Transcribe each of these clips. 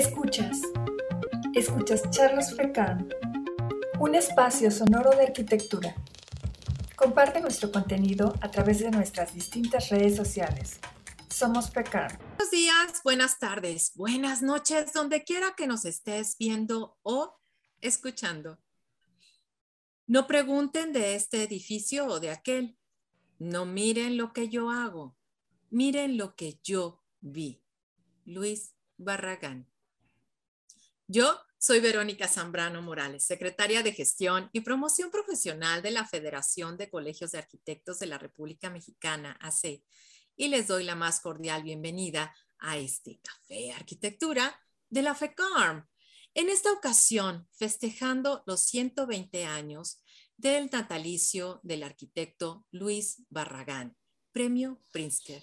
Escuchas. Escuchas Charlos Fecán, un espacio sonoro de arquitectura. Comparte nuestro contenido a través de nuestras distintas redes sociales. Somos Fecán. Buenos días, buenas tardes, buenas noches, donde quiera que nos estés viendo o escuchando. No pregunten de este edificio o de aquel. No miren lo que yo hago, miren lo que yo vi. Luis Barragán. Yo soy Verónica Zambrano Morales, secretaria de Gestión y Promoción Profesional de la Federación de Colegios de Arquitectos de la República Mexicana, AC, y les doy la más cordial bienvenida a este Café Arquitectura de la FECARM. En esta ocasión, festejando los 120 años del natalicio del arquitecto Luis Barragán, Premio Pritzker.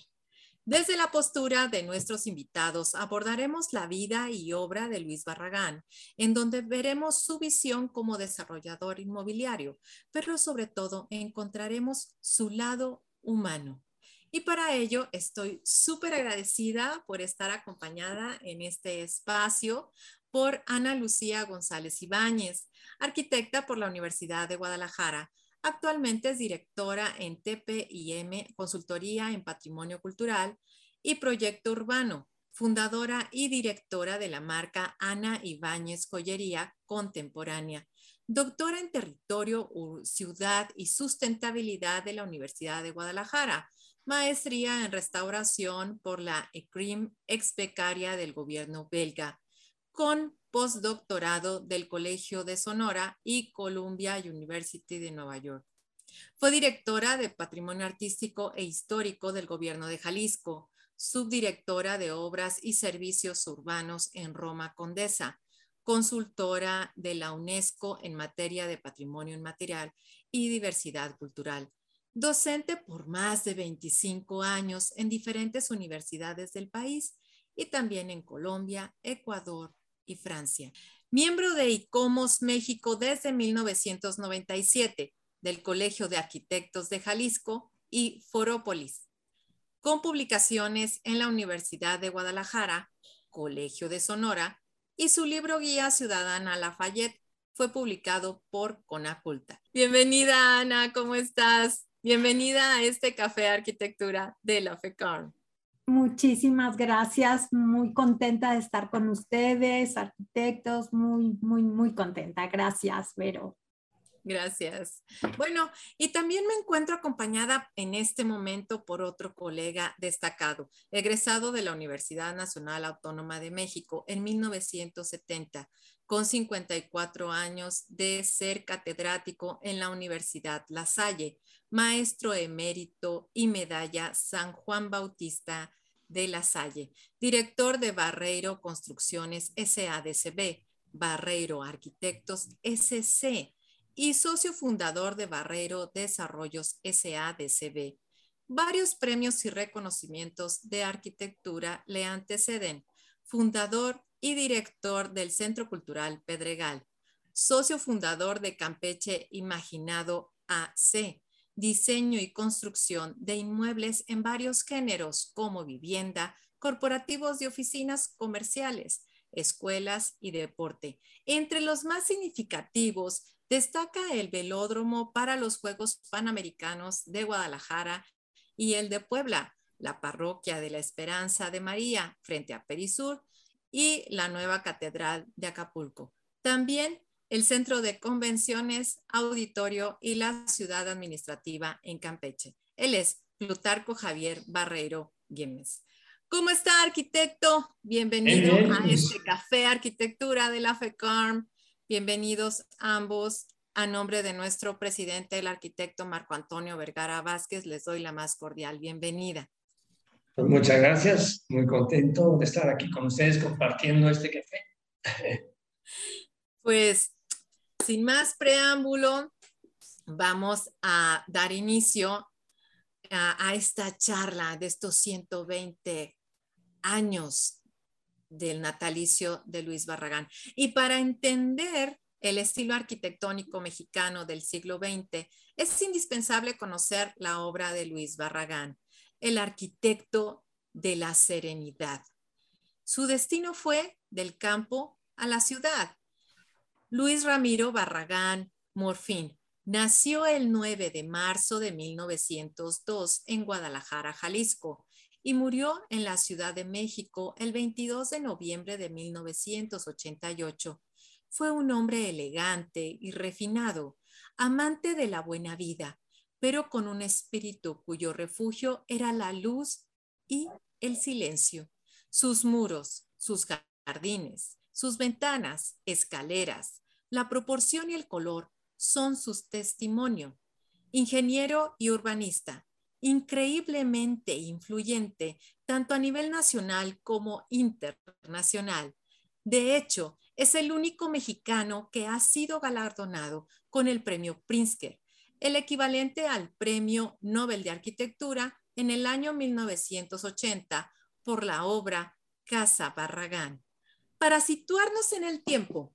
Desde la postura de nuestros invitados abordaremos la vida y obra de Luis Barragán, en donde veremos su visión como desarrollador inmobiliario, pero sobre todo encontraremos su lado humano. Y para ello estoy súper agradecida por estar acompañada en este espacio por Ana Lucía González Ibáñez, arquitecta por la Universidad de Guadalajara, Actualmente es directora en TPIM, Consultoría en Patrimonio Cultural y Proyecto Urbano, fundadora y directora de la marca Ana Ibáñez Joyería Contemporánea, doctora en Territorio, Ciudad y Sustentabilidad de la Universidad de Guadalajara, maestría en Restauración por la ECRIM, ex becaria del gobierno belga, con postdoctorado del Colegio de Sonora y Columbia University de Nueva York. Fue directora de Patrimonio Artístico e Histórico del Gobierno de Jalisco, subdirectora de Obras y Servicios Urbanos en Roma Condesa, consultora de la UNESCO en materia de patrimonio inmaterial y diversidad cultural, docente por más de 25 años en diferentes universidades del país y también en Colombia, Ecuador, y Francia. Miembro de ICOMOS México desde 1997, del Colegio de Arquitectos de Jalisco y Forópolis, con publicaciones en la Universidad de Guadalajara, Colegio de Sonora, y su libro guía Ciudadana Lafayette fue publicado por Conaculta. Bienvenida, Ana, ¿cómo estás? Bienvenida a este Café Arquitectura de la FECARM. Muchísimas gracias, muy contenta de estar con ustedes, arquitectos, muy, muy, muy contenta. Gracias, Vero. Gracias. Bueno, y también me encuentro acompañada en este momento por otro colega destacado, egresado de la Universidad Nacional Autónoma de México en 1970, con 54 años de ser catedrático en la Universidad La Salle, maestro emérito y medalla San Juan Bautista de La Salle, director de Barreiro Construcciones SADCB, Barreiro Arquitectos SC y socio fundador de Barreiro Desarrollos SADCB. Varios premios y reconocimientos de arquitectura le anteceden. Fundador y director del Centro Cultural Pedregal. Socio fundador de Campeche Imaginado AC diseño y construcción de inmuebles en varios géneros como vivienda, corporativos de oficinas comerciales, escuelas y deporte. Entre los más significativos destaca el velódromo para los Juegos Panamericanos de Guadalajara y el de Puebla, la parroquia de la Esperanza de María frente a Perisur y la nueva catedral de Acapulco. También el Centro de Convenciones, Auditorio y la Ciudad Administrativa en Campeche. Él es Plutarco Javier Barreiro Güemes. ¿Cómo está, arquitecto? Bienvenido a este Café Arquitectura de la FECARM. Bienvenidos ambos. A nombre de nuestro presidente, el arquitecto Marco Antonio Vergara Vázquez, les doy la más cordial bienvenida. Pues muchas gracias, muy contento de estar aquí con ustedes compartiendo este café. Pues sin más preámbulo, vamos a dar inicio a, esta charla de estos 120 años del natalicio de Luis Barragán. Y para entender el estilo arquitectónico mexicano del siglo XX, es indispensable conocer la obra de Luis Barragán, el arquitecto de la serenidad. Su destino fue del campo a la ciudad. Luis Ramiro Barragán Morfín nació el 9 de marzo de 1902 en Guadalajara, Jalisco, y murió en la Ciudad de México el 22 de noviembre de 1988. Fue un hombre elegante y refinado, amante de la buena vida, pero con un espíritu cuyo refugio era la luz y el silencio. Sus muros, sus jardines, sus ventanas, escaleras, la proporción y el color son sus testimonio. Ingeniero y urbanista, increíblemente influyente tanto a nivel nacional como internacional. De hecho, es el único mexicano que ha sido galardonado con el premio Pritzker, el equivalente al premio Nobel de Arquitectura en el año 1980 por la obra Casa Barragán. Para situarnos en el tiempo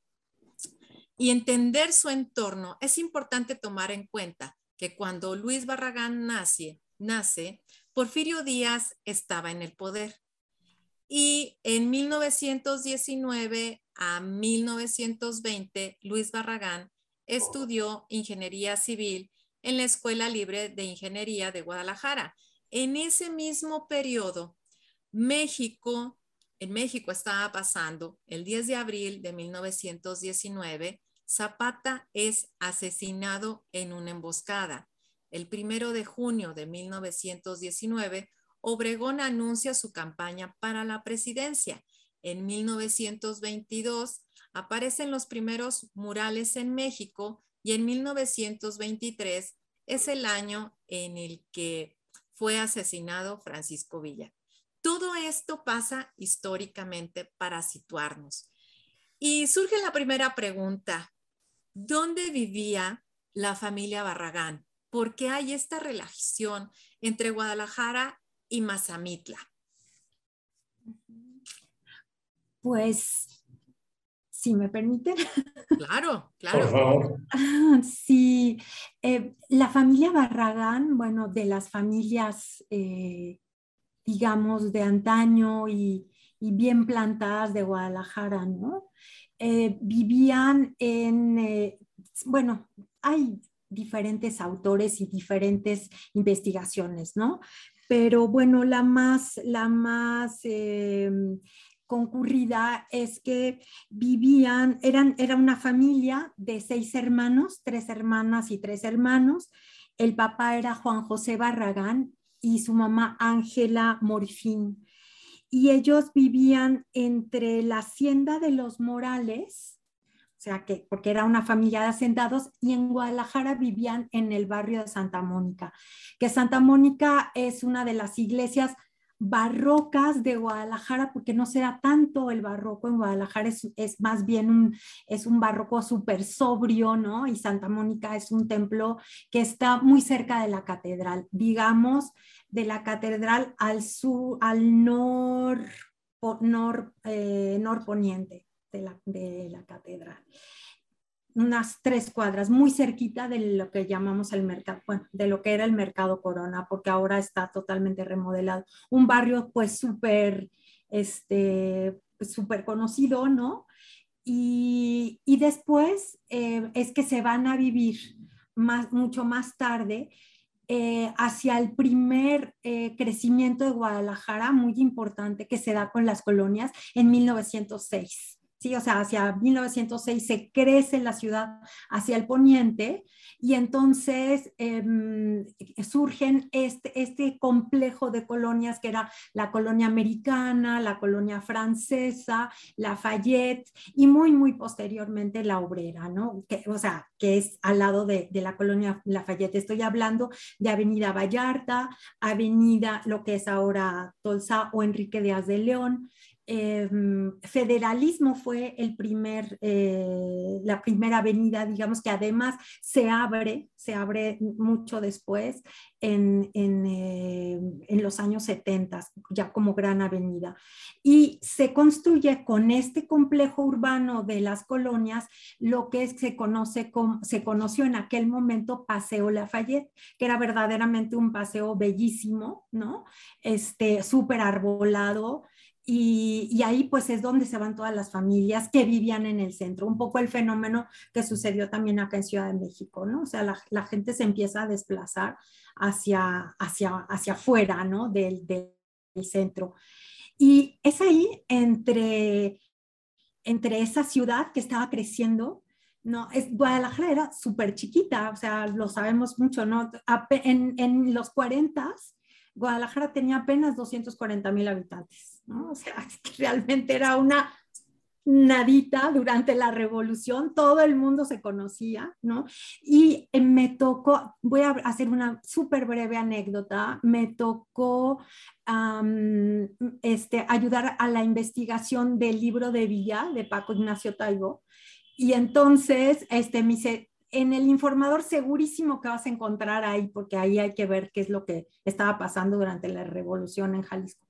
y entender su entorno, es importante tomar en cuenta que cuando Luis Barragán nace, nace, Porfirio Díaz estaba en el poder. Y en 1919 a 1920, Luis Barragán estudió ingeniería civil en la Escuela Libre de Ingeniería de Guadalajara. En ese mismo periodo, México, en México estaba pasando el 10 de abril de 1919, Zapata es asesinado en una emboscada. El primero de junio de 1919, Obregón anuncia su campaña para la presidencia. En 1922 aparecen los primeros murales en México y en 1923 es el año en el que fue asesinado Francisco Villa. Todo esto pasa históricamente para situarnos. Y surge la primera pregunta, ¿dónde vivía la familia Barragán? ¿Por qué hay esta relación entre Guadalajara y Mazamitla? Pues, si me permiten. Claro, claro. Por favor. Sí, eh, la familia Barragán, bueno, de las familias, eh, digamos, de antaño y, bien plantadas de Guadalajara, ¿no? Eh, vivían en, bueno, hay diferentes autores y diferentes investigaciones, ¿no? Pero bueno, la más, la más em, concurrida es que vivían, eran, era una familia de seis hermanos, tres hermanas y tres hermanos. El papá era Juan José Barragán y su mamá Ángela Morfín. Y ellos vivían entre la hacienda de los Morales, o sea que, porque era una familia de hacendados y en Guadalajara vivían en el barrio de Santa Mónica, que Santa Mónica es una de las iglesias barrocas de Guadalajara, porque no será tanto el barroco en Guadalajara, es, más bien un, es un barroco súper sobrio, ¿no? Y Santa Mónica es un templo que está muy cerca de la catedral, digamos, de la catedral al sur, al nor, nor, eh, norponiente de la, catedral. Unas tres cuadras, muy cerquita de lo que llamamos el mercado, bueno, de lo que era el mercado Corona, porque ahora está totalmente remodelado. Un barrio pues súper, este, pues, súper conocido, ¿no? Y, después eh, es que se van a vivir más, mucho más tarde eh, hacia el primer eh, crecimiento de Guadalajara, muy importante, que se da con las colonias en 1906. ¿Sí? O sea, hacia 1906 se crece la ciudad hacia el poniente y entonces em, surgen este, este complejo de colonias que era la colonia americana, la colonia francesa, Lafayette y muy, muy posteriormente la obrera, ¿no? Que, o sea, que es al lado de, de la colonia Lafayette. Estoy hablando de Avenida Vallarta, Avenida, lo que es ahora Tolsa o Enrique Díaz de León, Em, federalismo fue el primer, eh, la primera avenida, digamos que además se abre, se abre mucho después en, en, eh, en, los años 70, ya como gran avenida. Y se construye con este complejo urbano de las colonias lo que se, conoce como, se conoció en aquel momento Paseo Lafayette, que era verdaderamente un paseo bellísimo, ¿no? Este, súper arbolado, y, ahí pues es donde se van todas las familias que vivían en el centro, un poco el fenómeno que sucedió también acá en Ciudad de México, ¿no? O sea, la, gente se empieza a desplazar hacia, hacia, hacia afuera, ¿no? Del, del, centro. Y es ahí entre, entre esa ciudad que estaba creciendo, ¿no? Es, Guadalajara era súper chiquita, o sea, lo sabemos mucho, ¿no? En, en los 40 Guadalajara tenía apenas 240 mil habitantes, ¿no? O sea, realmente era una nadita durante la revolución, todo el mundo se conocía, ¿no? Y eh, me tocó, voy a hacer una súper breve anécdota, me tocó este, ayudar a la investigación del libro de Villa de Paco Ignacio Taibo. Y entonces, este, me dice, en el informador segurísimo que vas a encontrar ahí, porque ahí hay que ver qué es lo que estaba pasando durante la revolución en Jalisco.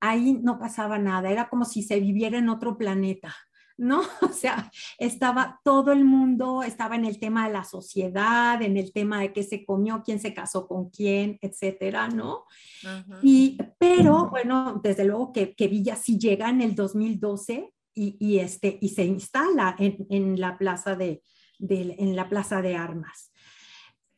Ahí no pasaba nada, era como si se viviera en otro planeta, ¿no? O sea, estaba todo el mundo, estaba en el tema de la sociedad, en el tema de qué se comió, quién se casó con quién, etcétera, ¿no? Y, pero bueno, desde luego que, que Villa sí llega en el 2012 y, y este, y se instala en, en la plaza de, en la plaza de armas.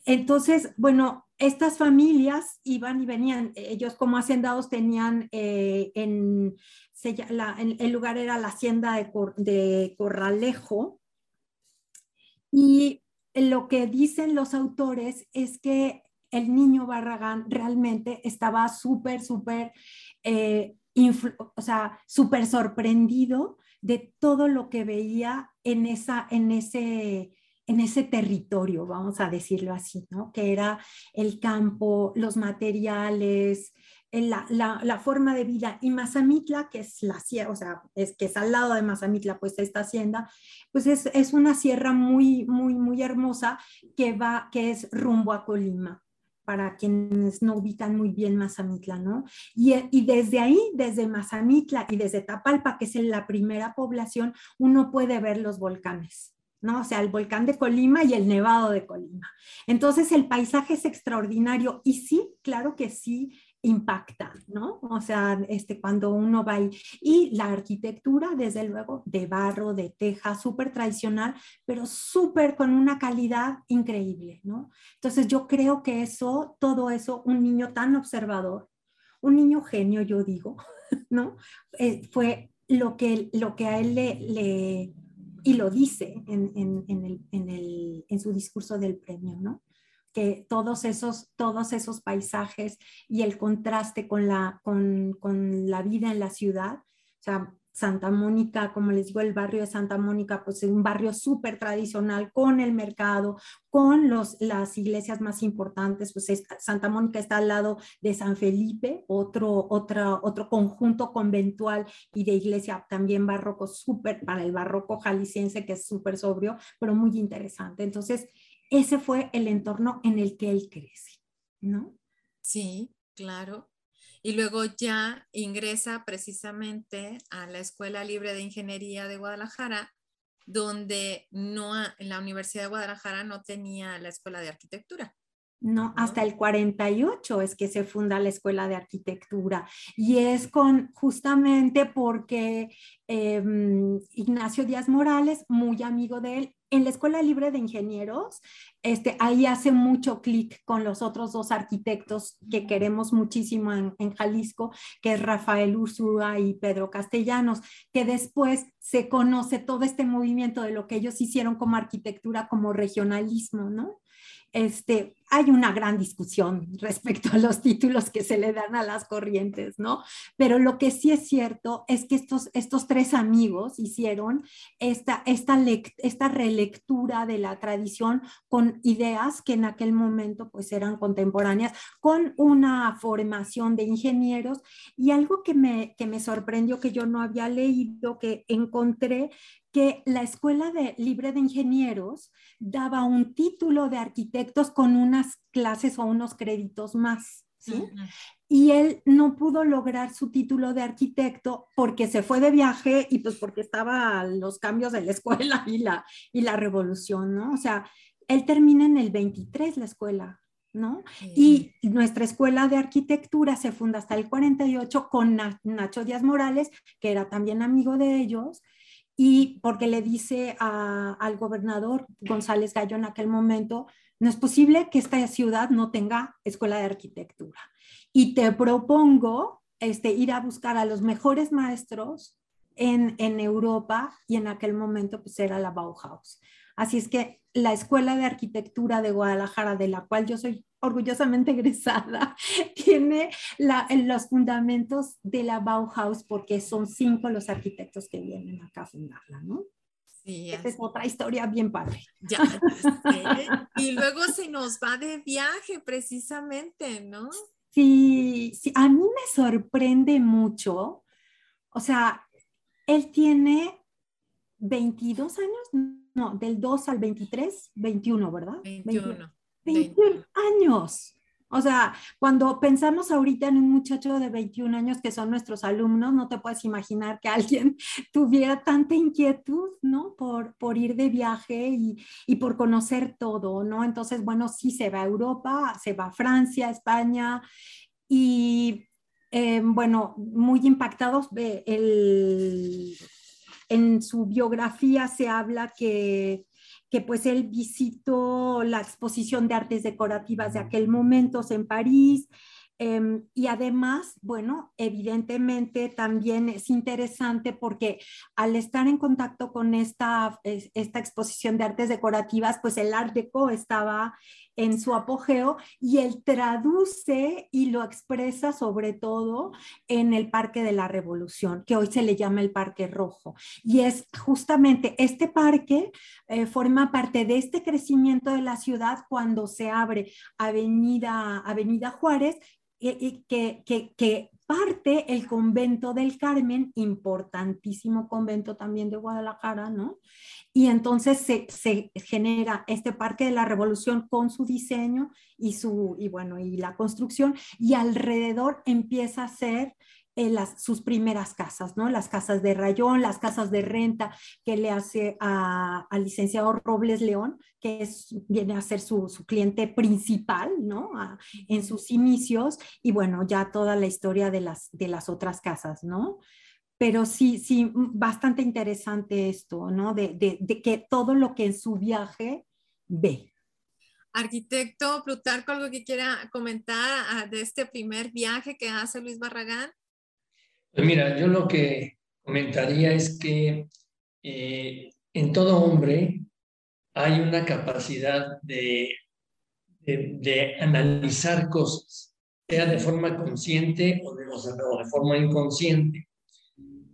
Entonces, bueno, estas familias iban y venían, ellos como hacendados tenían eh, en, el lugar era la hacienda de, de Corralejo. Y lo que dicen los autores es que el niño Barragán realmente estaba súper, súper, eh, o sea, súper sorprendido de todo lo que veía en, esa, en, ese, en ese territorio, vamos a decirlo así, ¿no? Que era el campo, los materiales, la, la, la, forma de vida. Y Mazamitla, que es la sierra, o sea, es que es al lado de Mazamitla, pues esta hacienda, pues es, es, una sierra muy, muy, muy hermosa que va, que es rumbo a Colima para quienes no ubican muy bien Mazamitla, ¿no? Y, y, desde ahí, desde Mazamitla y desde Tapalpa, que es la primera población, uno puede ver los volcanes. ¿No? O sea, el volcán de Colima y el nevado de Colima. Entonces, el paisaje es extraordinario y sí, claro que sí, impacta, ¿no? O sea, este, cuando uno va ahí. Y la arquitectura, desde luego, de barro, de teja, súper tradicional, pero súper con una calidad increíble, ¿no? Entonces yo creo que eso, todo eso, un niño tan observador, un niño genio, yo digo, ¿no? Eh, fue lo que, lo que a él le, y lo dice en, en, en, el, en su discurso del premio, ¿no? que todos esos, todos esos paisajes y el contraste con la, con, con la vida en la ciudad, o sea, Santa Mónica, como les digo, el barrio de Santa Mónica, pues es un barrio súper tradicional con el mercado, con los, las iglesias más importantes, pues Santa Mónica está al lado de San Felipe, otro, otra, otro conjunto conventual y de iglesia también barroco, súper para el barroco jalisciense, que es súper sobrio, pero muy interesante. Entonces, ese fue el entorno en el que él crece, ¿no? Sí, claro. Y luego ya ingresa precisamente a la Escuela Libre de Ingeniería de Guadalajara, donde no, en la Universidad de Guadalajara no tenía la Escuela de Arquitectura. No, hasta el 48 es que se funda la Escuela de Arquitectura y es con justamente porque em, Ignacio Díaz Morales, muy amigo de él, en la Escuela Libre de Ingenieros, este, ahí hace mucho clic con los otros dos arquitectos que queremos muchísimo en, en, Jalisco, que es Rafael Ursúa y Pedro Castellanos, que después se conoce todo este movimiento de lo que ellos hicieron como arquitectura, como regionalismo, ¿no? Este, hay una gran discusión respecto a los títulos que se le dan a las corrientes, ¿no? Pero lo que sí es cierto es que estos, estos tres amigos hicieron esta, esta, esta relectura de la tradición con ideas que en aquel momento pues eran contemporáneas, con una formación de ingenieros y algo que me, que me sorprendió que yo no había leído, que encontré que la Escuela de Libre de Ingenieros daba un título de arquitectos con una clases o unos créditos más. ¿sí? Y él no pudo lograr su título de arquitecto porque se fue de viaje y pues porque estaba los cambios de la escuela y la, y la revolución, ¿no? O sea, él termina en el 23 la escuela ¿no? Y nuestra escuela de arquitectura se funda hasta el 48 con Nacho Díaz Morales, que era también amigo de ellos, y porque le dice al gobernador González Gallo en aquel momento, no es posible que esta ciudad no tenga escuela de arquitectura. Y te propongo este, ir a buscar a los mejores maestros en, en Europa y en aquel momento pues era la Bauhaus. Así es que la Escuela de Arquitectura de Guadalajara, de la cual yo soy orgullosamente egresada, tiene los fundamentos de la Bauhaus porque son cinco los arquitectos que vienen acá a fundarla, ¿no? Sí, Esta es otra historia bien padre. Ya, Y luego se nos va de viaje precisamente, ¿no? Sí, sí, a mí me sorprende mucho. O sea, él tiene 22 años, no, del 2 al 23, 21, ¿verdad? 21. 21, años. O sea, cuando pensamos ahorita en un muchacho de 21 años que son nuestros alumnos, no te puedes imaginar que alguien tuviera tanta inquietud, ¿no? Por, por ir de viaje y, y, por conocer todo, ¿no? Entonces, bueno, sí se va a Europa, se va a Francia, España y, eh, bueno, muy impactados. El, en su biografía se habla que, que pues él visitó la exposición de artes decorativas de aquel momento en París, Em, y además, bueno, evidentemente también es interesante porque al estar en contacto con esta, esta exposición de artes decorativas, pues el Art Deco estaba en su apogeo y él traduce y lo expresa sobre todo en el Parque de la Revolución, que hoy se le llama el Parque Rojo. Y es justamente este parque eh, forma parte de este crecimiento de la ciudad cuando se abre Avenida, Avenida Juárez que, que, parte el convento del Carmen, importantísimo convento también de Guadalajara, ¿no? Y entonces se, se, genera este Parque de la Revolución con su diseño y, su, y, bueno, y la construcción, y alrededor empieza a ser las, sus primeras casas, ¿no? Las casas de rayón, las casas de renta que le hace al licenciado Robles León, que es, viene a ser su, su cliente principal, ¿no? en sus inicios, y bueno, ya toda la historia de las, de las otras casas, ¿no? Pero sí, sí, bastante interesante esto, ¿no? De, de, de que todo lo que en su viaje ve. Arquitecto Plutarco, algo que quiera comentar ah, de este primer viaje que hace Luis Barragán. Pues mira, yo lo que comentaría es que eh, en todo hombre hay una capacidad de, de, analizar cosas, sea de forma consciente o de, forma inconsciente.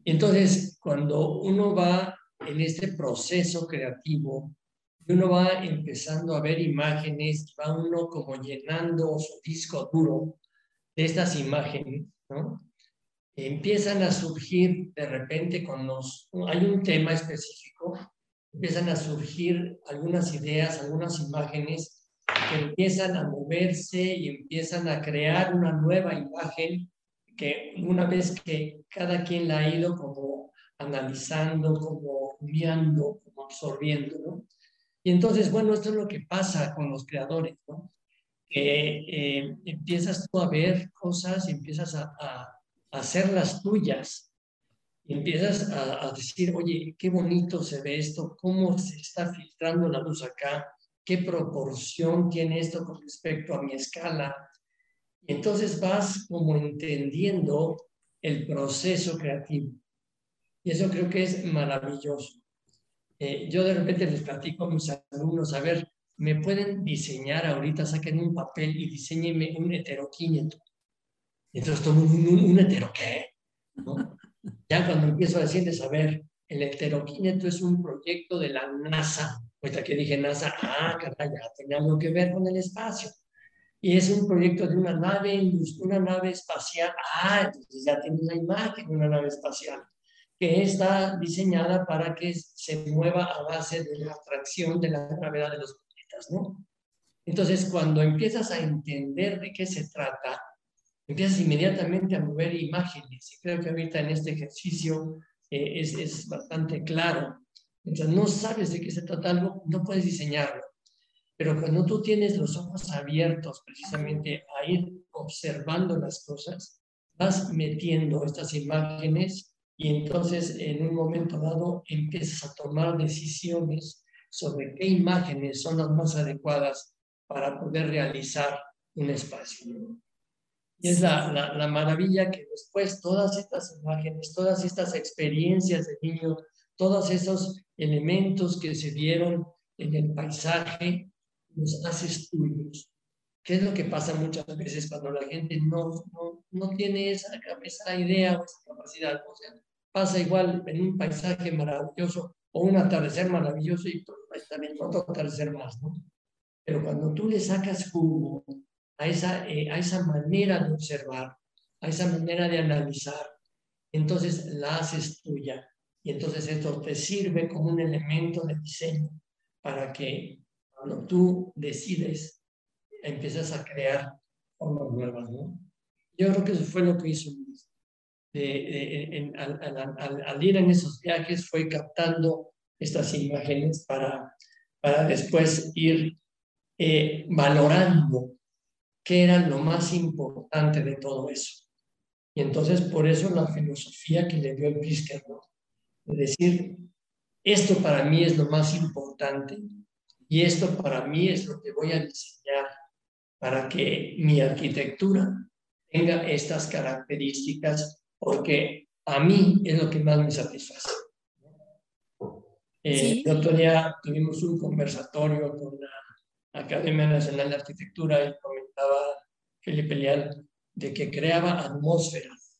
Entonces, cuando uno va en este proceso creativo, uno va empezando a ver imágenes, va uno como llenando su disco duro de estas imágenes, ¿no? Empiezan a surgir de repente con los, hay un tema específico, empiezan a surgir algunas ideas, algunas imágenes que empiezan a moverse y empiezan a crear una nueva imagen que una vez que cada quien la ha ido como analizando, como viendo, como absorbiendo, ¿no? Y entonces, bueno, esto es lo que pasa con los creadores, ¿no? Que eh, empiezas tú a ver cosas empiezas a hacerlas tuyas. Y empiezas a, decir, oye, qué bonito se ve esto, cómo se está filtrando la luz acá, qué proporción tiene esto con respecto a mi escala. Entonces vas como entendiendo el proceso creativo. Y eso creo que es maravilloso. Eh, yo de repente les platico a mis alumnos, a ver, me pueden diseñar ahorita, saquen un papel y diseñenme un heteroquíneto. Entonces todo un, un, un hetero, ¿qué? Ya cuando empiezo a decirles, a ver, el heteroquíneto es un proyecto de la NASA. Ahorita que dije NASA, ah, caray, ya tenía algo que ver con el espacio. Y es un proyecto de una nave, una nave espacial. Ah, entonces ya tiene una imagen de una nave espacial que está diseñada para que se mueva a base de la atracción de la gravedad de los planetas, ¿no? Entonces, cuando empiezas a entender de qué se trata, empiezas inmediatamente a mover imágenes. Y creo que ahorita en este ejercicio eh, es, es, bastante claro. Mientras no sabes de qué se trata algo, no puedes diseñarlo. Pero cuando tú tienes los ojos abiertos precisamente a ir observando las cosas, vas metiendo estas imágenes y entonces en un momento dado empiezas a tomar decisiones sobre qué imágenes son las más adecuadas para poder realizar un espacio. Y es la, la, maravilla que después todas estas imágenes, todas estas experiencias de niño, todos esos elementos que se dieron en el paisaje, los haces tuyos. ¿Qué es lo que pasa muchas veces cuando la gente no, no, no tiene esa, esa idea o esa capacidad? O sea, pasa igual en un paisaje maravilloso o un atardecer maravilloso y también otro atardecer más, ¿no? Pero cuando tú le sacas jugo a esa, eh, a esa manera de observar, a esa manera de analizar, entonces la haces tuya. Y entonces esto te sirve como un elemento de diseño para que cuando tú decides, empiezas a crear formas nuevas, ¿no? Yo creo que eso fue lo que hizo Luis. al, ir en esos viajes fue captando estas imágenes para, para después ir eh, valorando qué era lo más importante de todo eso. Y entonces por eso la filosofía que le dio el Prisker, ¿no? Es decir, esto para mí es lo más importante y esto para mí es lo que voy a diseñar para que mi arquitectura tenga estas características, porque a mí es lo que más me satisface. Eh, El otro día tuvimos un conversatorio con la Academia Nacional de Arquitectura y comentaba Felipe Leal de que creaba atmósferas.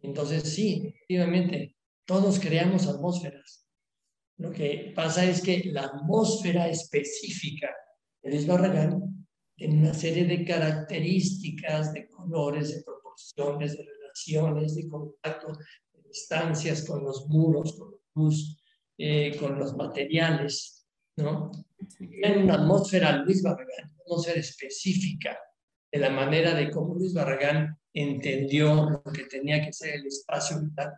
Entonces, sí, efectivamente, todos creamos atmósferas. Lo que pasa es que la atmósfera específica de Luis Barragán tiene una serie de características, de colores, de proporciones, de relaciones, de contacto, de distancias con los muros, con la luz, eh, con los materiales, ¿no? En una atmósfera Luis Barragán, una atmósfera específica de la manera de cómo Luis Barragán entendió lo que tenía que ser el espacio vital.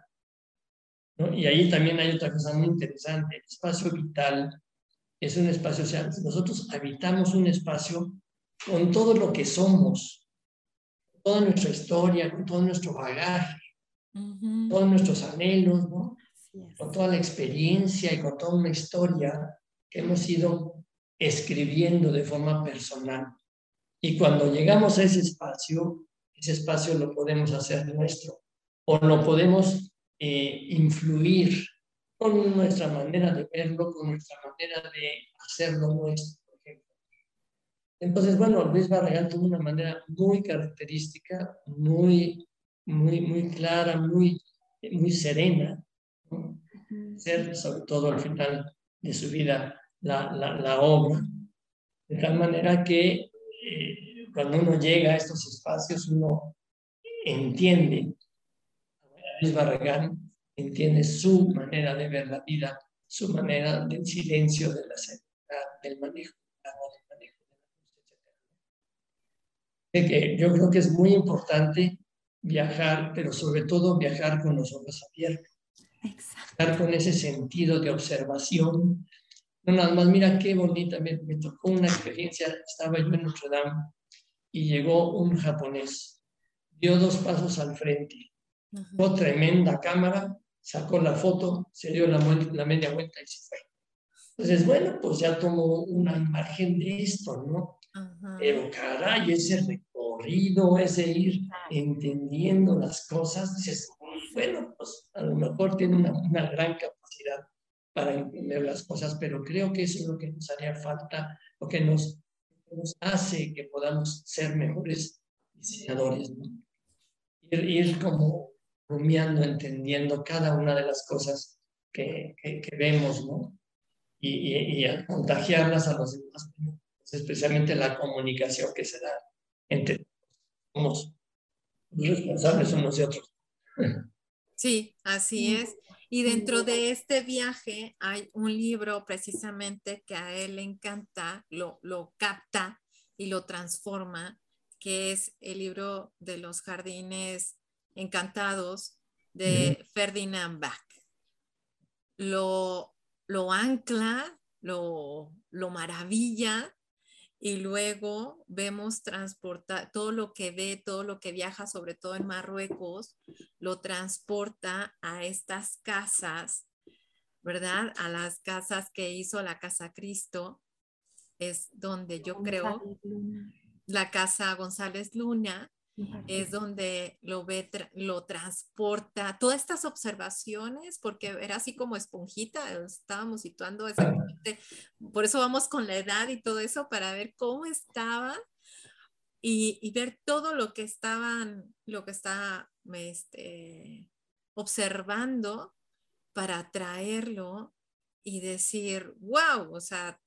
¿no? Y ahí también hay otra cosa muy interesante. El espacio vital es un espacio, o sea, nosotros habitamos un espacio con todo lo que somos, toda nuestra historia, con todo nuestro bagaje, todos nuestros anhelos, ¿no? con toda la experiencia y con toda una historia que hemos ido escribiendo de forma personal. Y cuando llegamos a ese espacio, ese espacio lo podemos hacer nuestro o lo podemos eh, influir con nuestra manera de verlo, con nuestra manera de hacerlo nuestro, por ejemplo. Entonces, bueno, Luis Barragán tuvo una manera muy característica, muy, muy, muy clara, muy, muy serena, ser sobre todo al final de su vida la, la, la obra, de tal manera que eh, cuando uno llega a estos espacios, uno entiende, Luis Barragán entiende su manera de ver la vida, su manera del silencio, de la del manejo, de que yo creo que es muy importante viajar, pero sobre todo viajar con los ojos abiertos. Estar con ese sentido de observación, no, nada más, mira qué bonita, me, tocó una experiencia, estaba yo en Notre Dame y llegó un japonés, dio dos pasos al frente, uh tremenda cámara, sacó la foto, se dio la, la media vuelta y se fue. Entonces, bueno, pues ya tomó una imagen de esto, ¿no? Pero caray, ese recorrido, ese ir entendiendo las cosas, dices, bueno, pues a lo mejor tiene una, una gran capacidad para entender las cosas, pero creo que eso es lo que nos haría falta, lo que nos, nos hace que podamos ser mejores diseñadores. Ir, ir, como rumiando, entendiendo cada una de las cosas que, que, vemos, ¿no? Y, y, y, contagiarlas a los demás, especialmente la comunicación que se da entre somos responsables unos de otros. Sí, así es. Y dentro de este viaje hay un libro precisamente que a él le encanta, lo, lo capta y lo transforma, que es el libro de los jardines encantados de Ferdinand Bach. Lo, lo ancla, lo, lo maravilla y luego vemos transportar todo lo que ve, todo lo que viaja, sobre todo en Marruecos, lo transporta a estas casas, ¿verdad? A las casas que hizo la Casa Cristo, es donde yo creo, la Casa González Luna, es donde lo ve, lo transporta, todas estas observaciones, porque era así como esponjita, estábamos situando exactamente, por eso vamos con la edad y todo eso, para ver cómo estaba y, ver todo lo que estaban, lo que está este, observando para traerlo y decir, wow, o sea,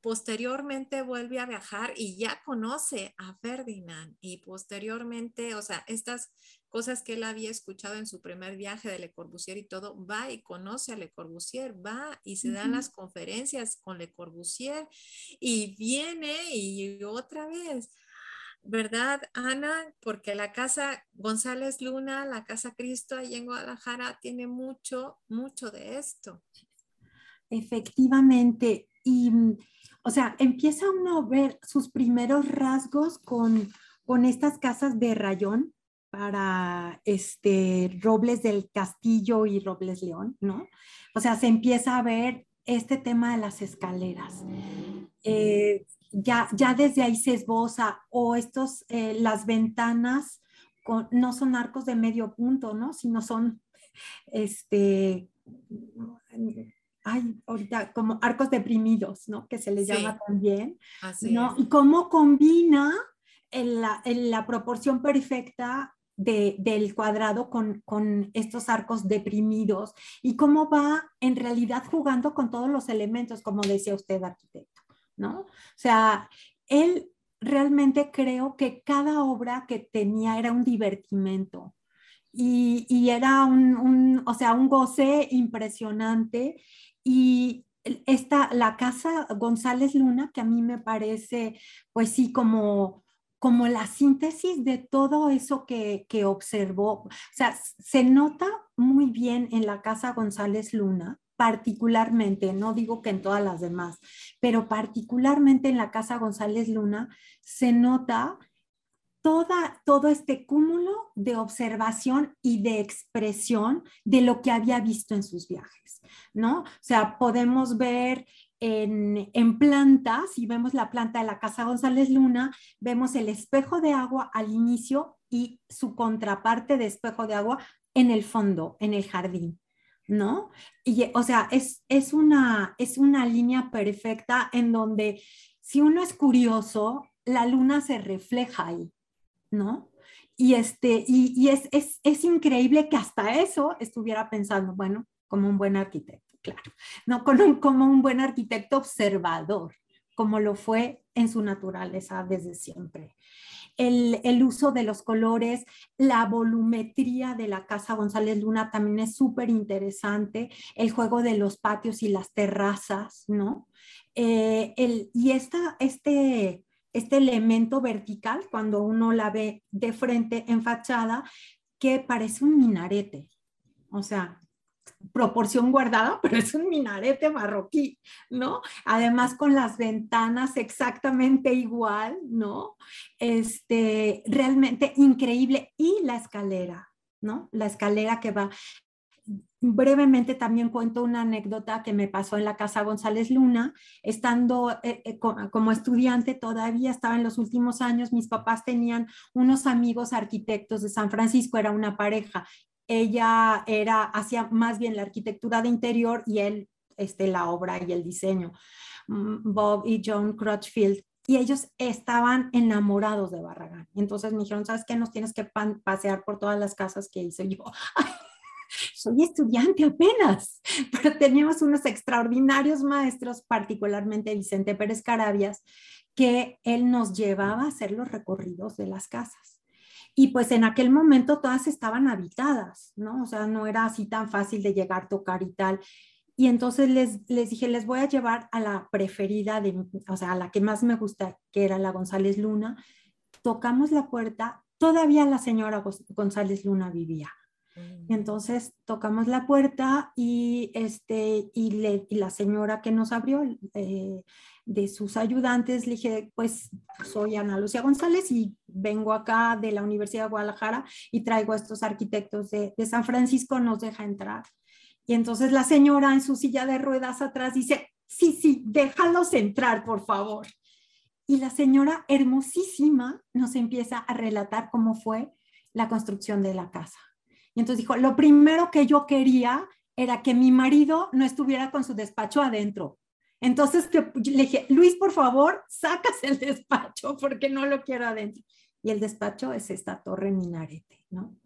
posteriormente vuelve a viajar y ya conoce a Ferdinand y posteriormente, o sea, estas cosas que él había escuchado en su primer viaje de Le Corbusier y todo, va y conoce a Le Corbusier, va y se dan las conferencias con Le Corbusier y viene y otra vez. ¿Verdad, Ana? Porque la casa González Luna, la casa Cristo ahí en Guadalajara, tiene mucho, mucho de esto. Efectivamente. Y o sea, empieza uno a ver sus primeros rasgos con, con estas casas de rayón para este, Robles del Castillo y Robles León, ¿no? O sea, se empieza a ver este tema de las escaleras. Eh, ya, ya desde ahí se esboza, o estos, eh, las ventanas no son arcos de medio punto, ¿no? Sino son, este, ay, ahorita como arcos deprimidos, ¿no? Que se les llama también, ¿no? Y cómo combina en la, en la proporción perfecta de, del cuadrado con, con, estos arcos deprimidos y cómo va en realidad jugando con todos los elementos, como decía usted, arquitecto, ¿no? O sea, él realmente creo que cada obra que tenía era un divertimento. Y, y era un, un, o sea, un goce impresionante y esta, la casa González Luna, que a mí me parece, pues sí, como, como la síntesis de todo eso que, que observó. O sea, se nota muy bien en la casa González Luna, particularmente, no digo que en todas las demás, pero particularmente en la casa González Luna, se nota toda, todo este cúmulo de observación y de expresión de lo que había visto en sus viajes, ¿no? O sea, podemos ver en, en, plantas, si vemos la planta de la Casa González Luna, vemos el espejo de agua al inicio y su contraparte de espejo de agua en el fondo, en el jardín. ¿No? Y, o sea, es, es, una, es una línea perfecta en donde si uno es curioso, la luna se refleja ahí, ¿no? Y, este, y, es, es, increíble que hasta eso estuviera pensando, bueno, como un buen arquitecto, claro, no como como un buen arquitecto observador, como lo fue en su naturaleza desde siempre. El, el, uso de los colores, la volumetría de la casa González Luna también es súper interesante, el juego de los patios y las terrazas, ¿no? Eh, el, y esta, este, este elemento vertical cuando uno la ve de frente en fachada que parece un minarete. O sea, proporción guardada, pero es un minarete marroquí, ¿no? Además con las ventanas exactamente igual, ¿no? Este, realmente increíble. Y la escalera, ¿no? La escalera que va brevemente también cuento una anécdota que me pasó en la casa González Luna, estando eh, eh, como estudiante todavía, estaba en los últimos años, mis papás tenían unos amigos arquitectos de San Francisco, era una pareja. Ella era, hacía más bien la arquitectura de interior y él, este, la obra y el diseño. Mm, Bob y John Crutchfield, y ellos estaban enamorados de Barragán. Entonces me dijeron, ¿sabes qué? Nos tienes que pasear por todas las casas que hice yo. soy estudiante apenas, pero teníamos unos extraordinarios maestros, particularmente Vicente Pérez Carabias, que él nos llevaba a hacer los recorridos de las casas. Y pues en aquel momento todas estaban habitadas, ¿no? O sea, no era así tan fácil de llegar, tocar y tal. Y entonces les, les dije, les voy a llevar a la preferida, de, o sea, a la que más me gusta, que era la González Luna. Tocamos la puerta, todavía la señora González Luna vivía Y entonces tocamos la puerta y, este, y la señora que nos abrió, eh, de sus ayudantes, le dije, pues soy Ana Lucía González y vengo acá de la Universidad de Guadalajara y traigo a estos arquitectos de, de San Francisco, nos deja entrar. Y entonces la señora en su silla de ruedas atrás dice, sí, sí, déjalos entrar, por favor. Y la señora hermosísima nos empieza a relatar cómo fue la construcción de la casa. Y entonces dijo, lo primero que yo quería era que mi marido no estuviera con su despacho adentro. Entonces le dije, Luis, por favor, sacas el despacho porque no lo quiero adentro. Y el despacho es esta torre minarete, ¿no?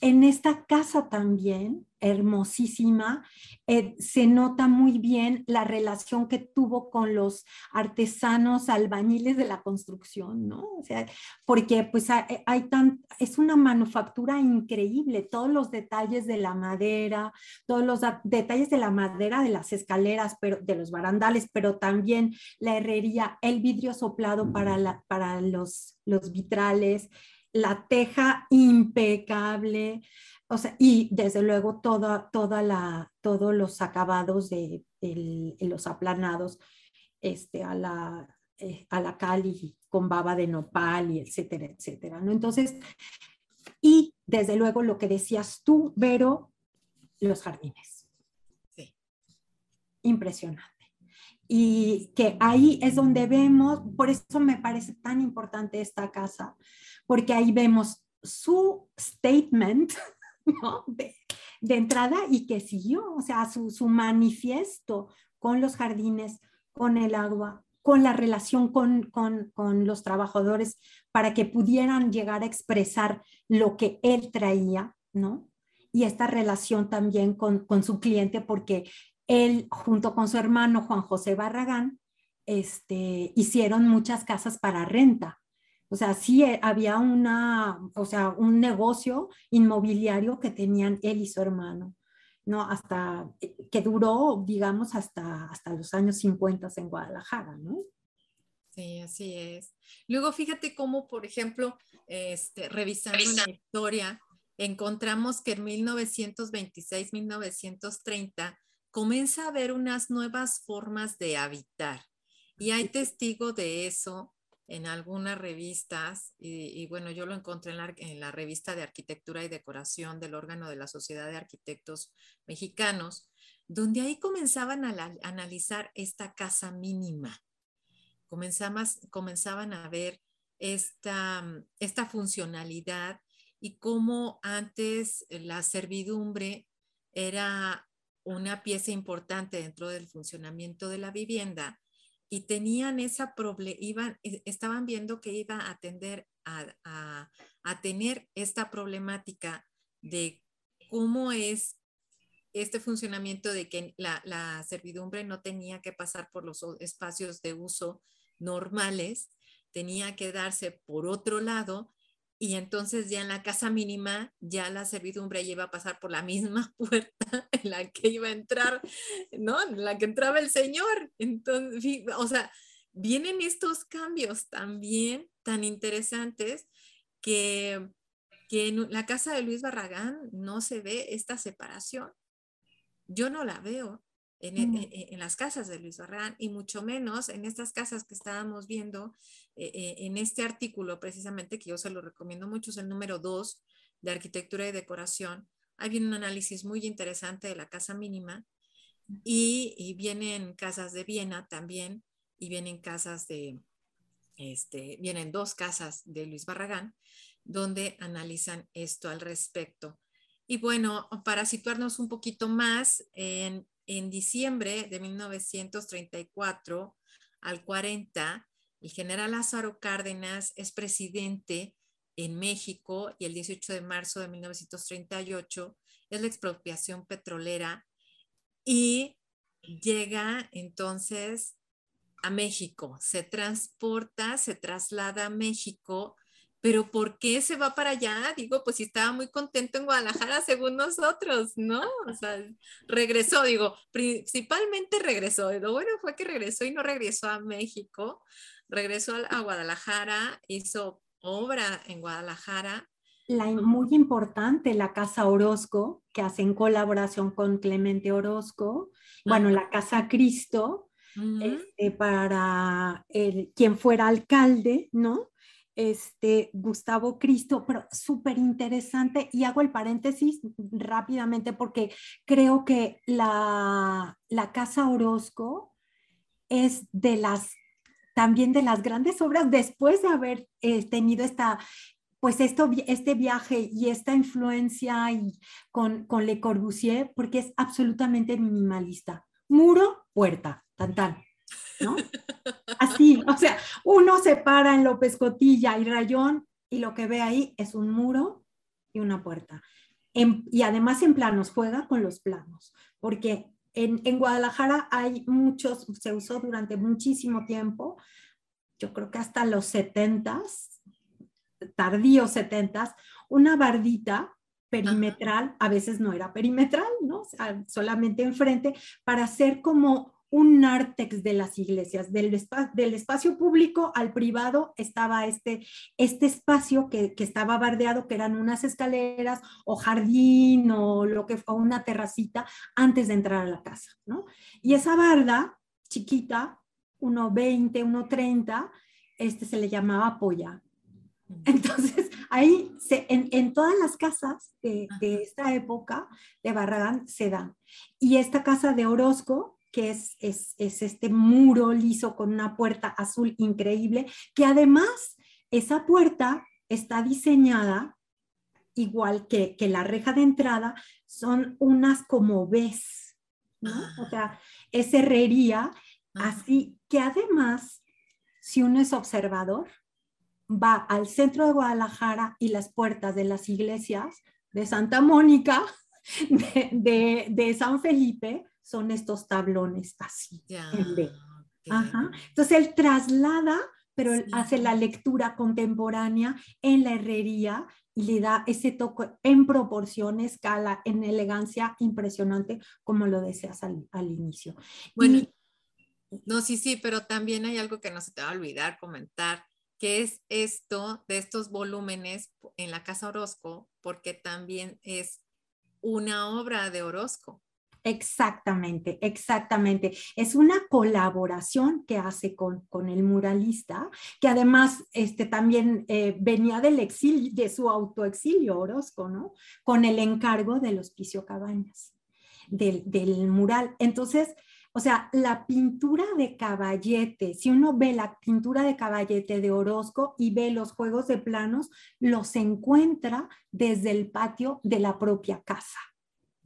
En esta casa también hermosísima, eh, se nota muy bien la relación que tuvo con los artesanos albañiles de la construcción, ¿no? O sea, porque pues hay, tan, es una manufactura increíble, todos los detalles de la madera, todos los detalles de la madera de las escaleras, pero de los barandales, pero también la herrería, el vidrio soplado para, la, para los, los vitrales, la teja impecable, o sea, y desde luego toda, toda la, todos los acabados de, los aplanados este, a, la, eh, a la cali con baba de nopal y etcétera, etcétera. ¿no? Entonces, y desde luego lo que decías tú, Vero, los jardines. Sí. Impresionante. Y que ahí es donde vemos, por eso me parece tan importante esta casa, porque ahí vemos su statement de, entrada y que siguió, o sea, su, su manifiesto con los jardines, con el agua, con la relación con, con, con, los trabajadores para que pudieran llegar a expresar lo que él traía, ¿no? Y esta relación también con, con su cliente, porque él, junto con su hermano Juan José Barragán, este, hicieron muchas casas para renta. O sea, sí eh, había una, o sea, un negocio inmobiliario que tenían él y su hermano, ¿no? Hasta, eh, que duró, digamos, hasta, hasta los años 50 en Guadalajara, ¿no? Sí, así es. Luego, fíjate cómo, por ejemplo, este, revisando la historia, encontramos que en 1926, 1930, comienza a haber unas nuevas formas de habitar. Y hay testigo de eso en algunas revistas, y, bueno, yo lo encontré en la, revista de Arquitectura y Decoración del órgano de la Sociedad de Arquitectos Mexicanos, donde ahí comenzaban a, analizar esta casa mínima. comenzaban a ver esta, esta funcionalidad y cómo antes la servidumbre era una pieza importante dentro del funcionamiento de la vivienda y tenían esa iban, e, estaban viendo que iba a atender a, tener esta problemática de cómo es este funcionamiento de que la, servidumbre no tenía que pasar por los espacios de uso normales, tenía que darse por otro lado y entonces ya en la casa mínima ya la servidumbre iba a pasar por la misma puerta en la que iba a entrar, ¿no? En la que entraba el Señor. Entonces, o sea, vienen estos cambios también tan interesantes que, que en la casa de Luis Barragán no se ve esta separación. Yo no la veo. E, e, en, las casas de Luis Barragán y mucho menos en estas casas que estábamos viendo eh, eh, en este artículo precisamente que yo se lo recomiendo mucho, es el número 2 de arquitectura y decoración. Ahí viene un análisis muy interesante de la casa mínima y, y vienen casas de Viena también y vienen casas de, este, vienen dos casas de Luis Barragán donde analizan esto al respecto. Y bueno, para situarnos un poquito más en en diciembre de 1934 al 40, el general Lázaro Cárdenas es presidente en México y el 18 de marzo de 1938 es la expropiación petrolera y llega entonces a México, se transporta, se traslada a México pero ¿por qué se va para allá? Digo, pues si estaba muy contento en Guadalajara según nosotros, ¿no? O sea, regresó, digo, principalmente regresó. Lo bueno fue que regresó y no regresó a México, regresó a Guadalajara, hizo obra en Guadalajara, la muy importante, la Casa Orozco, que hace en colaboración con Clemente Orozco, bueno, la Casa Cristo, este, para el, quien fuera alcalde, ¿no? Este, Gustavo Cristo, pero súper interesante. Y hago el paréntesis rápidamente porque creo que la, la Casa Orozco es de las también de las grandes obras después de haber eh, tenido esta, pues esto, este viaje y esta influencia y con, con Le Corbusier, porque es absolutamente minimalista. Muro, puerta, tan tan. ¿No? Así, o sea, uno se para en López Cotilla y Rayón y lo que ve ahí es un muro y una puerta. y además en planos, juega con los planos, porque en, Guadalajara hay muchos, se usó durante muchísimo tiempo, yo creo que hasta los 70 tardíos 70 una bardita perimetral, a veces no era perimetral, ¿no? solamente enfrente, para hacer como un nártex de las iglesias, del, del espacio público al privado estaba este, este espacio que, que, estaba bardeado, que eran unas escaleras o jardín o lo que fue una terracita antes de entrar a la casa, ¿no? Y esa barda chiquita, 1,20, 1,30, este se le llamaba polla. Entonces, ahí se, en, en, todas las casas de, de, esta época de Barragán se dan. Y esta casa de Orozco, que es, es, este muro liso con una puerta azul increíble, que además esa puerta está diseñada igual que, que la reja de entrada, son unas como ves, ¿no? O ah. sea, es herrería, así que además, si uno es observador, va al centro de Guadalajara y las puertas de las iglesias de Santa Mónica, de, de, de San Felipe, son estos tablones así, Entonces él traslada, pero él hace la lectura contemporánea en la herrería y le da ese toque en proporción, escala, en elegancia impresionante, como lo deseas al, inicio. Bueno, no, sí, sí, pero también hay algo que no se te va a olvidar comentar, que es esto de estos volúmenes en la Casa Orozco, porque también es una obra de Orozco. Exactamente, exactamente. Es una colaboración que hace con, con el muralista, que además este, también eh, venía del exilio, de su autoexilio Orozco, ¿no? Con el encargo del hospicio Cabañas, del, del mural. Entonces, o sea, la pintura de caballete, si uno ve la pintura de caballete de Orozco y ve los juegos de planos, los encuentra desde el patio de la propia casa.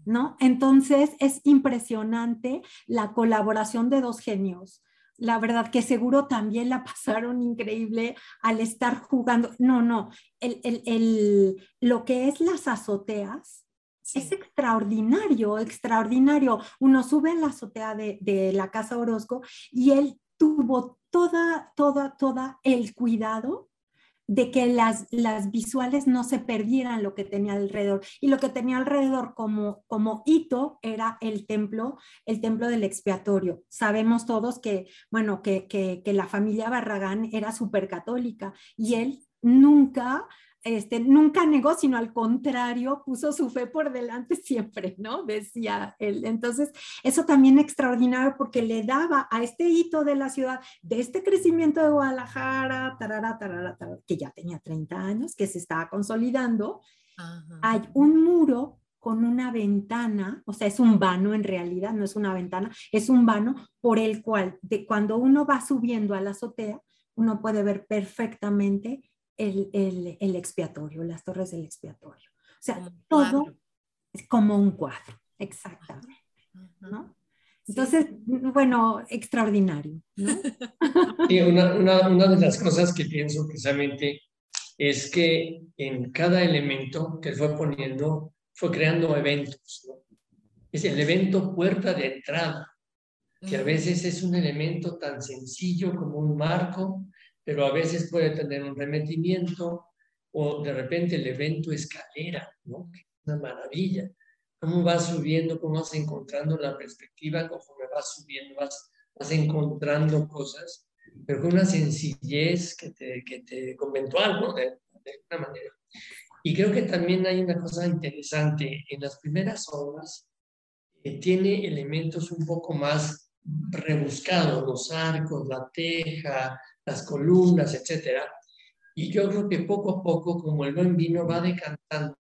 ¿No? Entonces es impresionante la colaboración de dos genios. La verdad que seguro también la pasaron increíble al estar jugando. No, no, el, lo que es las azoteas es extraordinario, extraordinario. Uno sube en la azotea de, de la Casa Orozco y él tuvo toda, toda, toda el cuidado de que las, las visuales no se perdieran lo que tenía alrededor. Y lo que tenía alrededor como, como hito era el templo, el templo del expiatorio. Sabemos todos que, bueno, que, que, que la familia Barragán era súper católica y él nunca este, nunca negó, sino al contrario, puso su fe por delante siempre, ¿no? Decía él. Entonces, eso también extraordinario porque le daba a este hito de la ciudad, de este crecimiento de Guadalajara, tarara, tarara, que ya tenía 30 años, que se estaba consolidando, hay un muro con una ventana, o sea, es un vano en realidad, no es una ventana, es un vano por el cual de cuando uno va subiendo a la azotea, uno puede ver perfectamente el, el, expiatorio, las torres del expiatorio. O sea, todo es como un cuadro, exactamente. ¿no? Entonces, bueno, extraordinario. ¿no? una, una, una, de las cosas que pienso precisamente es que en cada elemento que fue poniendo, fue creando eventos. ¿no? Es el evento puerta de entrada, que a veces es un elemento tan sencillo como un marco, pero a veces puede tener un remetimiento o de repente el evento escalera, ¿no? Una maravilla. Cómo vas subiendo, cómo vas encontrando la perspectiva, conforme vas subiendo, vas, vas encontrando cosas, pero con una sencillez que te, que te conventual, ¿no? De, de una manera. Y creo que también hay una cosa interesante. En las primeras obras eh, tiene elementos un poco más rebuscados, los arcos, la teja, las columnas, etcétera. Y yo creo que poco a poco, como el buen vino va decantando,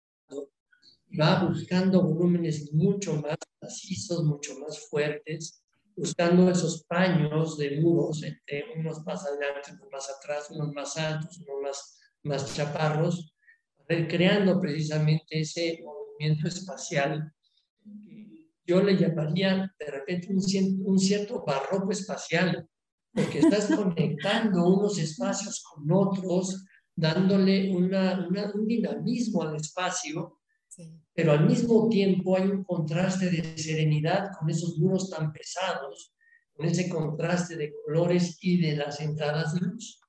va buscando volúmenes mucho más macizos, mucho más fuertes, buscando esos paños de muros, entre unos más adelante, unos más atrás, unos más altos, unos más, más chaparros, creando precisamente ese movimiento espacial yo le llamaría de repente un, un cierto barroco espacial, porque estás conectando unos espacios con otros, dándole una, un dinamismo al espacio, pero al mismo tiempo hay un contraste de serenidad con esos muros tan pesados, con ese contraste de colores y de las entradas de luz.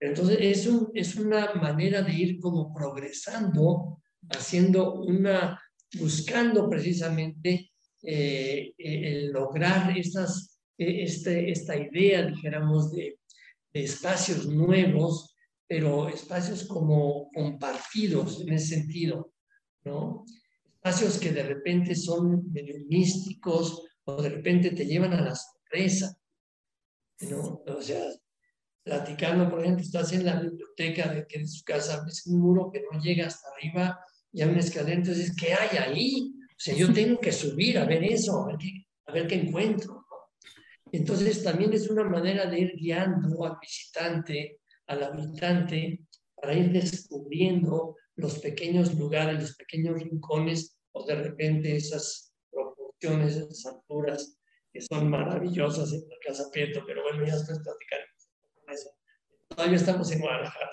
Entonces, es, un, es una manera de ir como progresando, haciendo una, buscando precisamente eh, el lograr estas, este, esta idea, dijéramos, de, de, espacios nuevos, pero espacios como compartidos en ese sentido, ¿no? Espacios que de repente son medio místicos o de repente te llevan a la sorpresa, ¿no? O sea, platicando, por ejemplo, estás en la biblioteca de que de su casa ves un muro que no llega hasta arriba y hay una escalera, entonces, ¿qué hay ahí? O sea, yo tengo que subir a ver eso, a ver qué, a ver qué encuentro. Entonces, también es una manera de ir guiando al visitante, al habitante, para ir descubriendo los pequeños lugares, los pequeños rincones, o de repente esas proporciones, esas alturas que son maravillosas en la Casa Prieto, pero bueno, ya estoy platicando Todavía estamos en Guadalajara.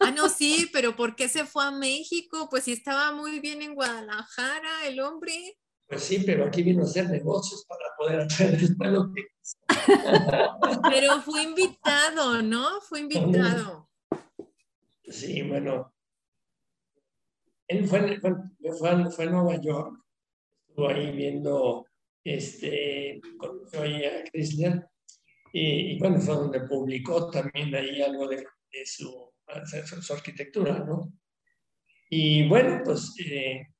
Ah, no, sí, pero ¿por qué se fue a México? Pues sí estaba muy bien en Guadalajara el hombre. Pues sí, pero aquí vino a hacer negocios para poder hacer después lo que Pero fue invitado, ¿no? Fue invitado. Sí, bueno. Él fue, fue, fue a Nueva York, estuvo ahí viendo, este, conoció ahí a Chrysler y, bueno, fue donde publicó también ahí algo de, su, su, arquitectura, ¿no? Y bueno, pues eh,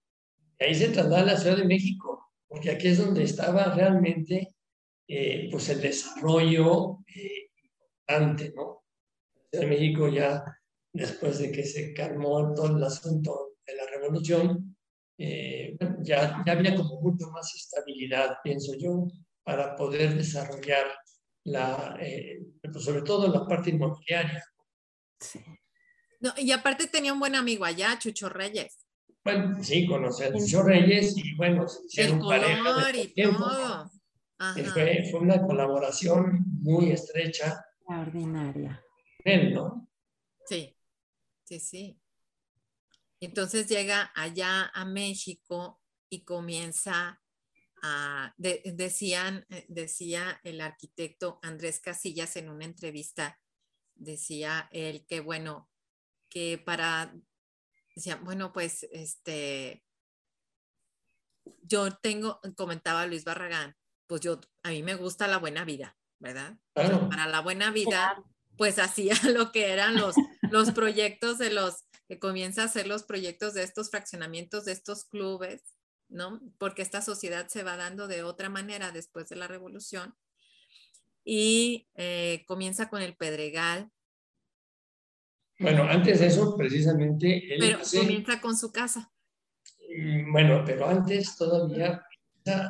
ahí se traslada a la Ciudad de México, porque aquí es donde estaba realmente eh, pues el desarrollo eh, importante, ¿no? La Ciudad de México ya después de que se calmó todo el asunto de la revolución, ya, ya había como mucho más estabilidad, pienso yo, para poder desarrollar la, eh, pues sobre todo la parte inmobiliaria. Sí. No, y aparte tenía un buen amigo allá, Chucho Reyes. Bueno, sí, conocí a Chucho Reyes y bueno, se El color y todo. Fue, fue, una colaboración muy estrecha. Extraordinaria. Él, ¿no? Sí, sí, sí. Entonces llega allá a México y comienza decían, eh, decía el arquitecto Andrés Casillas en una entrevista, decía él que bueno, que para, decía, bueno, pues este, yo tengo, comentaba Luis Barragán, pues yo, a mí me gusta la buena vida, ¿verdad? para la buena vida, pues hacía lo que eran los, los proyectos de los, que comienza a hacer los proyectos de estos fraccionamientos, de estos clubes, ¿no? Porque esta sociedad se va dando de otra manera después de la revolución. Y eh, comienza con el Pedregal. Bueno, antes de eso, precisamente. pero comienza con su casa. Mm, bueno, pero antes todavía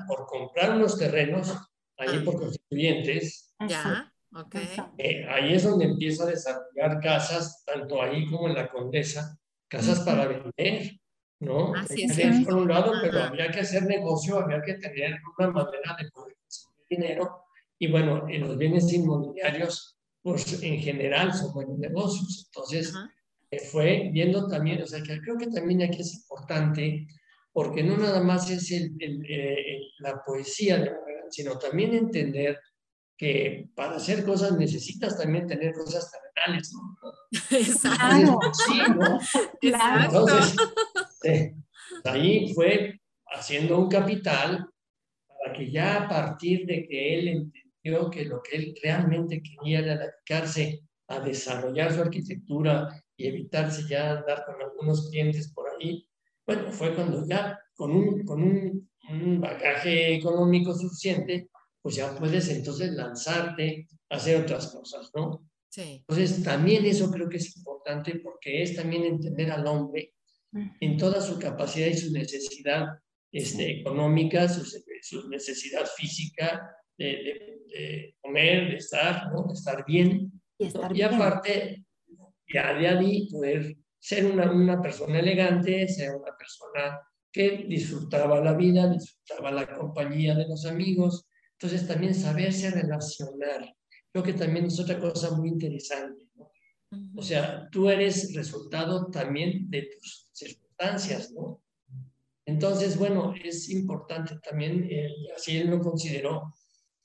por comprar unos terrenos ahí ah. por constituyentes. Ya, ok. Eh, ahí es donde empieza a desarrollar casas, tanto ahí como en la Condesa, casas para vender. ¿no? Así es. Por un lado, pero había que hacer negocio, había que tener una manera de poder conseguir dinero. Y bueno, en los bienes inmobiliarios, pues en general son buenos negocios. Entonces, eh, fue viendo también, o sea, que creo que también aquí es importante, porque no nada más es el, eh, la poesía, sino también entender que para hacer cosas necesitas también tener cosas terrenales, ¿no? Exacto. Sí, ¿no? Claro. Entonces, eh, ahí fue haciendo un capital para que ya a partir de que él entendió que lo que él realmente quería era dedicarse a desarrollar su arquitectura y evitarse ya andar con algunos clientes por ahí, bueno, fue cuando ya con un, con un, un bagaje económico suficiente, pues ya puedes entonces lanzarte a hacer otras cosas, ¿no? Sí. Entonces, también eso creo que es importante porque es también entender al hombre en toda su capacidad y su necesidad este, económica, su, su, necesidad física de, de, comer, de estar, ¿no? de estar bien. Y, estar ¿no? y bien. aparte, ya de ahí poder ser una, una persona elegante, ser una persona que disfrutaba la vida, disfrutaba la compañía de los amigos. Entonces también saberse relacionar. Creo que también es otra cosa muy interesante. ¿no? O sea, tú eres resultado también de tus circunstancias, ¿no? Entonces, bueno, es importante también, eh, así él lo consideró,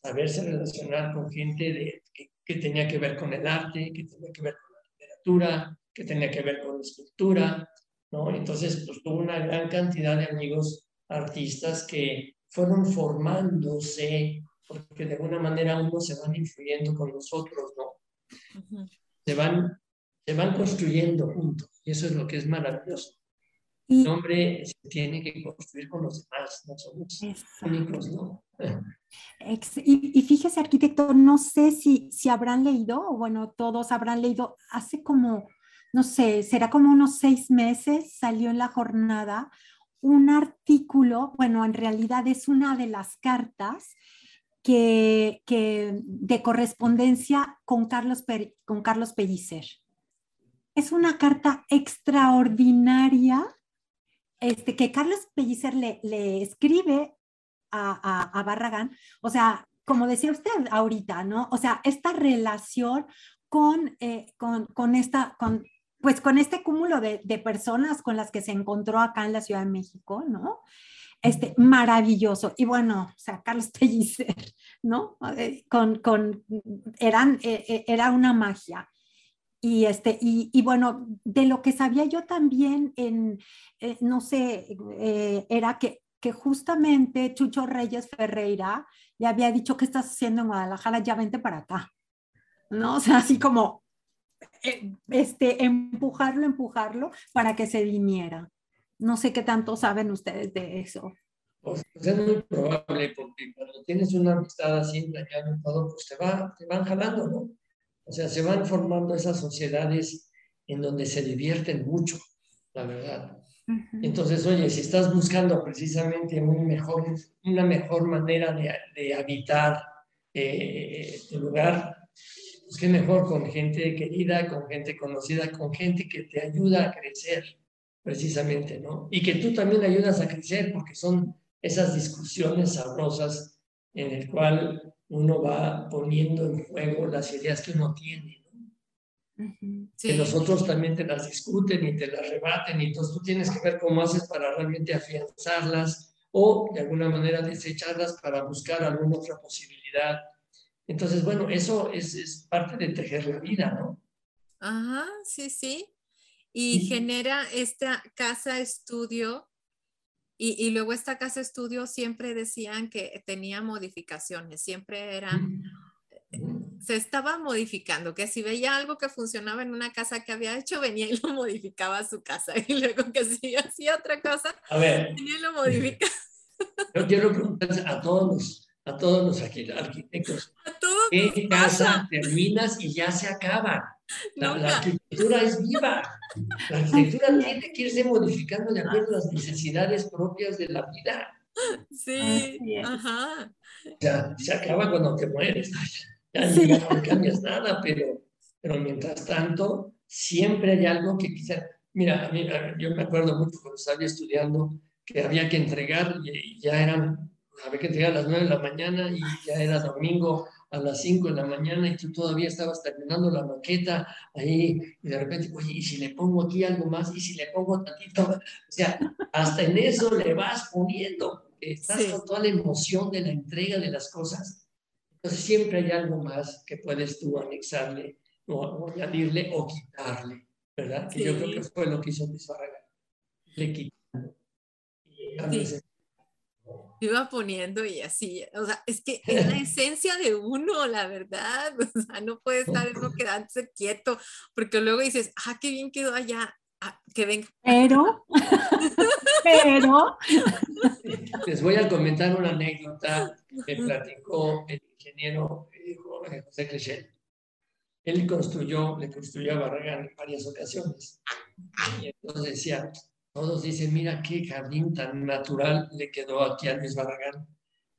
saberse relacionar con gente de, que, que, tenía que ver con el arte, que tenía que ver con la literatura, que tenía que ver con la escultura, ¿no? Entonces, pues tuvo una gran cantidad de amigos artistas que fueron formándose, porque de alguna manera uno se van influyendo con los otros, ¿no? Uh -huh. Se van, se van construyendo juntos, y eso es lo que es maravilloso. Y, El hombre se tiene que construir con los demás, no somos Exacto. únicos, ¿no? y, y fíjese, arquitecto, no sé si, si habrán leído, o bueno, todos habrán leído, hace como, no sé, será como unos seis meses, salió en la jornada un artículo, bueno, en realidad es una de las cartas que, que de correspondencia con Carlos, con Carlos Pellicer. Es una carta extraordinaria este, que Carlos Pellicer le, escribe a, Barragán, o sea, como decía usted ahorita, ¿no? O sea, esta relación con, eh, con, esta, pues con este cúmulo de, de, personas con las que se encontró acá en la Ciudad de México, ¿no? Este, maravilloso. Y bueno, o sea, Carlos Pellicer, ¿no? Eh, con, con, eran, eh, era una magia. Y, este, y, y, bueno, de lo que sabía yo también, en, eh, no sé, eh, era que, que, justamente Chucho Reyes Ferreira le había dicho, ¿qué estás haciendo en Guadalajara? Ya vente para acá. ¿No? O sea, así como eh, este, empujarlo, empujarlo para que se viniera. No sé qué tanto saben ustedes de eso. Pues, es muy probable, porque cuando tienes una amistad así, entrañable y todo, pues te, va, te van jalando, ¿no? O sea, se van formando esas sociedades en donde se divierten mucho, la verdad. Entonces, oye, si estás buscando precisamente un mejor, una mejor manera de, de habitar eh, tu lugar, pues qué mejor con gente querida, con gente conocida, con gente que te ayuda a crecer, precisamente, ¿no? Y que tú también ayudas a crecer, porque son esas discusiones sabrosas en el cual uno va poniendo en juego las ideas que uno tiene, ¿no? Uh -huh. sí. Que los otros también te las discuten y te las rebaten, y entonces tú tienes que ver cómo haces para realmente afianzarlas o de alguna manera desecharlas para buscar alguna otra posibilidad. Entonces, bueno, eso es, es parte de tejer la vida, ¿no? Ajá, sí, sí. Y sí. genera esta casa estudio y, y, luego esta casa estudio siempre decían que tenía modificaciones, siempre era, se estaba modificando, que si veía algo que funcionaba en una casa que había hecho, venía y lo modificaba a su casa. Y luego que si hacía otra cosa, a ver, venía y lo modificaba. Yo quiero preguntar a todos los, a todos los arquitectos, ¿qué casa terminas y ya se acaba? La, la, arquitectura es viva. La arquitectura tiene que irse modificando de acuerdo a las necesidades propias de la vida. Sí, ajá. O sea, se acaba cuando te mueres. Ya, sí. ya no cambias nada, pero, pero mientras tanto, siempre hay algo que quizá. Mira, a mí, yo me acuerdo mucho cuando estaba estudiando que había que entregar y ya eran, había que entregar a las 9 de la mañana y ya era domingo a las 5 de la mañana y tú todavía estabas terminando la maqueta ahí y de repente, oye, ¿y si le pongo aquí algo más? ¿Y si le pongo tantito? O sea, hasta en eso le vas poniendo, estás sí. con toda la emoción de la entrega de las cosas. Entonces siempre hay algo más que puedes tú anexarle o, añadirle o quitarle, ¿verdad? Que sí. yo creo que fue lo que hizo Barragán. Le quitó. Sí. iba poniendo y así, o sea, es que es la esencia de uno, la verdad, o sea, no puede estar uno quedándose quieto, porque luego dices, ah, qué bien quedó allá, ah, que venga. Pero, pero. Les voy a comentar una anécdota que platicó el ingeniero eh, José Clechel. Él construyó, le construyó a Barragán en varias ocasiones. Y entonces decía, todos dicen, mira qué jardín tan natural le quedó aquí a Luis Barragán.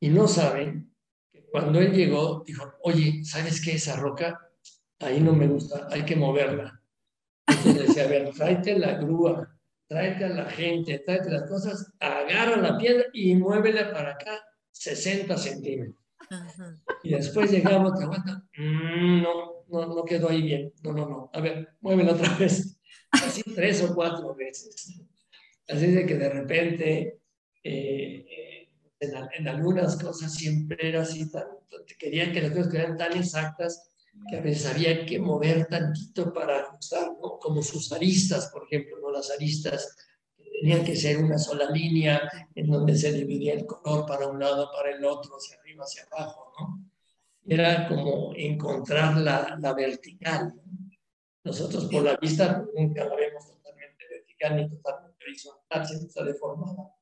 Y no saben que cuando él llegó, dijo, oye, ¿sabes qué? Esa roca, ahí no me gusta, hay que moverla. Entonces decía, a ver, tráete la grúa, tráete a la gente, tráete las cosas, agarra la piedra y muévela para acá 60 centímetros. Y después llegamos, te aguanta, mm, no, no, no quedó ahí bien, no, no, no, a ver, muévela otra vez, así tres o cuatro veces. Así de que de repente, eh, en, algunas cosas siempre era así, tan, querían que las cosas quedaran tan exactas que a veces había que mover tantito para ajustar. Como sus aristas, por ejemplo, ¿no? Las aristas tenían que ser una sola línea en donde se dividía el color para un lado, para el otro, hacia arriba, hacia abajo. Era como encontrar la, la vertical. Nosotros por la vista nunca la vemos totalmente vertical ni totalmente horizontal, siempre está deformada.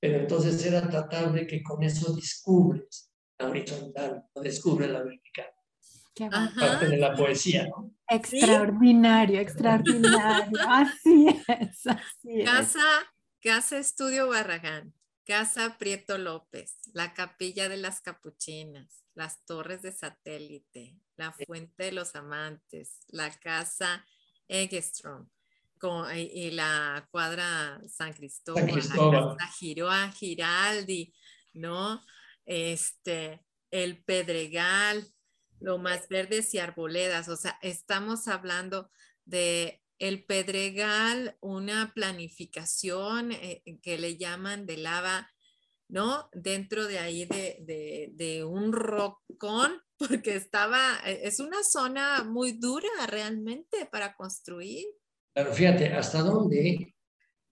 Pero entonces era tratar de que con eso descubres la horizontal, o descubres la vertical. Parte de la poesía, ¿no? Extraordinario, extraordinario. Así es, así Casa, Casa Estudio Barragán, Casa Prieto López, la Capilla de las Capuchinas, las Torres de Satélite, la Fuente de los Amantes, la Casa Eggstrom, y, la cuadra San Cristóbal, la Giroa Giraldi, ¿no? Este, el Pedregal, lo más verdes y arboledas, o sea, estamos hablando de el Pedregal, una planificación eh, que le llaman de lava, ¿no? Dentro de ahí de, de, de un rocón, porque estaba, e, es una zona muy dura realmente para construir. Pero fíjate, hasta dónde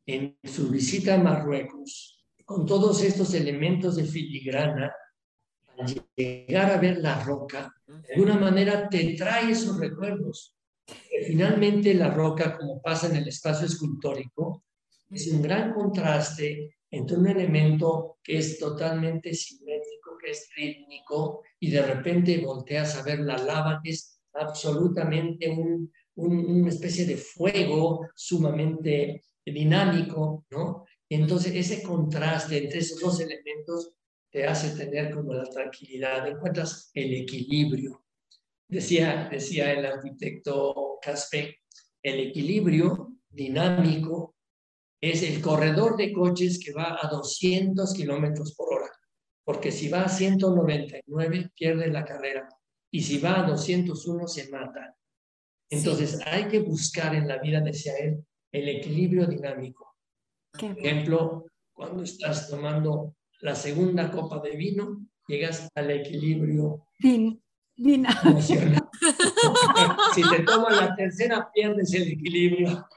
en su visita a Marruecos, con todos estos elementos de filigrana, al llegar a ver la roca, de alguna manera te trae esos recuerdos. Finalmente la roca, como pasa en el espacio escultórico, es un gran contraste entre un elemento que es totalmente simétrico, que es rítmico, y de repente volteas a ver la lava, que es absolutamente un, una especie de fuego sumamente dinámico, ¿no? Entonces ese contraste entre esos dos elementos te hace tener como la tranquilidad, encuentras el equilibrio. Decía, decía el arquitecto Caspe, el equilibrio dinámico es el corredor de coches que va a 200 kilómetros por hora, porque si va a 199 pierde la carrera y si va a 201 se mata. Entonces hay que buscar en la vida, decía él, el equilibrio dinámico. Por ejemplo, cuando estás tomando la segunda copa de vino, llegas al equilibrio emocional. si te tomas la tercera, pierdes el equilibrio.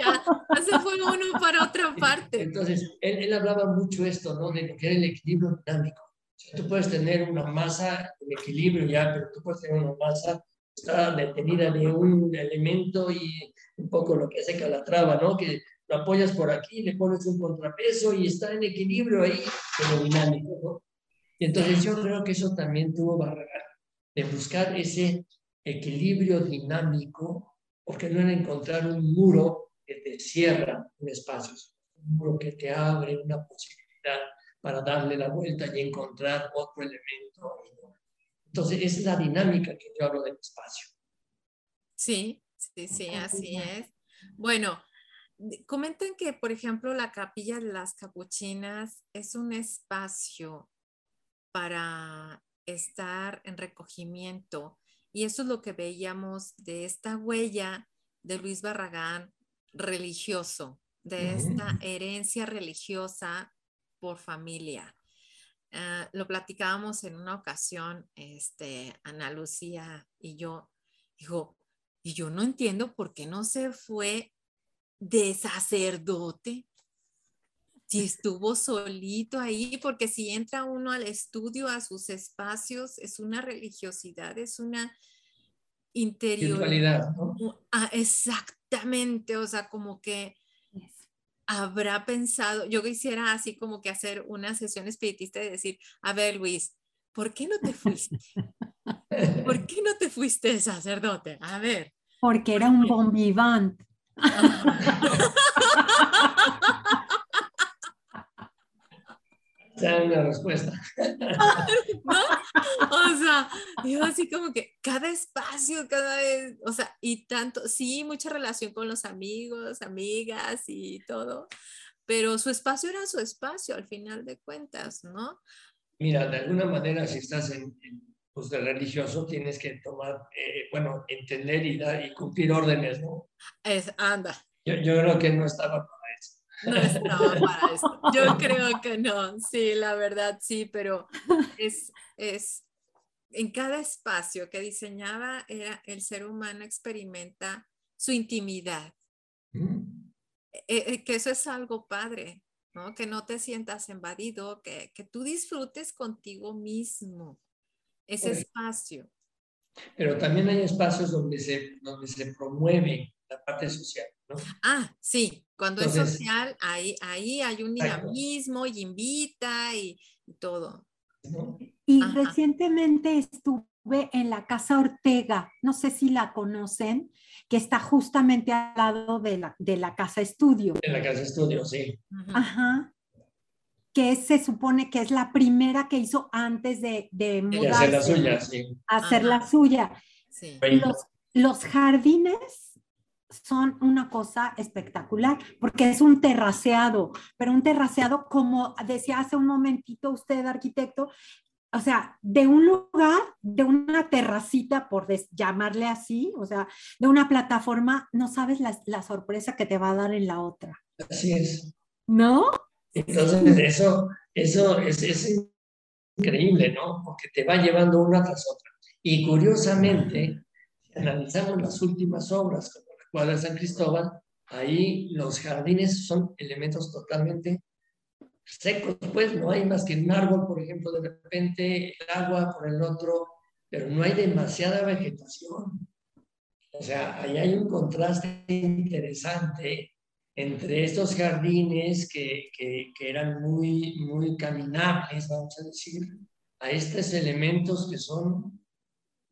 ya, se fue uno para otra parte. Entonces, él, él hablaba mucho esto, ¿no? De lo que era el equilibrio dinámico. tú puedes tener una masa en equilibrio ya, pero tú puedes tener una masa está detenida de un elemento y un poco lo que hace Calatrava, ¿no? Que lo apoyas por aquí, le pones un contrapeso y está en equilibrio ahí, pero dinámico, ¿no? Entonces yo creo que eso también tuvo Barragán, de buscar ese equilibrio dinámico, porque no era encontrar un muro que te cierra un espacio, un muro que te abre una posibilidad para darle la vuelta y encontrar otro elemento entonces, esa es la dinámica que yo hablo del espacio. Sí, sí, sí, así es. Bueno, comenten que, por ejemplo, la capilla de las capuchinas es un espacio para estar en recogimiento y eso es lo que veíamos de esta huella de Luis Barragán religioso, de esta herencia religiosa por familia. Ah, lo platicábamos en una ocasión, este, Ana Lucía y yo, dijo, y yo no entiendo por qué no se fue de sacerdote. si estuvo solito ahí, porque si entra uno al estudio, a sus espacios, es una religiosidad, es una interioridad. ¿no? Ah, exactamente, o sea, como que habrá pensado, yo quisiera así como que hacer una sesión espiritista y decir, a ver Luis, ¿por qué no te fuiste? ¿Por qué no te fuiste sacerdote? A ver. Porque era un bon la respuesta. O sea, yo así como que cada espacio, cada vez, o sea, y tanto, sí, mucha relación con los amigos, amigas y todo, pero su espacio era su espacio al final de cuentas, ¿no? Mira, de alguna manera, si estás en, pues, de religioso, tienes que tomar, eh, bueno, entender y, dar, y cumplir órdenes, ¿no? Es, anda. Yo, yo creo que no estaba no estaba para esto. Yo creo que no, sí, la verdad sí, pero es, es en cada espacio que diseñaba era el ser humano experimenta su intimidad. Mm. E, e, que eso es algo padre, ¿no? Que no te sientas invadido, que, que tú disfrutes contigo mismo ese espacio. Pero también hay espacios donde se, donde se promueve la parte social, ¿no? Ah, sí, cuando es social, ahí, ahí hay un dinamismo y invita y, todo. Y recientemente estuve en la Casa Ortega, no sé si la conocen, que está justamente al lado de la, de la Casa Estudio. En la Casa Estudio, sí. Ajá. Que se supone que es la primera que hizo antes de, de mudarse. hacer la suya, sí. Hacer la suya. Sí. Los, los jardines son una cosa espectacular, porque es un terraceado, pero un terraceado, como decía hace un momentito usted, arquitecto, o sea, de un lugar, de una terracita, por llamarle así, o sea, de una plataforma, no sabes la, sorpresa que te va a dar en la otra. Así es. ¿No? Entonces, eso, eso es, es increíble, ¿no? Porque te va llevando una tras otra. Y curiosamente, analizamos las últimas obras, como cuadra San Cristóbal, ahí los jardines son elementos totalmente secos, pues no hay más que un árbol, por ejemplo, de repente el agua por el otro, pero no hay demasiada vegetación. O sea, ahí hay un contraste interesante entre estos jardines que, eran muy, muy caminables, vamos a decir, a estos elementos que son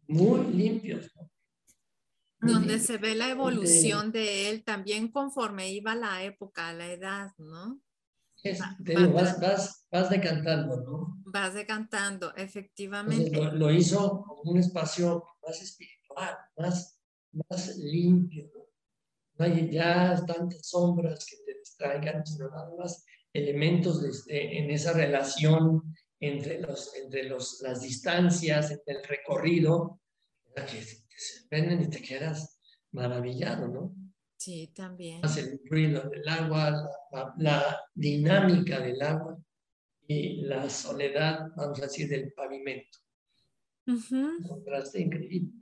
muy limpios. ¿no? Donde se ve la evolución de él también conforme iba la época, la edad, ¿no? vas, vas, vas, decantando, ¿no? Vas decantando, efectivamente. lo, hizo como un espacio más espiritual, más, más limpio. No hay ya tantas sombras que te distraigan, sino nada más elementos de, en esa relación entre, los, entre los, las distancias, entre el recorrido, que se prenden y te quedas maravillado, ¿no? Sí, también. El ruido del agua, la, dinámica del agua y la soledad, vamos a decir, del pavimento. Un contraste increíble.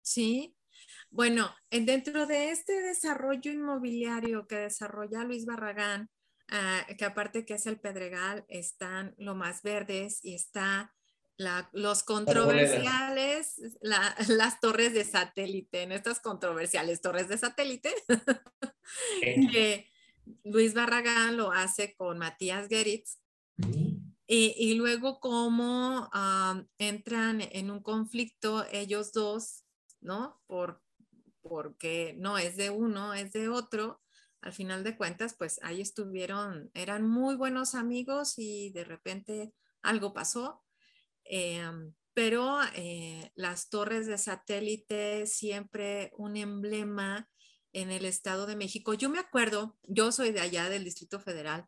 Sí. Bueno, dentro de este desarrollo inmobiliario que desarrolla Luis Barragán, ah, que aparte que es el Pedregal, están lo más verdes y está los controversiales, las torres de satélite, en estas controversiales torres de satélite, que Luis Barragán lo hace con Matías Geritz. y, luego cómo entran en un conflicto ellos dos, ¿no? Por, porque no es de uno, es de otro. Al final de cuentas, pues ahí estuvieron, eran muy buenos amigos y de repente algo pasó Em, pero eh, las torres de satélite siempre un emblema en el Estado de México. Yo me acuerdo, yo soy de allá del Distrito Federal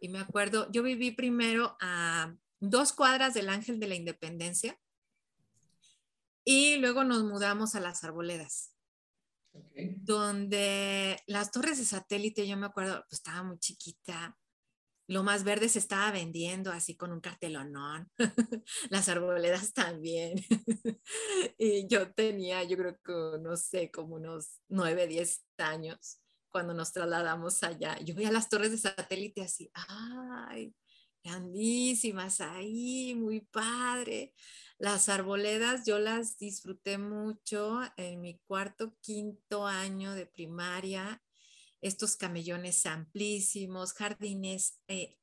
y me acuerdo, yo viví primero a dos cuadras del Ángel de la Independencia y luego nos mudamos a las Arboledas. Donde las torres de satélite, yo me acuerdo, pues estaba muy chiquita, lo más verde se estaba vendiendo así con un cartelonón, las arboledas también. y yo tenía, yo creo que, no sé, como unos nueve, diez años cuando nos trasladamos allá. Yo veía las torres de satélite así, ay, grandísimas ahí, muy padre. Las arboledas yo las disfruté mucho en mi cuarto, quinto año de primaria estos camellones amplísimos, jardines eh,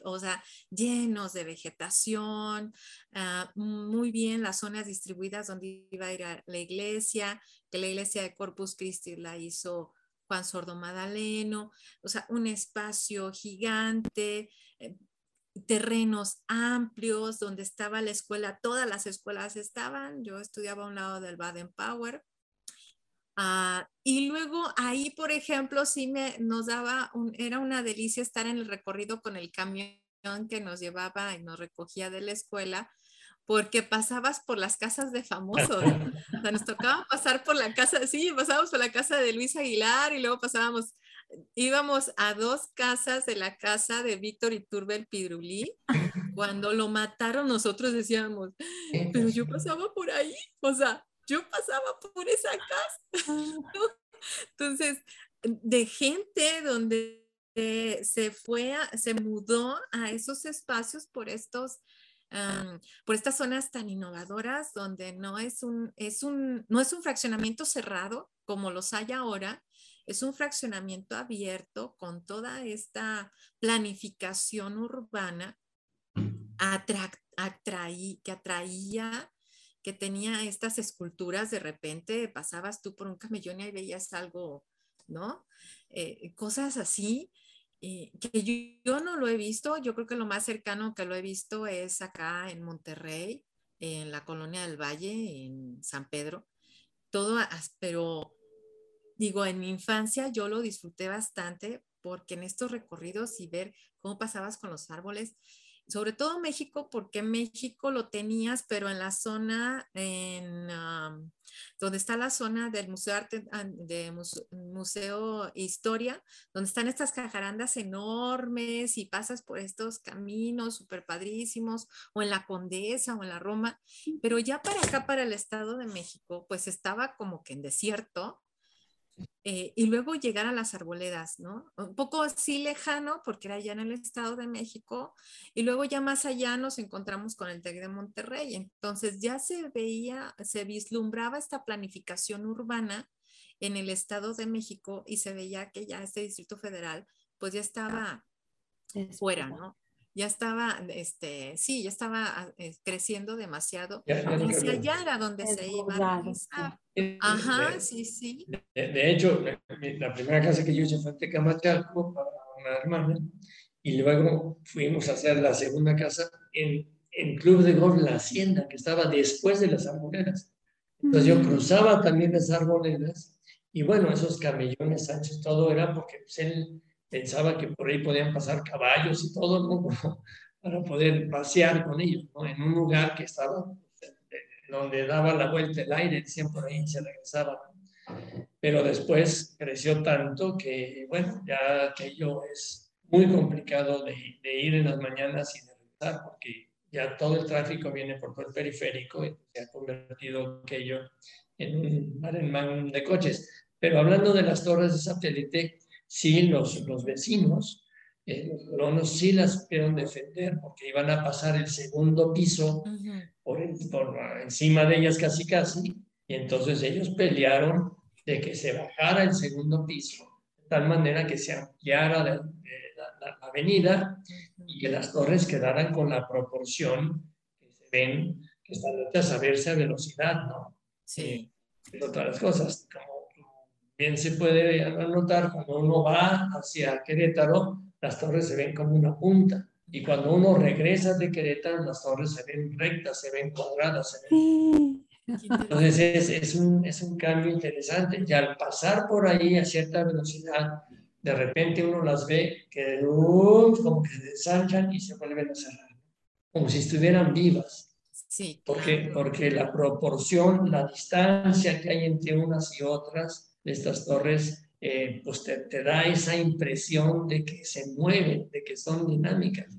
o sea, llenos de vegetación, ah, muy bien las zonas distribuidas donde iba a ir a la iglesia, que la iglesia de Corpus Christi la hizo Juan Sordo Madaleno, o sea, un espacio gigante, eh, terrenos amplios donde estaba la escuela, todas las escuelas estaban, yo estudiaba a un lado del Baden Power Ah, y luego ahí, por ejemplo, sí me nos daba, era una delicia estar en el recorrido con el camión que nos llevaba y nos recogía de la escuela, porque pasabas por las casas de famosos. o sea, nos tocaba pasar por la casa, sí, pasábamos por la casa de Luis Aguilar y luego pasábamos, íbamos a dos casas de la casa de Víctor Iturbel Pidrulí. Cuando lo mataron, nosotros decíamos, pero yo pasaba por ahí, o sea, yo pasaba por esa casa. Entonces, de gente donde se fue, se mudó a esos espacios por estos, por estas zonas tan innovadoras donde no es un, es un, no es un fraccionamiento cerrado como los hay ahora, es un fraccionamiento abierto con toda esta planificación urbana que atraía que tenía estas esculturas, de repente pasabas tú por un camellón y veías algo, ¿no? Eh, cosas así, eh, que yo, no lo he visto, yo creo que lo más cercano que lo he visto es acá en Monterrey, en la colonia del Valle, en San Pedro, todo, pero digo, en mi infancia yo lo disfruté bastante porque en estos recorridos y ver cómo pasabas con los árboles, sobre todo México, porque México lo tenías, pero en la zona, en donde está la zona del Museo Arte, ah, de Museo, Historia, donde están estas cajarandas enormes y pasas por estos caminos súper padrísimos, o en la Condesa o en la Roma, pero ya para acá, para el Estado de México, pues estaba como que en desierto, eh, y luego llegar a las arboledas, ¿no? Un poco así lejano, porque era ya en el Estado de México, y luego ya más allá nos encontramos con el TEC de Monterrey. Entonces ya se veía, se vislumbraba esta planificación urbana en el Estado de México y se veía que ya este Distrito Federal, pues ya estaba fuera, ¿no? ya estaba, este, sí, ya estaba ah, eh, creciendo demasiado. hacia allá era donde se iba a realizar. Ajá, sí, sí. De, hecho, la, primera casa que yo hice fue en Tecamachalco para una hermana y luego fuimos a hacer la segunda casa en, en Club de Golf La Hacienda, que estaba después de las arboledas. Entonces yo cruzaba también las arboledas y bueno, esos camellones anchos, todo era porque pues, él pensaba que por ahí podían pasar caballos y todo, ¿no? Para poder pasear con ellos, ¿no? En un lugar que estaba, donde daba la vuelta el aire, decían por ahí, se regresaba. Pero después creció tanto que, bueno, ya aquello es muy complicado de, de ir en las mañanas y de regresar, porque ya todo el tráfico viene por todo el periférico y se ha convertido aquello en un arenman de coches. Pero hablando de las torres de satélite, sí los, los vecinos, eh, los colonos sí las supieron defender porque iban a pasar el segundo piso por, por, encima de ellas casi casi, y entonces ellos pelearon de que se bajara el segundo piso, de tal manera que se ampliara la, la, avenida y que las torres quedaran con la proporción que se ven, que están hechas a verse a velocidad, ¿no? Sí. Eh, otras las cosas, como bien se puede notar cuando uno va hacia Querétaro, las torres se ven como una punta. Y cuando uno regresa de Querétaro, las torres se ven rectas, se ven cuadradas. Entonces es, es, un, es un cambio interesante. Y al pasar por ahí a cierta velocidad, de repente uno las ve que como que se desanchan y se vuelven a cerrar, como si estuvieran vivas. Sí. Porque, porque la proporción, la distancia que hay entre unas y otras, estas torres, eh, pues te, da esa impresión de que se mueven, de que son dinámicas.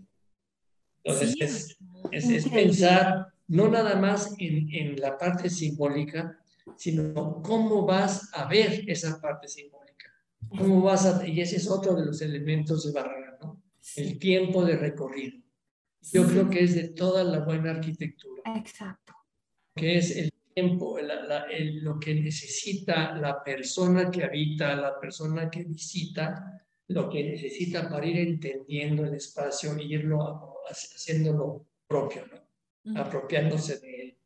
Entonces, es, es, pensar no nada más en, en, la parte simbólica, sino cómo vas a ver esa parte simbólica. ¿Cómo vas a, y ese es otro de los elementos de Barragán, ¿no? El tiempo de recorrido. Yo creo que es de toda la buena arquitectura. Exacto. Que es el tiempo, lo que necesita la persona que habita, la persona que visita, lo que necesita para ir entendiendo el espacio e irlo haciéndolo propio, ¿no? apropiándose de él.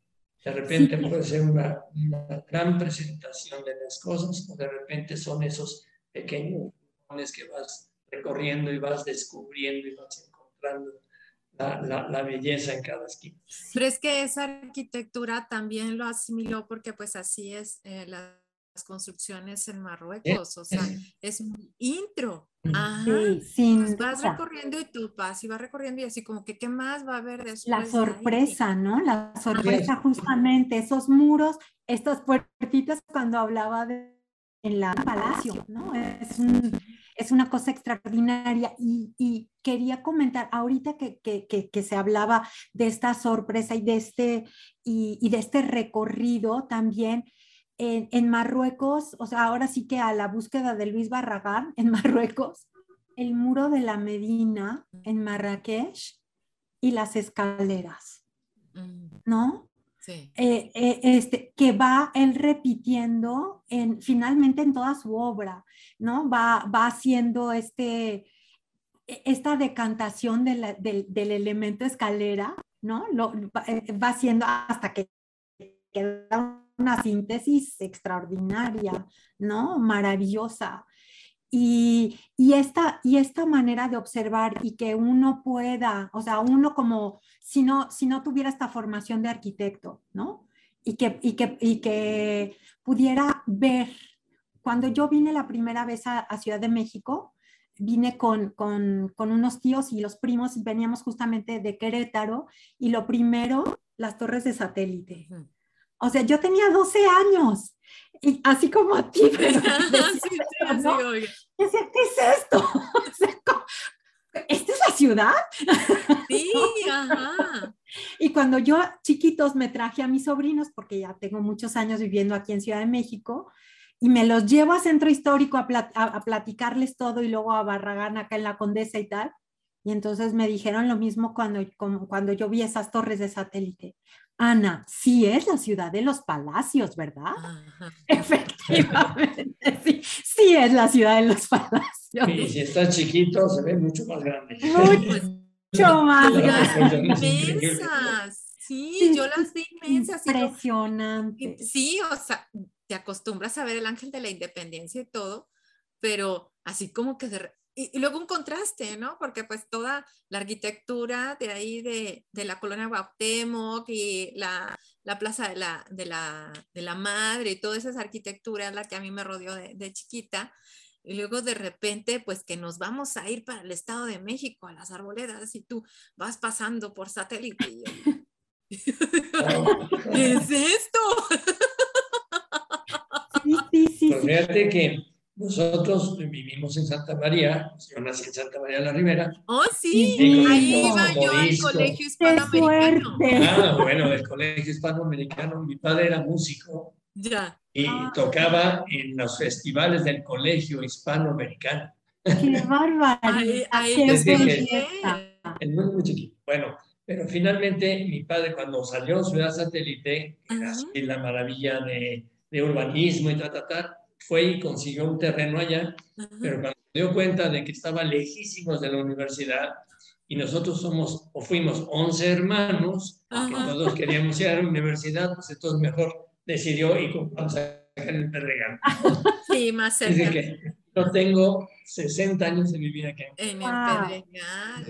De repente puede ser una, una, gran presentación de las cosas o de repente son esos pequeños que vas recorriendo y vas descubriendo y vas encontrando la, la, belleza en cada esquina. Pero es que esa arquitectura también lo asimiló porque pues así es eh, las construcciones en Marruecos, o sea, es un intro. Ajá. Sí, pues vas recorriendo y tú vas y vas recorriendo y así como que qué más va a haber después. La sorpresa, ¿no? La sorpresa justamente, esos muros, estas puertitas cuando hablaba de en la palacio, ¿no? Es un, es una cosa extraordinaria y, quería comentar ahorita que, que, se hablaba de esta sorpresa y de este, y, de este recorrido también. En, en, Marruecos, o sea, ahora sí que a la búsqueda de Luis Barragán en Marruecos, el muro de la Medina en Marrakech y las escaleras, mm. ¿no? Eh, eh, este, que va él repitiendo en, finalmente en toda su obra, ¿no? Va, va haciendo este, e, esta decantación del, del, elemento escalera, ¿no? Lo, eh, va, haciendo hasta que queda una síntesis extraordinaria, ¿no? Maravillosa. Y, y, esta, y esta manera de observar y que uno pueda, o sea, uno como si no, si no tuviera esta formación de arquitecto, ¿no? Y que, y que, y que pudiera ver. Cuando yo vine la primera vez a, Ciudad de México, vine con, con, con, unos tíos y los primos, veníamos justamente de Querétaro, y lo primero, las torres de satélite. O sea, yo tenía 12 años y así como a ti, pero ¿qué es esto? ¿Esta es la ciudad? Sí, ajá. Y cuando yo chiquitos me traje a mis sobrinos, porque ya tengo muchos años viviendo aquí en Ciudad de México, y me los llevo a Centro Histórico a, a platicarles todo y luego a Barragán acá en la Condesa y tal, y entonces me dijeron lo mismo cuando, cuando yo vi esas torres de satélite. Ana, sí es la ciudad de los palacios, ¿verdad? Efectivamente, sí, sí es la ciudad de los palacios. Y si está chiquito, se ve mucho más grande. Mucho más grande. Inmensas. Sí, yo las vi inmensas. Impresionante. Sí, o sea, te acostumbras a ver el ángel de la independencia y todo, pero así como que de, y, luego un contraste, ¿no? Porque pues toda la arquitectura de ahí de, de la colonia Guautemoc y la, la plaza de la, de, la, de la, madre y toda esa arquitectura es la que a mí me rodeó de, de, chiquita. Y luego de repente, pues que nos vamos a ir para el Estado de México, a las arboledas, y tú vas pasando por satélite. ¿Qué es esto? Sí, sí, sí. Pues fíjate que nosotros vivimos en Santa María, yo nací en Santa María de la Ribera. Oh, sí, ahí iba yo al colegio hispanoamericano. Ah, bueno, el colegio hispanoamericano, mi padre era músico. Ya. Y ah. tocaba en los festivales del colegio hispanoamericano. ¡Qué bárbaro! Ahí, ahí es muy, muy chiquito. Bueno, pero finalmente mi padre cuando salió Ciudad Satélite, era así la maravilla de, de urbanismo y ta, ta, ta, fue y consiguió un terreno allá, pero cuando se dio cuenta de que estaba lejísimos de la universidad y nosotros somos o fuimos 11 hermanos, que todos queríamos ir a la universidad, pues entonces mejor decidió y compramos en el Pedregal. Sí, más cerca. que yo tengo 60 años de vivir aquí. En el Pedregal.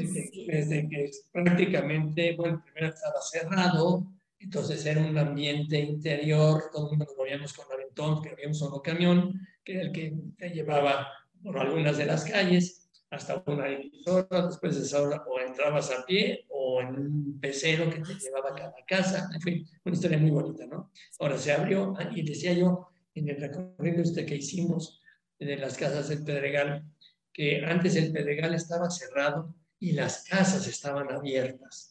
Desde, que prácticamente, bueno, primero estaba cerrado, entonces era un ambiente interior, todo el mundo nos movíamos con aventón, que había un solo camión, que era el que te llevaba por algunas de las calles hasta una emisora, después de esa hora o entrabas a pie o en un pecero que te llevaba a cada casa, en fin, una historia muy bonita, ¿no? Ahora se abrió ah, y decía yo en el recorrido este que hicimos de las casas del Pedregal, que antes el Pedregal estaba cerrado y las casas estaban abiertas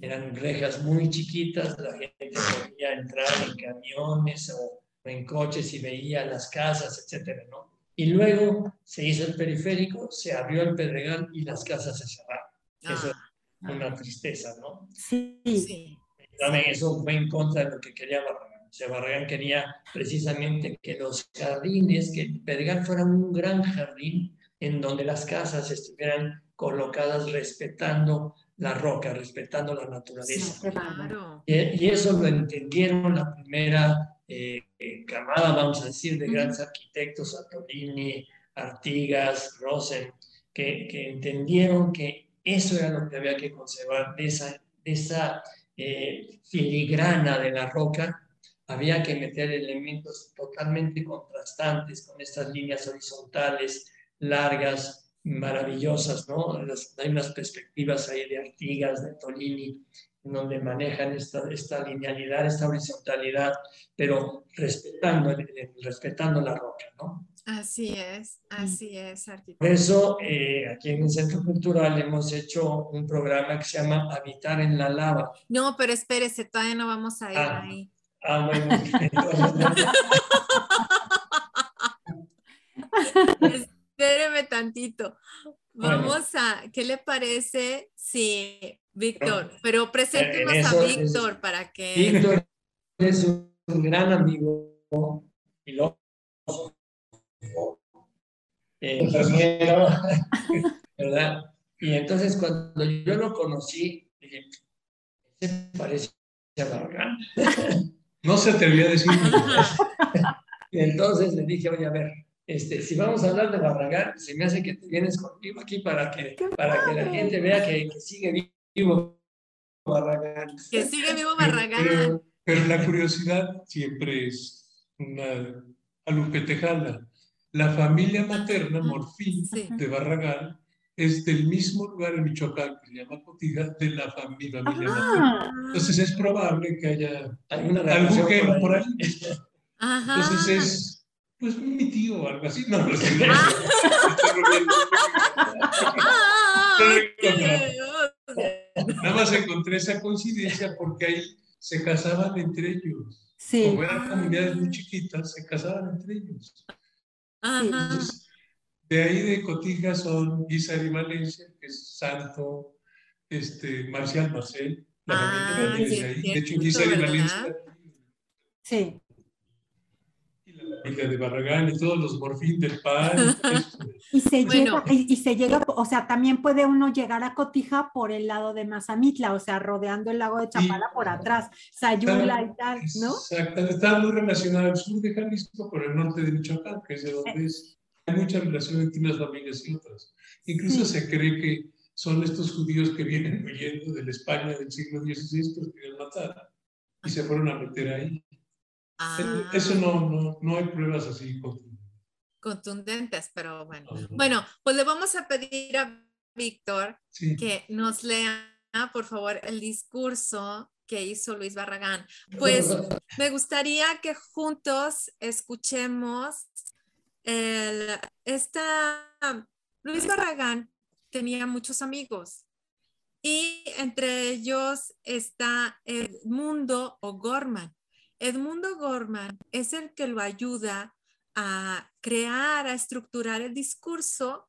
eran rejas muy chiquitas, la gente podía entrar en camiones o en coches y veía las casas, etcétera, ¿no? Y luego se hizo el periférico, se abrió el Pedregal y las casas se cerraron. Eso es Ah, una tristeza, ¿no? Sí. sí. También eso fue en contra de lo que quería Barragán. O sea, Barragán quería precisamente que los jardines, que Pedregal fuera un gran jardín en donde las casas estuvieran colocadas respetando la roca, respetando la naturaleza. Claro. Y, y eso lo entendieron la primera eh, eh, camada, vamos a decir, de grandes arquitectos, Antolini, Artigas, Rosen, que, que entendieron que eso era lo que había que conservar, de esa, de esa eh, filigrana de la roca, había que meter elementos totalmente contrastantes con estas líneas horizontales, largas, maravillosas, ¿no? Las- hay unas perspectivas ahí de Artigas, de Tolini, en donde manejan esta, esta linealidad, esta horizontalidad, pero respetando, el- respetando la roca, ¿no? Así es, así es, Por arquitecto. eso, eh, aquí en el Centro Cultural hemos hecho un programa que se llama Habitar en la Lava. No, pero espérese, todavía no vamos a ir Ah. ahí. Ah, bueno, entonces, Espéreme tantito. Bueno. Vamos a, ¿qué le parece? Sí, Víctor, pero preséntenos en a eso Víctor para que... Víctor es un gran amigo, filósofo, eh, ingeniero, ¿verdad? Y entonces cuando yo lo conocí, dije, se parece a Barragán. No se atrevía a decir. Y entonces le dije, oye, a ver, este, si vamos a hablar de Barragán, se me hace que te vienes conmigo aquí para que, ¡Qué para que la gente vea que, que sigue vivo Barragán. Que sigue vivo Barragán. Pero, pero la curiosidad siempre es una alupetejana. La familia materna, Morfín, Sí. de Barragán, es del mismo lugar en Michoacán, que se llama Cotija, de la fami- familia materna. Ah, Entonces es probable que haya algún relación gen por ahí. Ajá. Entonces es, pues, mi tío o algo así. No, no sé. Ah, ok. Nada más encontré esa coincidencia porque ahí se casaban entre ellos. sí. Como eran comunidades muy chiquitas, se casaban entre ellos. Entonces, de ahí de Cotija son Guizar y Valencia, que es Santo, este, Marcial Marcel, la Ah, sí, de ahí. De hecho, Guizar y. Valencia Sí. Familia de Barragán y todos los morfín del PAN. Y se, Bueno. llega, y, y se llega, o sea, también puede uno llegar a Cotija por el lado de Mazamitla, o sea, rodeando el lago de Chapala por atrás, Sayula y tal, ¿no? Exacto, está muy relacionado el sur de Jalisco con el norte de Michoacán, que es de donde es. Hay mucha relación entre unas familias y otras. Incluso Sí. se cree que son estos judíos que vienen huyendo de la España del siglo XVI que los querían matar y se fueron a meter ahí. Ah, Eso no, no, no hay pruebas así. contundentes. contundentes, pero bueno. No, no. Bueno, pues le vamos a pedir a Víctor Sí. que nos lea, por favor, el discurso que hizo Luis Barragán. Pues me gustaría que juntos escuchemos el, esta, Luis Barragán tenía muchos amigos y entre ellos está Edmundo O'Gorman. Edmundo Gorman es el que lo ayuda a crear, a estructurar el discurso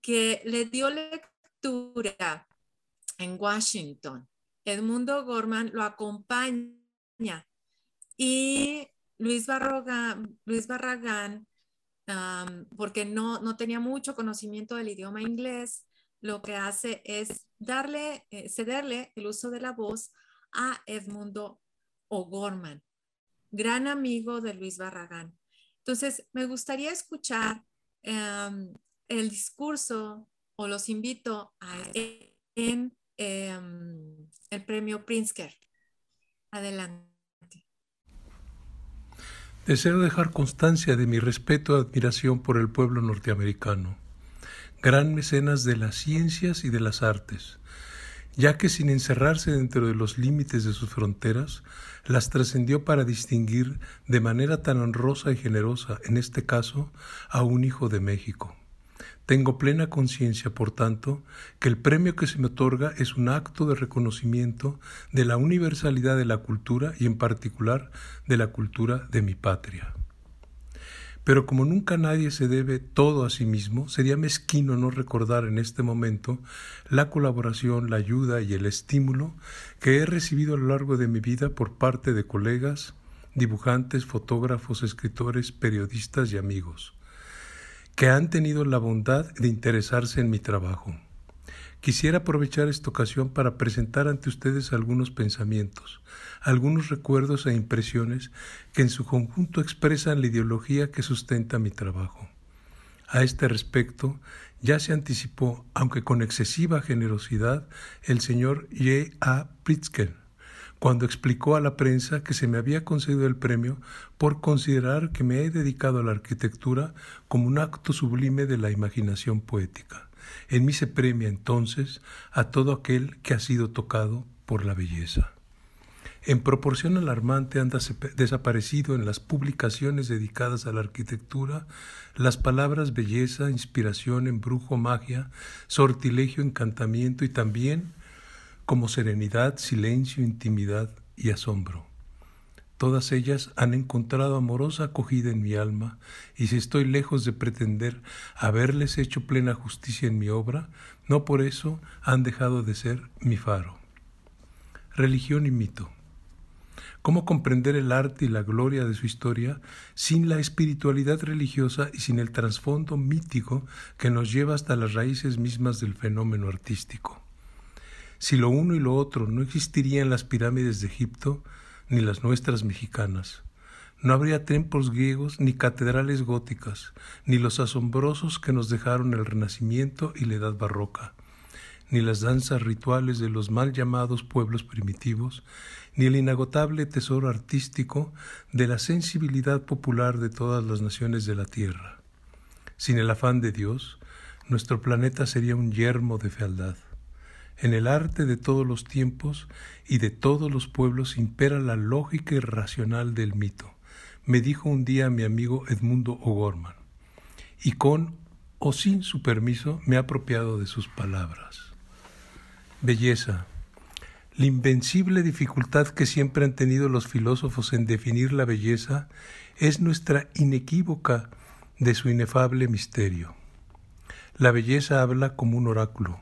que le dio lectura en Washington. Edmundo Gorman lo acompaña y Luis Luis Barragán porque no, no tenía mucho conocimiento del idioma inglés, lo que hace es darle, eh, cederle el uso de la voz a Edmundo O'Gorman, gran amigo de Luis Barragán. Entonces, me gustaría escuchar um, el discurso o los invito a en um, el premio Pritzker. Adelante. Deseo dejar constancia de mi respeto y admiración por el pueblo norteamericano, gran mecenas de las ciencias y de las artes, ya que sin encerrarse dentro de los límites de sus fronteras, las trascendió para distinguir de manera tan honrosa y generosa, en este caso, a un hijo de México. Tengo plena conciencia, por tanto, que el premio que se me otorga es un acto de reconocimiento de la universalidad de la cultura y en particular de la cultura de mi patria. Pero como nunca nadie se debe todo a sí mismo, sería mezquino no recordar en este momento la colaboración, la ayuda y el estímulo que he recibido a lo largo de mi vida por parte de colegas, dibujantes, fotógrafos, escritores, periodistas y amigos, que han tenido la bondad de interesarse en mi trabajo. Quisiera aprovechar esta ocasión para presentar ante ustedes algunos pensamientos, algunos recuerdos e impresiones que en su conjunto expresan la ideología que sustenta mi trabajo. A este respecto, ya se anticipó, aunque con excesiva generosidad, el señor J. A. Pritzker, cuando explicó a la prensa que se me había concedido el premio por considerar que me he dedicado a la arquitectura como un acto sublime de la imaginación poética. En mí se premia entonces a todo aquel que ha sido tocado por la belleza. En proporción alarmante han desaparecido en las publicaciones dedicadas a la arquitectura las palabras belleza, inspiración, embrujo, magia, sortilegio, encantamiento y también como serenidad, silencio, intimidad y asombro. Todas ellas han encontrado amorosa acogida en mi alma, y si estoy lejos de pretender haberles hecho plena justicia en mi obra, no por eso han dejado de ser mi faro. Religión y mito. ¿Cómo comprender el arte y la gloria de su historia sin la espiritualidad religiosa y sin el trasfondo mítico que nos lleva hasta las raíces mismas del fenómeno artístico? Si lo uno y lo otro no existirían las pirámides de Egipto, ni las nuestras mexicanas. No habría templos griegos ni catedrales góticas, ni los asombrosos que nos dejaron el Renacimiento y la Edad Barroca, ni las danzas rituales de los mal llamados pueblos primitivos, ni el inagotable tesoro artístico de la sensibilidad popular de todas las naciones de la Tierra. Sin el afán de Dios, nuestro planeta sería un yermo de fealdad. En el arte de todos los tiempos y de todos los pueblos impera la lógica irracional del mito, me dijo un día mi amigo Edmundo O'Gorman, y con o sin su permiso me he apropiado de sus palabras. Belleza. La invencible dificultad que siempre han tenido los filósofos en definir la belleza es nuestra inequívoca de su inefable misterio. La belleza habla como un oráculo,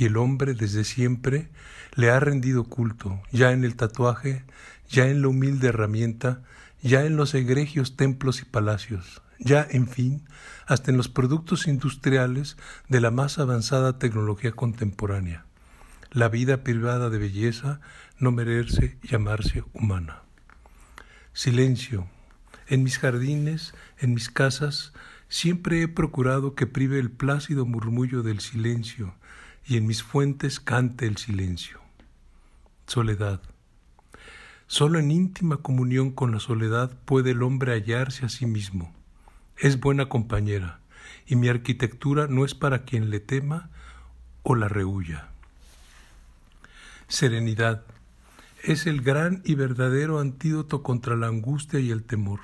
y el hombre desde siempre le ha rendido culto, ya en el tatuaje, ya en la humilde herramienta, ya en los egregios templos y palacios, ya, en fin, hasta en los productos industriales de la más avanzada tecnología contemporánea. La vida privada de belleza no merece llamarse humana. Silencio. En mis jardines, en mis casas, siempre he procurado que prive el plácido murmullo del silencio, y en mis fuentes cante el silencio. Soledad. Solo en íntima comunión con la soledad puede el hombre hallarse a sí mismo. Es buena compañera, y mi arquitectura no es para quien le tema o la rehuya. Serenidad. Es el gran y verdadero antídoto contra la angustia y el temor,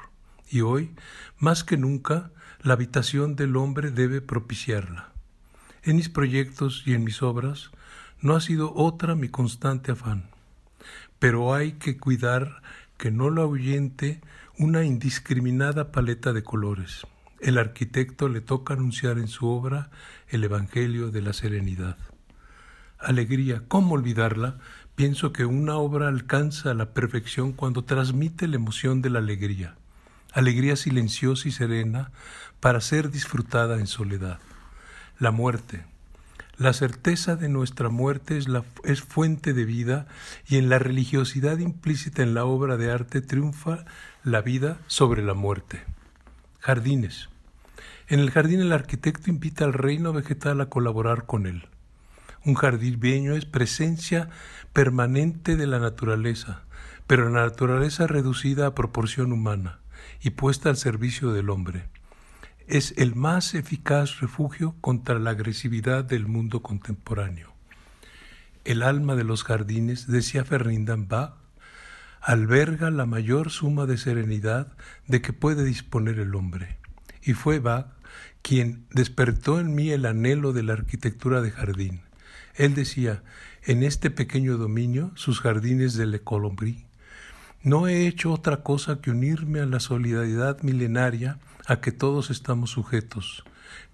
y hoy, más que nunca, la habitación del hombre debe propiciarla. En mis proyectos y en mis obras no ha sido otra mi constante afán, pero hay que cuidar que no lo ahuyente una indiscriminada paleta de colores. El arquitecto le toca anunciar en su obra el Evangelio de la Serenidad. Alegría, ¿cómo olvidarla? Pienso que una obra alcanza la perfección cuando transmite la emoción de la alegría, alegría silenciosa y serena para ser disfrutada en soledad la muerte. La certeza de nuestra muerte es, fuente de vida y en la religiosidad implícita en la obra de arte triunfa la vida sobre la muerte. Jardines. En el jardín el arquitecto invita al reino vegetal a colaborar con él. Un jardín vieño es presencia permanente de la naturaleza, pero la naturaleza reducida a proporción humana y puesta al servicio del hombre es el más eficaz refugio contra la agresividad del mundo contemporáneo. El alma de los jardines, decía Ferdinand Bach, alberga la mayor suma de serenidad de que puede disponer el hombre. Y fue Bach quien despertó en mí el anhelo de la arquitectura de jardín. Él decía, en este pequeño dominio, sus jardines de Le Colombry, No he hecho otra cosa que unirme a la solidaridad milenaria a que todos estamos sujetos,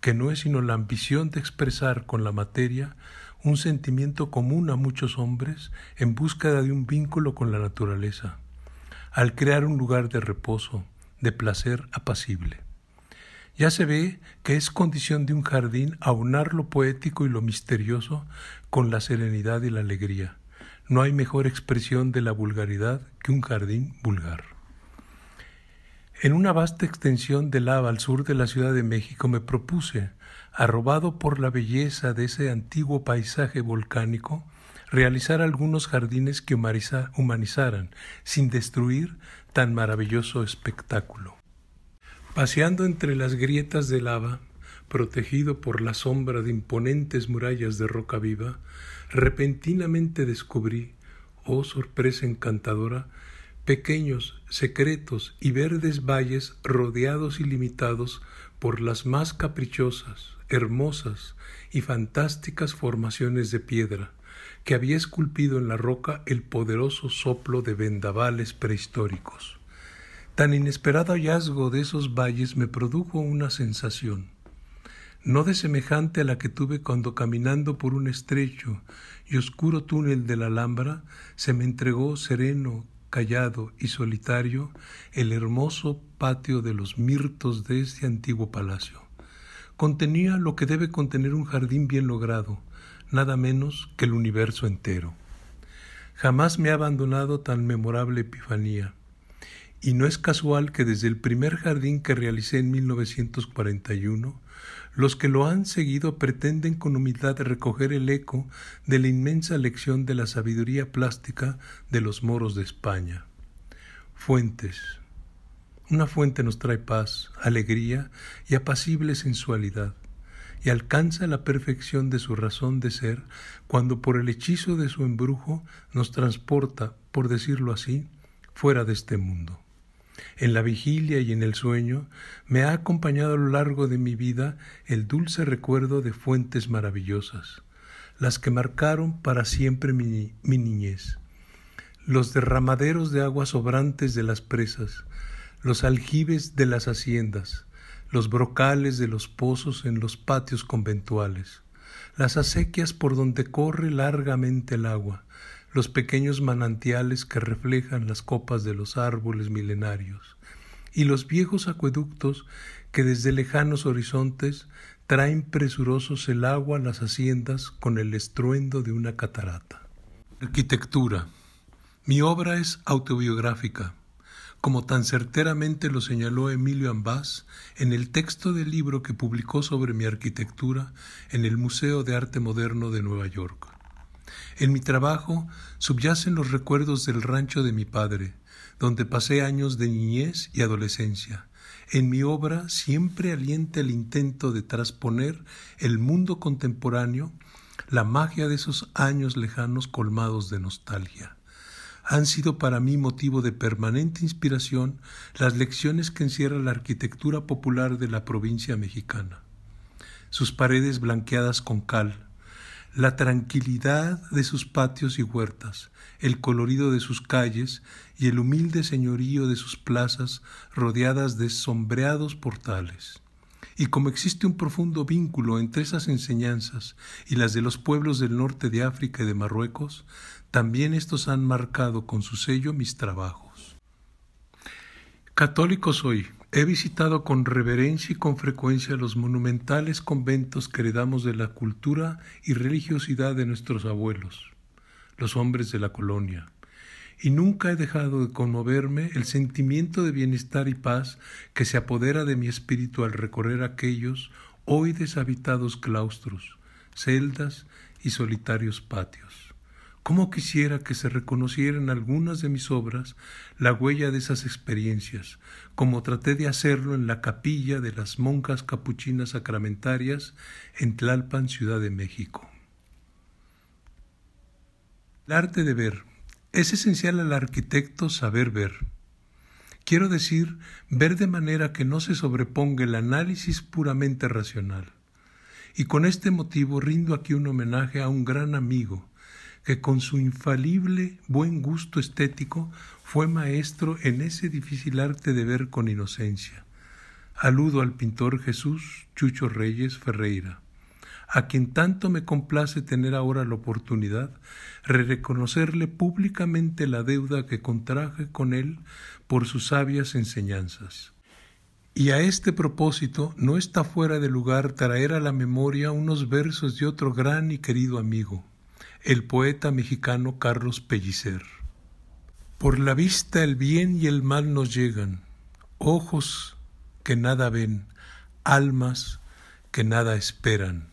que no es sino la ambición de expresar con la materia un sentimiento común a muchos hombres en búsqueda de un vínculo con la naturaleza, al crear un lugar de reposo, de placer apacible. Ya se ve que es condición de un jardín aunar lo poético y lo misterioso con la serenidad y la alegría. No hay mejor expresión de la vulgaridad que un jardín vulgar. En una vasta extensión de lava al sur de la Ciudad de México me propuse, arrobado por la belleza de ese antiguo paisaje volcánico, realizar algunos jardines que humanizaran, sin destruir, tan maravilloso espectáculo. Paseando entre las grietas de lava, protegido por la sombra de imponentes murallas de roca viva, repentinamente descubrí, oh sorpresa encantadora, pequeños, secretos y verdes valles rodeados y limitados por las más caprichosas, hermosas y fantásticas formaciones de piedra, que había esculpido en la roca el poderoso soplo de vendavales prehistóricos. Tan inesperado hallazgo de esos valles me produjo una sensación, no de semejante a la que tuve cuando caminando por un estrecho y oscuro túnel de la Alhambra se me entregó sereno, callado y solitario el hermoso patio de los mirtos de este antiguo palacio. Contenía lo que debe contener un jardín bien logrado, nada menos que el universo entero. Jamás me ha abandonado tan memorable epifanía, y no es casual que desde el primer jardín que realicé en 1941, los que lo han seguido pretenden con humildad recoger el eco de la inmensa lección de la sabiduría plástica de los moros de España. Fuentes. Una fuente nos trae paz, alegría y apacible sensualidad y alcanza la perfección de su razón de ser cuando por el hechizo de su embrujo nos transporta, por decirlo así, fuera de este mundo. En la vigilia y en el sueño me ha acompañado a lo largo de mi vida el dulce recuerdo de fuentes maravillosas, las que marcaron para siempre mi, niñez, los derramaderos de aguas sobrantes de las presas, los aljibes de las haciendas, los brocales de los pozos en los patios conventuales, las acequias por donde corre largamente el agua, los pequeños manantiales que reflejan las copas de los árboles milenarios, y los viejos acueductos que desde lejanos horizontes traen presurosos el agua a las haciendas con el estruendo de una catarata. Arquitectura. Mi obra es autobiográfica como tan certeramente lo señaló Emilio Ambás en el texto del libro que publicó sobre mi arquitectura en el Museo de Arte Moderno de Nueva York. En mi trabajo subyacen los recuerdos del rancho de mi padre, donde pasé años de niñez y adolescencia. En mi obra siempre alienta el intento de transponer el mundo contemporáneo la magia de esos años lejanos colmados de nostalgia han sido para mí motivo de permanente inspiración las lecciones que encierra la arquitectura popular de la provincia mexicana. Sus paredes blanqueadas con cal, la tranquilidad de sus patios y huertas, el colorido de sus calles y el humilde señorío de sus plazas rodeadas de sombreados portales. Y como existe un profundo vínculo entre esas enseñanzas y las de los pueblos del norte de África y de Marruecos, también estos han marcado con su sello mis trabajos. Católico soy. He visitado con reverencia y con frecuencia los monumentales conventos que heredamos de la cultura y religiosidad de nuestros abuelos, los hombres de la colonia, y nunca he dejado de conmoverme el sentimiento de bienestar y paz que se apodera de mi espíritu al recorrer aquellos hoy deshabitados claustros, celdas y solitarios patios. ¿Cómo quisiera que se reconociera en algunas de mis obras la huella de esas experiencias, como traté de hacerlo en la capilla de las monjas capuchinas sacramentarias en Tlalpan, Ciudad de México? El arte de ver. Es esencial al arquitecto saber ver. Quiero decir, ver de manera que no se sobreponga el análisis puramente racional. Y con este motivo rindo aquí un homenaje a un gran amigo, que con su infalible buen gusto estético fue maestro en ese difícil arte de ver con inocencia. Aludo al pintor Jesús Chucho Reyes Ferreira, a quien tanto me complace tener ahora la oportunidad de reconocerle públicamente la deuda que contraje con él por sus sabias enseñanzas. Y a este propósito no está fuera de lugar traer a la memoria unos versos de otro gran y querido amigo, el poeta mexicano Carlos Pellicer. Por la vista el bien y el mal nos llegan, ojos que nada ven, almas que nada esperan.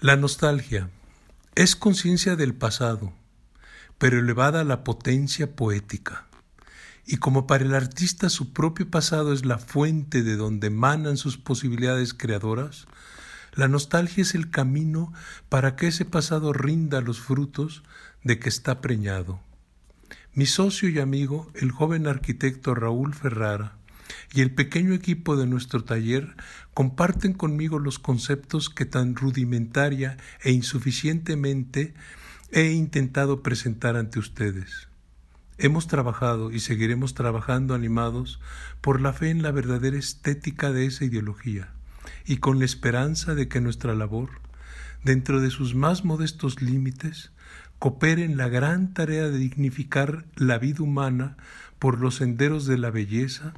La nostalgia es conciencia del pasado, pero elevada a la potencia poética. Y como para el artista su propio pasado es la fuente de donde emanan sus posibilidades creadoras, la nostalgia es el camino para que ese pasado rinda los frutos de que está preñado. Mi socio y amigo, el joven arquitecto Raúl Ferrara, y el pequeño equipo de nuestro taller comparten conmigo los conceptos que tan rudimentaria e insuficientemente he intentado presentar ante ustedes. Hemos trabajado y seguiremos trabajando animados por la fe en la verdadera estética de esa ideología y con la esperanza de que nuestra labor, dentro de sus más modestos límites, coopere en la gran tarea de dignificar la vida humana por los senderos de la belleza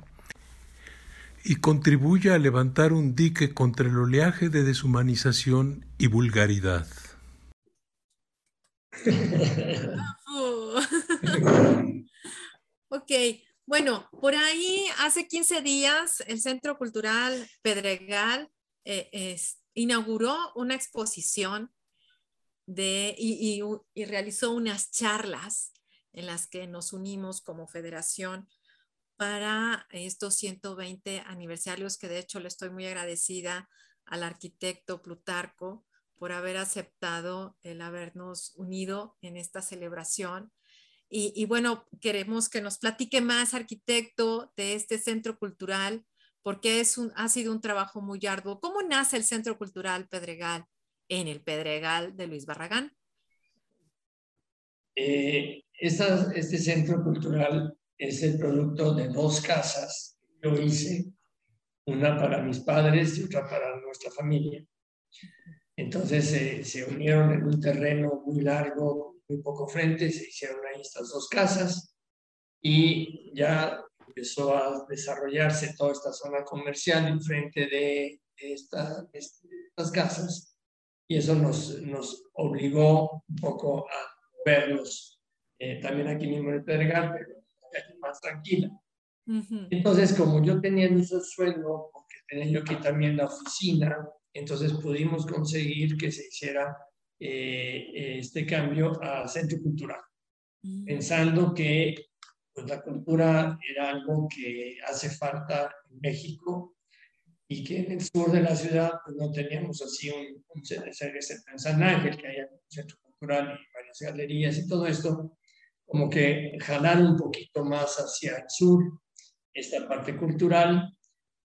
y contribuya a levantar un dique contra el oleaje de deshumanización y vulgaridad. ok, bueno, por ahí hace 15 días el Centro Cultural Pedregal eh, inauguró una exposición de, y, realizó unas charlas en las que nos unimos como federación para estos 120 aniversarios, que de hecho le estoy muy agradecida al arquitecto Plutarco por haber aceptado el habernos unido en esta celebración. Y, bueno, queremos que nos platique más, arquitecto, de este centro cultural, porque es un, ha sido un trabajo muy arduo. ¿Cómo nace el Centro Cultural Pedregal en el Pedregal de Luis Barragán? Eh, este centro cultural es el producto de dos casas yo hice, una para mis padres y otra para nuestra familia. Entonces se unieron en un terreno muy largo, muy poco frente, se hicieron ahí estas dos casas y ya empezó a desarrollarse toda esta zona comercial enfrente de, esta, estas casas y eso nos, nos obligó un poco a verlos eh, también aquí mismo en el Pedregal, pero más tranquila. Entonces, como yo tenía mi sueldo, porque tenía yo aquí también la oficina, entonces pudimos conseguir que se hiciera eh, este cambio a centro cultural, mm. pensando que pues, la cultura era algo que hace falta en México y que en el sur de la ciudad pues, no teníamos así un, un, en San Ángel, que haya un centro cultural y varias galerías y todo esto, como que jalar un poquito más hacia el sur esta parte cultural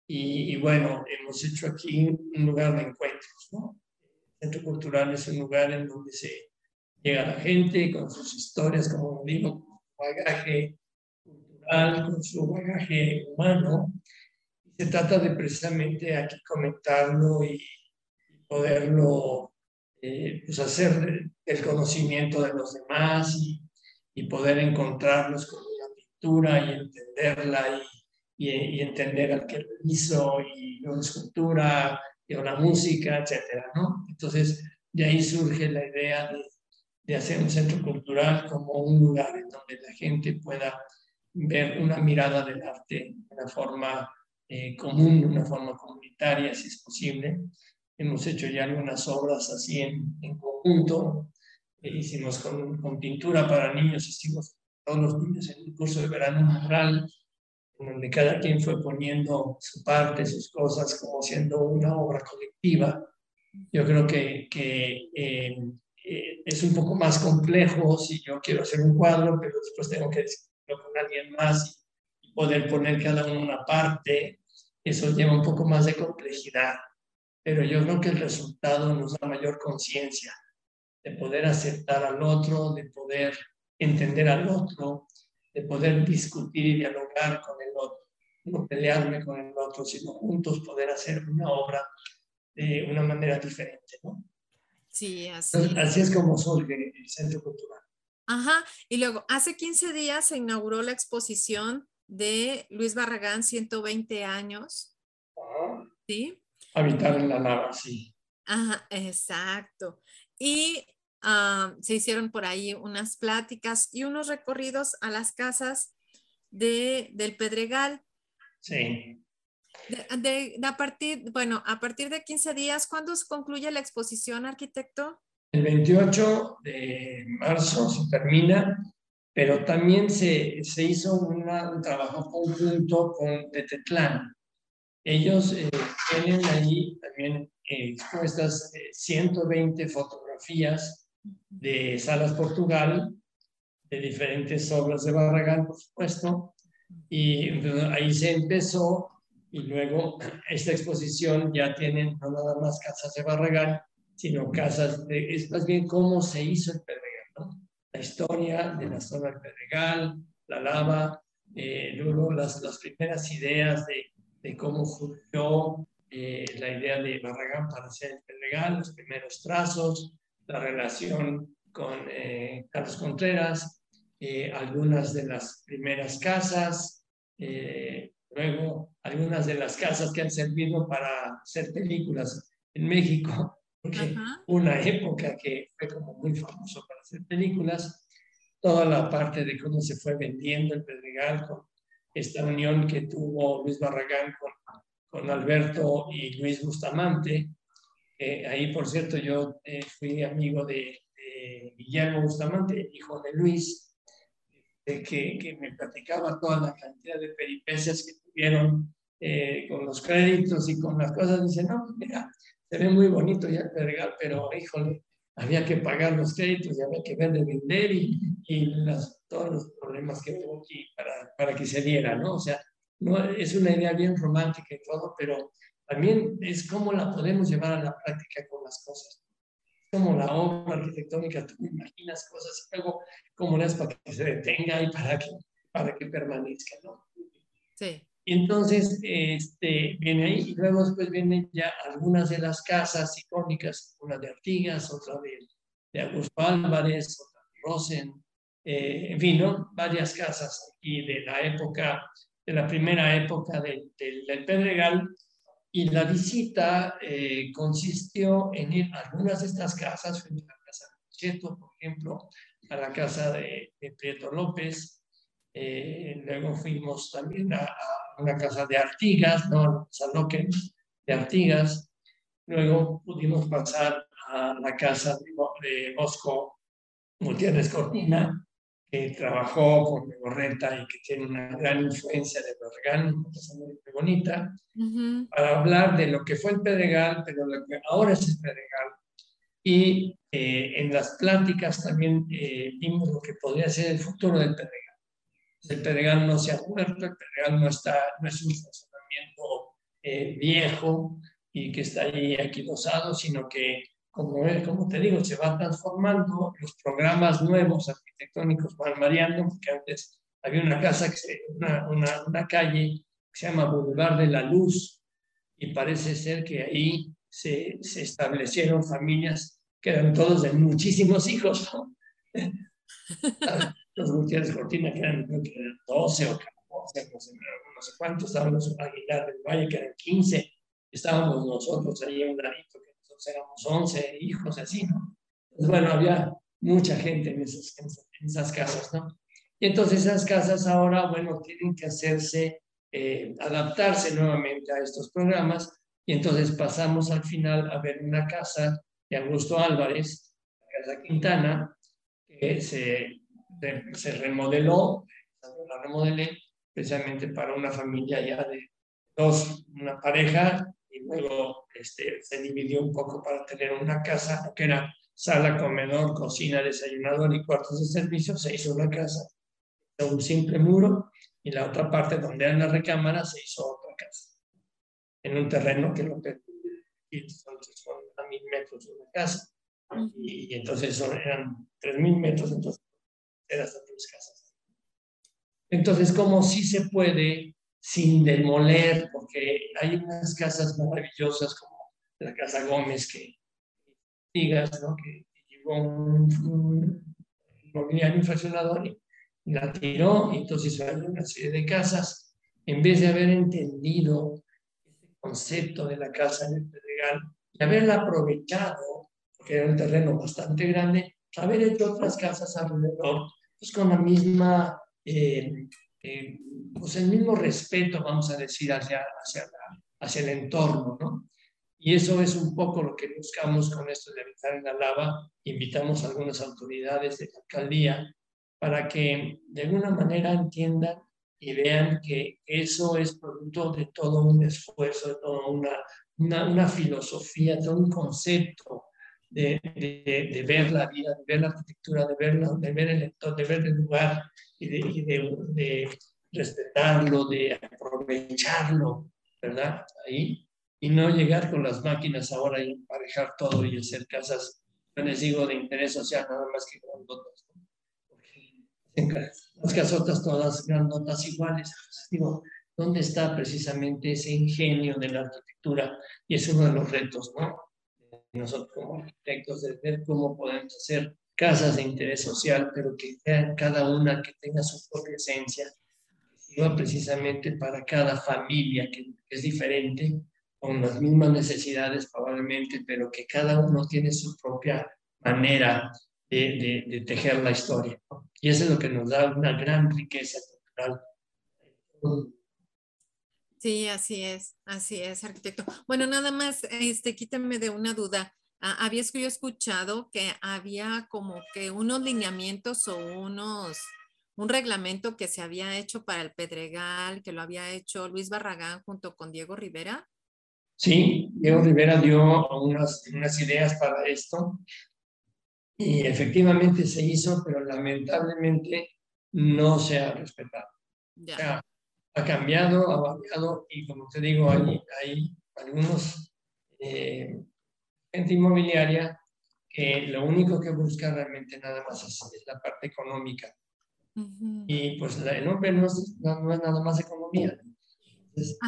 y, bueno, hemos hecho aquí un lugar de encuentros, ¿no? El Centro Cultural es un lugar en donde se llega la gente con sus historias, como digo, con bagaje cultural, con su bagaje humano. Se trata de precisamente aquí comentarlo y, poderlo eh, pues hacer del conocimiento de los demás y y poder encontrarnos con la pintura y entenderla y, y, entender al que lo hizo y una escultura y una música, etcétera, ¿no? Entonces, de ahí surge la idea de, de hacer un centro cultural como un lugar en donde la gente pueda ver una mirada del arte de una forma eh, común, de una forma comunitaria, si es posible. Hemos hecho ya algunas obras así en, conjunto, hicimos con, pintura para niños, hicimos todos los niños en un curso de verano en donde cada quien fue poniendo su parte, sus cosas, como siendo una obra colectiva. Yo creo que, eh, eh, es un poco más complejo si yo quiero hacer un cuadro, pero después tengo que con alguien más y poder poner cada uno una parte. Eso lleva un poco más de complejidad, pero yo creo que el resultado nos da mayor conciencia de poder aceptar al otro, de poder entender al otro, de poder discutir y dialogar con el otro, no pelearme con el otro, sino juntos poder hacer una obra de una manera diferente, ¿no? Sí, así. así es como surge el Centro Cultural. Ajá, y luego, hace 15 días se inauguró la exposición de Luis Barragán, 120 años. ¿Sí? Habitar en la lava, sí. Ajá, exacto. Y ah, se hicieron por ahí unas pláticas y unos recorridos a las casas de, del Pedregal. Sí. De, a partir, bueno, a partir de 15 días, ¿cuándo se concluye la exposición, arquitecto? El 28 de marzo se termina, pero también se, se hizo un trabajo conjunto con Tetetlán. Ellos eh, tienen ahí también eh, expuestas 120 eh, fotografías de Salas Portugal, de diferentes obras de Barragán, por supuesto, y ahí se empezó y luego esta exposición ya tiene no nada más casas de Barragán, sino casas, de, es más bien cómo se hizo el Pedregal, ¿no? La historia de la zona del Pedregal, la lava, eh, luego las, las primeras ideas de, de cómo surgió eh, la idea de Barragán para hacer el Pedregal, los primeros trazos, la relación con eh, Carlos Contreras, algunas de las primeras casas, luego algunas de las casas que han servido para hacer películas en México, porque una época que fue como muy famoso para hacer películas, toda la parte de cómo se fue vendiendo el Pedregal con esta unión que tuvo Luis Barragán con, con Alberto y Luis Bustamante. ahí, por cierto, yo eh, fui amigo de, Guillermo Bustamante, hijo de Luis, que, que, me platicaba toda la cantidad de peripecias que tuvieron eh, con los créditos y con las cosas. Dice, no, pues mira, se ve muy bonito ya el Pedregal, pero híjole, había que pagar los créditos y había que ver de vender y, y las, todos los problemas que hubo aquí para, para que se diera, ¿no? O sea, no, es una idea bien romántica y todo, pero también es cómo la podemos llevar a la práctica con las cosas. Como la obra arquitectónica, tú imaginas cosas y luego cómo es para que se detenga y para que, para que permanezca, ¿no? Sí. Y entonces este, viene ahí y luego después vienen ya algunas de las casas icónicas, una de Artigas, otra de, de Augusto Álvarez, otra de Rosen, eh, en fin, varias casas aquí de la época, de la primera época del, del, Pedregal. Y la visita eh, consistió en ir a algunas de estas casas, fuimos a la casa de Cheto, por ejemplo, a la casa de, de Prieto López, eh, luego fuimos también a, a, una casa de Artigas, ¿no? Sanoque de Artigas. Luego pudimos pasar a la casa de, Bosco Gutiérrez Cortina, que trabajó con Legorreta y que tiene una gran influencia de cosa muy, bonita, para hablar de lo que fue el Pedregal, pero lo que ahora es el Pedregal. Y eh, en las pláticas también eh, vimos lo que podría ser el futuro del Pedregal. El Pedregal no se ha muerto, el Pedregal no, está, no es un funcionamiento eh, viejo y que está ahí aquilosado, sino que como, como te digo, se va transformando, los programas nuevos arquitectónicos van variando, porque antes había una casa, que se, una, una, una, calle que se llama Boulevard de la Luz, y parece ser que ahí se, se establecieron familias que eran todos de muchísimos hijos. los Gutiérrez Cortina, que eran, creo que eran 12 o 14, no sé, no sé cuántos, estaban los Aguilar del Valle, que eran 15, estábamos nosotros ahí en un ladito, éramos 11 hijos, así, ¿no? Pues bueno, había mucha gente en esas, en esas casas, ¿no? Y entonces esas casas ahora, bueno, tienen que hacerse, eh, adaptarse nuevamente a estos programas, y entonces pasamos al final a ver una casa de Augusto Álvarez, la Casa Quintana, que se, se remodeló, la remodelé precisamente para una familia ya de dos, una pareja y luego este, se dividió un poco para tener una casa que era sala, comedor, cocina, desayunador y cuartos de servicio, se hizo una casa de un simple muro y la otra parte donde eran las recámaras se hizo otra casa en un terreno que lo y son a mil metros de una casa. Y, entonces eran 3.000 metros, entonces eran tres casas. Entonces, como sí se puede sin demoler, porque hay unas casas maravillosas como la Casa Gómez que digas, ¿no? Que llegó un, un inmobiliario infraccionador y, la tiró, y entonces hay una serie de casas, en vez de haber entendido este concepto de la casa en el Pedregal y haberla aprovechado, porque era un terreno bastante grande, haber hecho otras casas alrededor, con la misma, eh, eh, pues el mismo respeto, vamos a decir, hacia, hacia, el entorno, ¿no? Y eso es un poco lo que buscamos con esto de habitar la lava. Invitamos a algunas autoridades de la alcaldía para que de alguna manera entiendan y vean que eso es producto de todo un esfuerzo, de toda una, una, una filosofía, todo un concepto de, de, de, ver la vida, de ver la arquitectura, de, verla, de ver el entorno, de ver el lugar y de, y de respetarlo, de aprovecharlo, ¿verdad? Ahí y no llegar con las máquinas ahora y emparejar todo y hacer casas, yo les digo, de interés social, nada más que grandotas. las casotas todas grandotas iguales. digo, ¿dónde está precisamente ese ingenio de la arquitectura? Y es uno de los retos, ¿no? Nosotros como arquitectos, de ver cómo podemos hacer casas de interés social, pero que cada una que tenga su propia esencia, que precisamente para cada familia, que es diferente, con las mismas necesidades probablemente, pero que cada uno tiene su propia manera de, de, tejer la historia. Y eso es lo que nos da una gran riqueza cultural. Sí, así es, así es, arquitecto. Bueno, nada más, este, quítame de una duda. Ah, habías que yo escuchado que había como que unos lineamientos o unos, un reglamento que se había hecho para el Pedregal, que lo había hecho Luis Barragán junto con Diego Rivera. Sí, Diego Rivera dio unas, unas ideas para esto y efectivamente se hizo, pero lamentablemente no se ha respetado. Ha cambiado, ha variado y como te digo, hay, hay algunos eh, gente inmobiliaria que lo único que busca realmente nada más es, la parte económica. Y pues el hombre no es, no, es, nada más economía. es,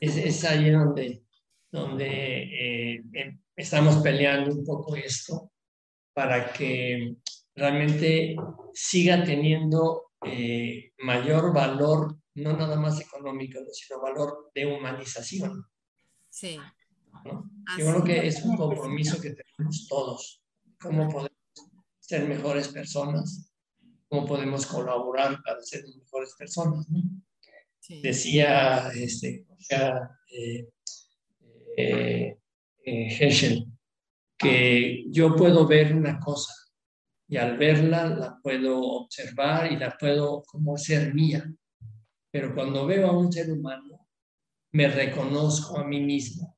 es, ahí donde donde eh, em, estamos peleando un poco esto para que realmente siga teniendo eh, mayor valor, no nada más económico, sino valor de humanización. Sí. Yo creo que es un compromiso que tenemos todos. ¿Cómo podemos ser mejores personas? ¿Cómo podemos colaborar para ser mejores personas? Decía, este, o sea, eh, eh, eh que yo puedo ver una cosa y al verla la puedo observar y la puedo como ser mía. Pero cuando veo a un ser humano, me reconozco a mí mismo.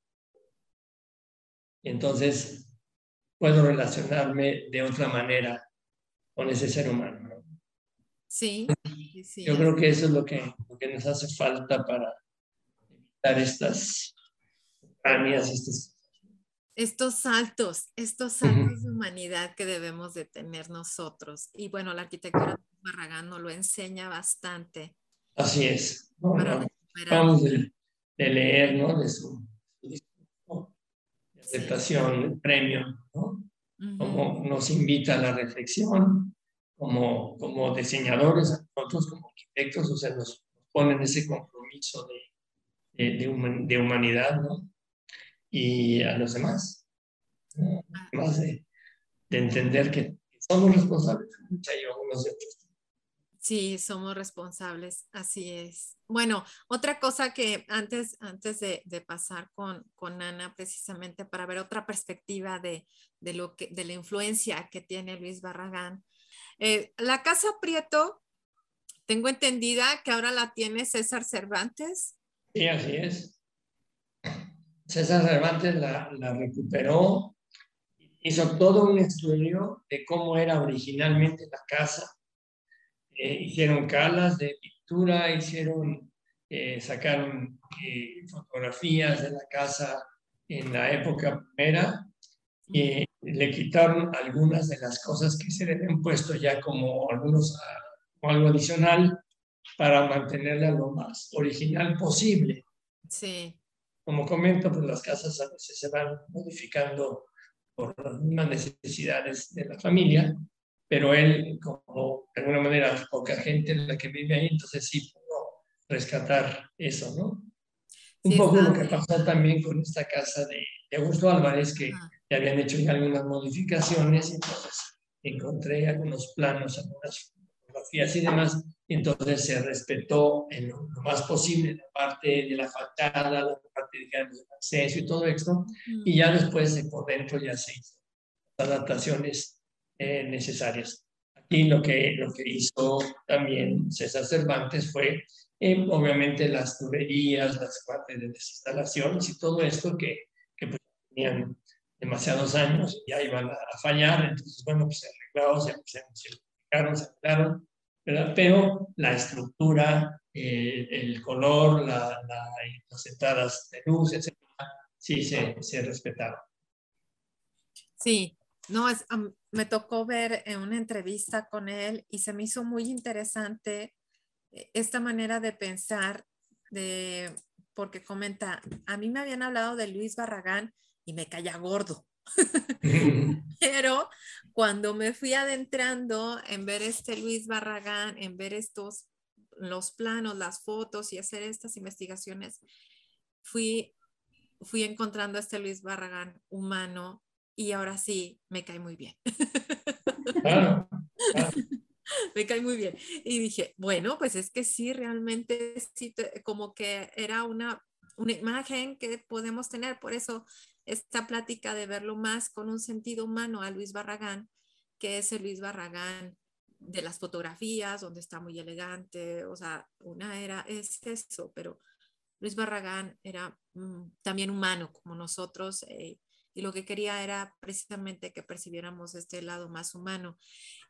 Y entonces puedo relacionarme de otra manera con ese ser humano. Sí, Yo creo que eso es lo que, lo que nos hace falta para evitar estas estos saltos, estos saltos de humanidad que debemos de tener nosotros. Y bueno, la arquitectura de Barragán nos lo enseña bastante. Así es. Vamos de, leer, ¿no? De su, aceptación, el premio, ¿no? Como nos invita a la reflexión, como, como diseñadores, nosotros como arquitectos, o sea, nos ponen ese compromiso de, de, de humanidad, ¿no? y a los demás. Más de, entender que somos responsables, Sí, somos responsables, así es. Bueno, otra cosa que antes, antes de, pasar con, con, Ana, precisamente para ver otra perspectiva de, de, lo que, de la influencia que tiene Luis Barragán. Eh, la Casa Prieto, tengo entendida que ahora la tiene César Cervantes. Sí, así es. César Cervantes la, recuperó, hizo todo un estudio de cómo era originalmente la casa. Eh, hicieron calas de pintura, hicieron, eh, sacaron eh, fotografías de la casa en la época primera. le quitaron algunas de las cosas que se le habían puesto ya como algunos o algo adicional para mantenerla lo más original posible. Sí. Como comento, pues las casas a veces se van modificando por las mismas necesidades de la familia, pero él, como de alguna manera poca gente en la que vive ahí, entonces sí pudo rescatar eso, ¿no? Un poco lo que pasó también con esta casa de, Augusto Álvarez, que ya habían hecho ya algunas modificaciones, entonces encontré algunos planos, algunas fotografías y demás, y entonces se respetó en lo, más posible la parte de la fachada, la parte digamos, del acceso y todo esto, y ya después por dentro ya se hizo adaptaciones eh, necesarias. Aquí lo que, lo que hizo también César Cervantes fue eh, obviamente las tuberías, las partes de desinstalaciones y todo esto que, que pues, tenían demasiados años ya iban a, fallar, entonces bueno, pues se arreglaron, se, se, se se arreglaron, ¿verdad? pero la estructura, eh, el color, la, las entradas de luz, etc., sí se, se respetaron. Sí, no, es, me tocó ver en una entrevista con él y se me hizo muy interesante eh, esta manera de pensar, de, porque comenta, a mí me habían hablado de Luis Barragán y me caía gordo. Pero cuando me fui adentrando en ver este Luis Barragán, en ver estos, los planos, las fotos y hacer estas investigaciones, fui, fui encontrando a este Luis Barragán humano y ahora sí me cae muy bien. me cae muy bien. Y dije, bueno, pues es que sí, realmente sí, como que era una, una imagen que podemos tener. Por eso esta plática de verlo más con un sentido humano a Luis Barragán, que es el Luis Barragán de las fotografías, donde está muy elegante, o sea, una era, es eso, pero Luis Barragán era mm, también humano como nosotros eh, y lo que quería era precisamente que percibiéramos este lado más humano.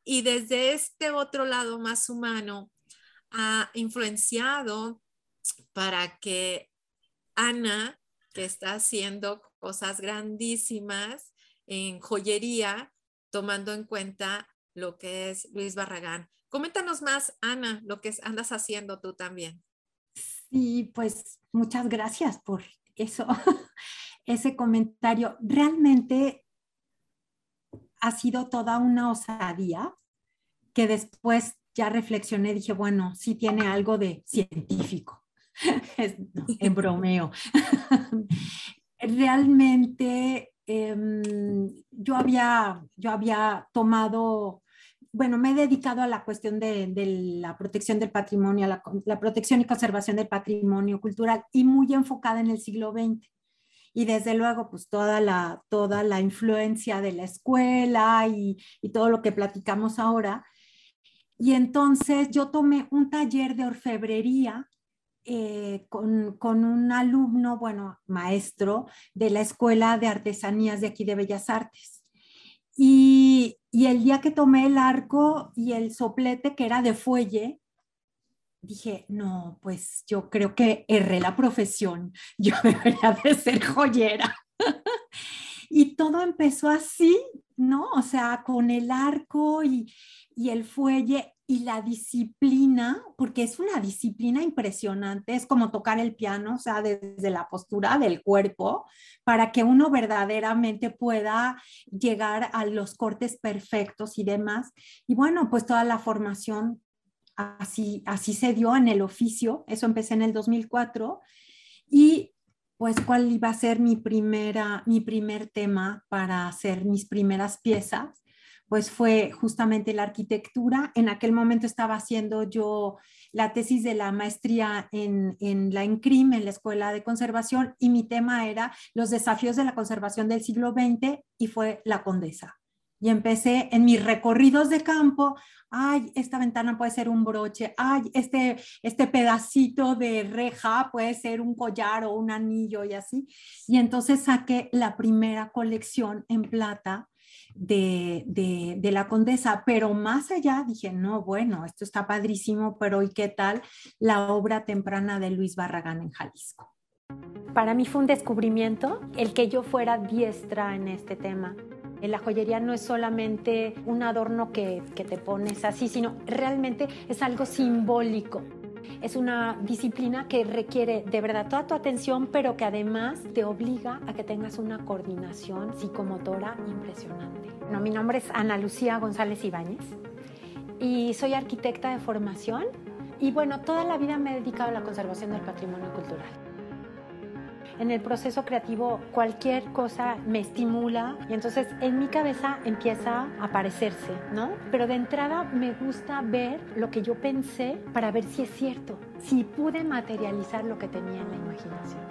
Y desde este otro lado más humano ha influenciado para que Ana, que está haciendo cosas grandísimas en joyería, tomando en cuenta lo que es Luis Barragán. Coméntanos más, Ana, lo que andas haciendo tú también. Sí, pues muchas gracias por eso, ese comentario. Realmente ha sido toda una osadía que después ya reflexioné, dije, bueno, sí tiene algo de científico, en bromeo. realmente em, yo, había, yo había tomado, bueno, me he dedicado a la cuestión de, la protección del patrimonio, la, protección y conservación del patrimonio cultural y muy enfocada en el siglo XX. Y desde luego, pues toda la, toda la influencia de la escuela y, todo lo que platicamos ahora. Y entonces yo tomé un taller de orfebrería eh, con, con, un alumno, bueno, maestro de la Escuela de Artesanías de aquí de Bellas Artes. Y, y el día que tomé el arco y el soplete, que era de fuelle, dije, no, pues yo creo que erré la profesión, yo debería de ser joyera. y todo empezó así, ¿no? O sea, con el arco y, y el fuelle y la disciplina, porque es una disciplina impresionante, es como tocar el piano, o sea, desde la postura del cuerpo, para que uno verdaderamente pueda llegar a los cortes perfectos y demás. Y bueno, pues toda la formación así, así se dio en el oficio, eso empecé en el 2004 y pues cuál iba a ser mi primera mi primer tema para hacer mis primeras piezas pues fue justamente la arquitectura. En aquel momento estaba haciendo yo la tesis de la maestría en, la ENCRIM, en la Escuela de Conservación, y mi tema era los desafíos de la conservación del siglo XX y fue la condesa. Y empecé en mis recorridos de campo, ay, esta ventana puede ser un broche, ay, este, este pedacito de reja puede ser un collar o un anillo y así. Y entonces saqué la primera colección en plata de, de, la condesa, pero más allá dije, no, bueno, esto está padrísimo, pero ¿y qué tal la obra temprana de Luis Barragán en Jalisco? Para mí fue un descubrimiento el que yo fuera diestra en este tema, La joyería no es solamente un adorno que, que te pones así, sino realmente es algo simbólico. Es una disciplina que requiere de verdad toda tu atención, pero que además te obliga a que tengas una coordinación psicomotora impresionante. No, mi nombre es Ana Lucía González Ibáñez y soy arquitecta de formación y bueno, toda la vida me he dedicado a la conservación del patrimonio cultural. En el proceso creativo cualquier cosa me estimula y entonces en mi cabeza empieza a aparecerse, ¿no? Pero de entrada me gusta ver lo que yo pensé para ver si es cierto, si pude materializar lo que tenía en la imaginación.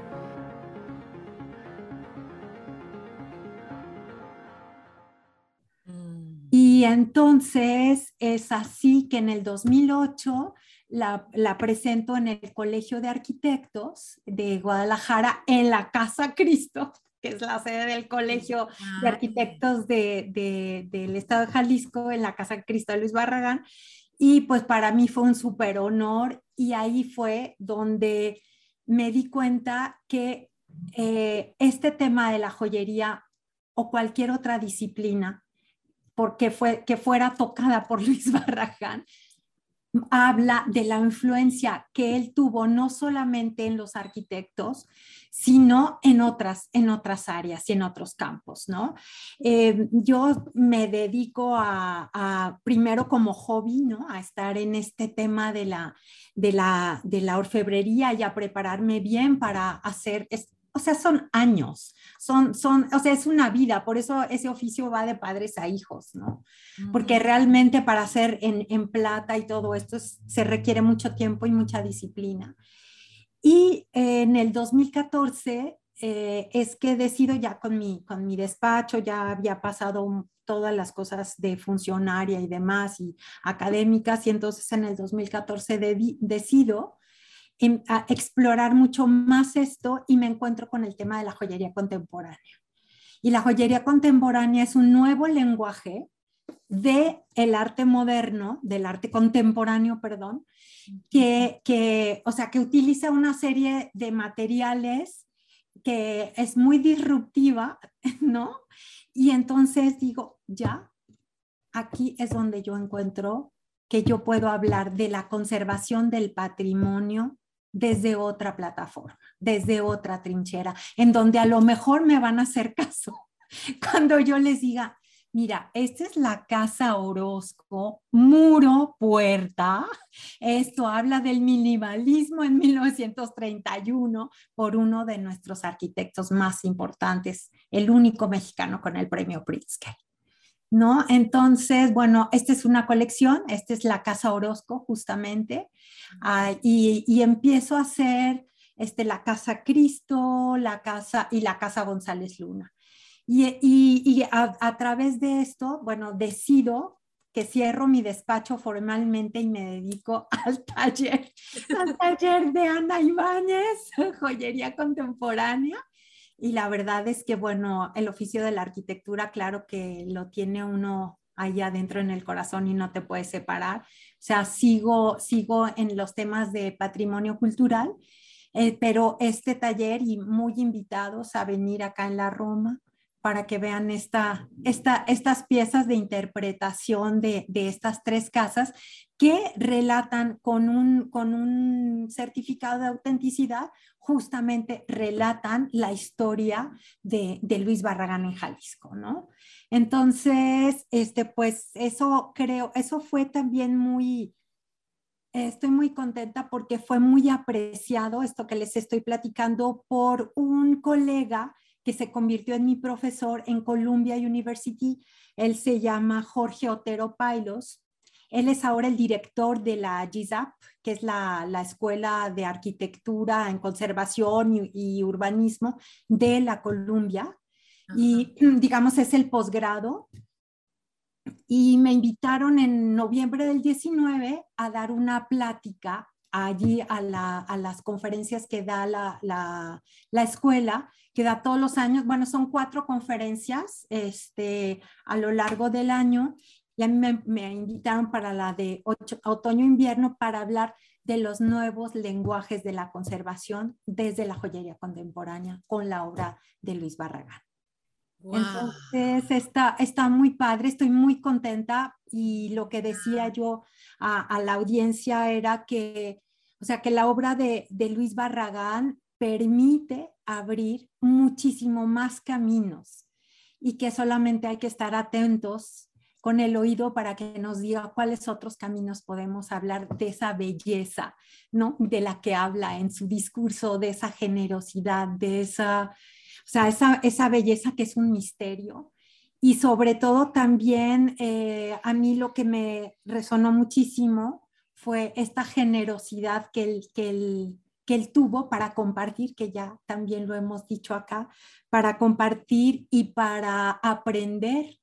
Mm. Y entonces es así que en el 2008 la, presento en el Colegio de Arquitectos de Guadalajara, en la Casa Cristo, que es la sede del Colegio de Arquitectos de, del Estado de Jalisco, en la Casa Cristo de Luis Barragán. Y pues para mí fue un súper honor y ahí fue donde me di cuenta que eh, este tema de la joyería o cualquier otra disciplina, porque fue, que fuera tocada por Luis Barragán, habla de la influencia que él tuvo no solamente en los arquitectos, sino en otras, en otras áreas y en otros campos, ¿no? Eh, yo me dedico a, primero como hobby, ¿no? A estar en este tema de la, de la, de la orfebrería y a prepararme bien para hacer o sea, son años, son, son, o sea, es una vida, por eso ese oficio va de padres a hijos, ¿no? Porque realmente para hacer en, en plata y todo esto se requiere mucho tiempo y mucha disciplina. Y en el 2014 eh, es que decido ya con mi, con mi despacho, ya había pasado todas las cosas de funcionaria y demás y académicas, y entonces en el 2014 decido a explorar mucho más esto y me encuentro con el tema de la joyería contemporánea. Y la joyería contemporánea es un nuevo lenguaje de el arte moderno, del arte contemporáneo, perdón, que, que, o sea, que utiliza una serie de materiales que es muy disruptiva, ¿no? Y entonces digo, ya, aquí es donde yo encuentro que yo puedo hablar de la conservación del patrimonio desde otra plataforma, desde otra trinchera, en donde a lo mejor me van a hacer caso cuando yo les diga, mira, esta es la casa Orozco, muro, puerta. Esto habla del minimalismo en 1931 por uno de nuestros arquitectos más importantes, el único mexicano con el premio Pritzker. ¿No? Entonces, bueno, esta es una colección, esta es la Casa Orozco justamente, ah, y, empiezo a hacer este, la Casa Cristo, la Casa y la Casa González Luna. Y, a, través de esto, bueno, decido que cierro mi despacho formalmente y me dedico al taller, al taller de Ana Ibáñez, joyería contemporánea. Y la verdad es que, bueno, el oficio de la arquitectura, claro que lo tiene uno ahí adentro en el corazón y no te puedes separar. O sea, sigo, sigo en los temas de patrimonio cultural, eh, pero este taller y muy invitados a venir acá en la Roma para que vean esta, esta, estas piezas de interpretación de, de, estas tres casas que relatan con un, con un certificado de autenticidad justamente relatan la historia de, Luis Barragán en Jalisco, ¿no? Entonces, este, pues eso creo, eso fue también muy, estoy muy contenta porque fue muy apreciado esto que les estoy platicando por un colega que se convirtió en mi profesor en Columbia University. Él se llama Jorge Otero Pailos él es ahora el director de la GISAP, que es la, Escuela de Arquitectura en Conservación y, Urbanismo de la Columbia. Y digamos, es el posgrado. Y me invitaron en noviembre del 19 a dar una plática allí a, las conferencias que da la, la, escuela, que da todos los años. Bueno, son cuatro conferencias este, a lo largo del año y a mí me, invitaron para la de otoño-invierno para hablar de los nuevos lenguajes de la conservación desde la joyería contemporánea con la obra de Luis Barragán. Entonces está, está muy padre, estoy muy contenta y lo que decía yo a, la audiencia era que, o sea, que la obra de, de Luis Barragán permite abrir muchísimo más caminos y que solamente hay que estar atentos con el oído para que nos diga cuáles otros caminos podemos hablar de esa belleza, ¿no? De la que habla en su discurso, de esa generosidad, de esa o sea, esa, belleza que es un misterio. Y sobre todo también eh, a mí lo que me resonó muchísimo fue esta generosidad que él, que, él, que él tuvo para compartir, que ya también lo hemos dicho acá, para compartir y para aprender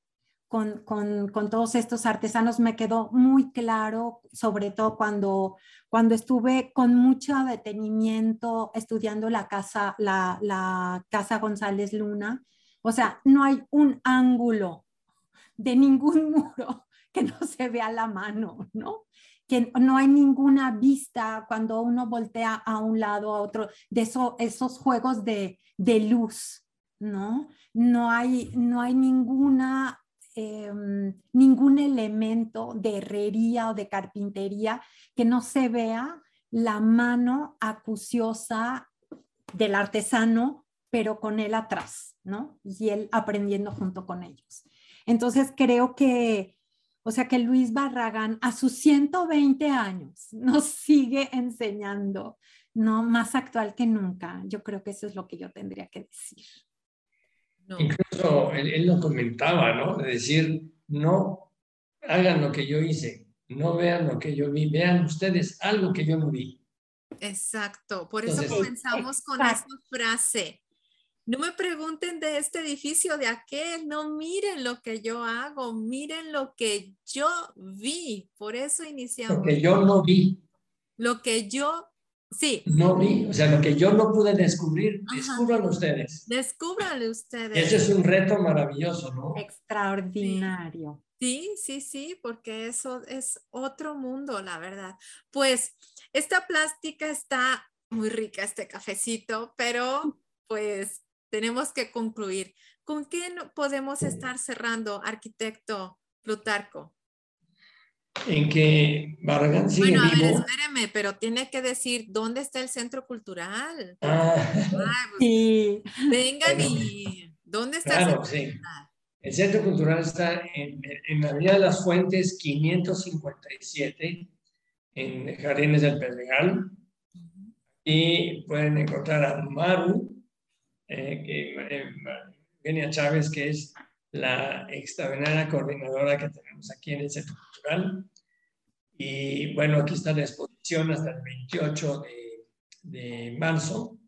con, con, con, todos estos artesanos me quedó muy claro, sobre todo cuando, cuando estuve con mucho detenimiento estudiando la casa, la, la casa González Luna. O sea, no hay un ángulo de ningún muro que no se vea la mano, ¿no? Que no hay ninguna vista cuando uno voltea a un lado a otro, de eso, esos juegos de, de luz, ¿no? No hay, no hay ninguna Em, ningún elemento de herrería o de carpintería que no se vea la mano acuciosa del artesano, pero con él atrás, ¿no? Y él aprendiendo junto con ellos. Entonces creo que, o sea, que Luis Barragán a sus 120 años nos sigue enseñando, ¿no? Más actual que nunca. Yo creo que eso es lo que yo tendría que decir. Incluso él, lo comentaba, ¿no? De decir, no hagan lo que yo hice, no vean lo que yo vi, vean ustedes algo que yo no vi. Exacto, por eso comenzamos con esta frase. No me pregunten de este edificio, de aquel, no miren lo que yo hago, miren lo que yo vi. Por eso iniciamos. Lo que yo no vi. Lo que yo Sí. No vi, o sea, lo que yo no pude descubrir, descubran ustedes. Descúbranlo ustedes. Ese es un reto maravilloso, ¿no? Extraordinario. Sí, sí, sí, porque eso es otro mundo, la verdad. Pues esta plástica está muy rica, este cafecito, pero pues tenemos que concluir. ¿Con qué podemos estar cerrando, arquitecto Plutarco? en que Barragán sigue bueno, a ver, espéreme, pero tiene que decir dónde está el centro cultural. Ah. sí. Vengan y ¿dónde está el centro cultural? El centro cultural está en, en la Avenida de las Fuentes 557, en Jardines del Pedregal. Y pueden encontrar a Maru, eh, que, eh, Chávez, que es la extraordinaria coordinadora que tenemos aquí en el Centro Cultural. Y bueno, aquí está la exposición hasta el 28 de, de marzo,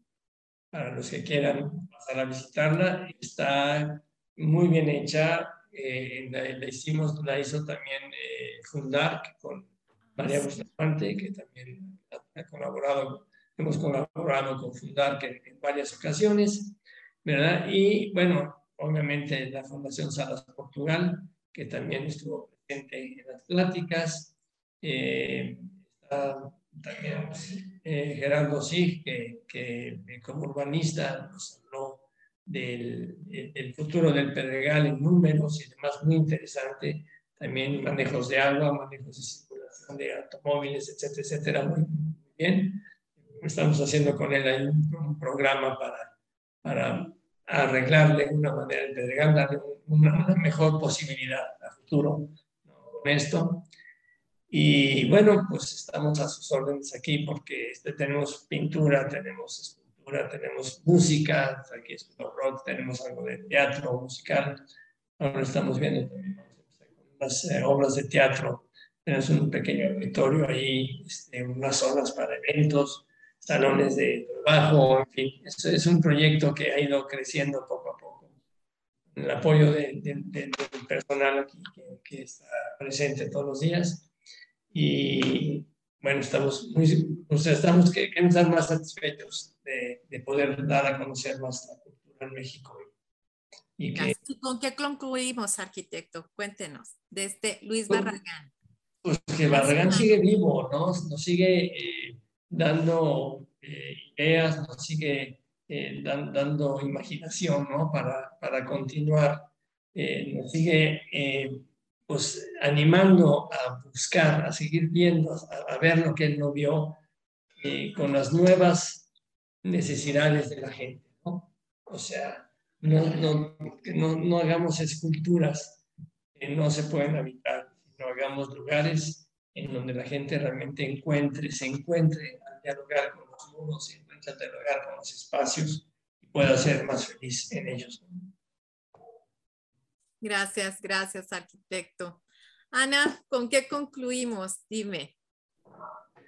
para los que quieran pasar a visitarla. Está muy bien hecha, eh, la, hicimos, la hizo también eh, Fundar con María Bustamante, que también ha, colaborado, hemos colaborado con Fundar en varias ocasiones, ¿verdad? Y bueno, obviamente la Fundación Salas Portugal, que también estuvo presente en las pláticas. Eh, está también eh, Gerardo Sig, que, que, como urbanista nos habló del, del, futuro del Pedregal en números y demás, muy interesante. También manejos de agua, manejos de circulación de automóviles, etcétera, etcétera, muy, bien. Estamos haciendo con él un, un programa para, para arreglar de una manera el Pedregal, darle una, mejor posibilidad a futuro con esto. Y bueno, pues estamos a sus órdenes aquí porque este, tenemos pintura, tenemos escultura, tenemos música, aquí es rock, tenemos algo de teatro musical. Ahora estamos viendo también las eh, obras de teatro. Tenemos un pequeño auditorio ahí, este, unas zonas para eventos salones de trabajo, en fin, es, es un proyecto que ha ido creciendo poco a poco. El apoyo del personal aquí que, está presente todos los días. Y bueno, estamos muy, o sea, estamos, queremos estar más satisfechos de, de, poder dar a conocer la cultura en México. Y que, ¿Con qué concluimos, arquitecto? Cuéntenos, desde Luis Barragán. Pues que Barragán sigue vivo, ¿no? Nos sigue... Eh, dando eh, ideas, nos sigue eh, dando imaginación, ¿no? Para, para continuar. Eh, nos sigue pues animando a buscar, a seguir viendo, a, ver lo que él no vio con las nuevas necesidades de la gente, ¿no? O sea, no, no, no, no hagamos esculturas que no se pueden habitar, no hagamos lugares en donde la gente realmente encuentre, se encuentre al dialogar con los muros, se encuentre al dialogar con los espacios y pueda ser más feliz en ellos. Gracias, gracias, arquitecto. Ana, ¿con qué concluimos? Dime.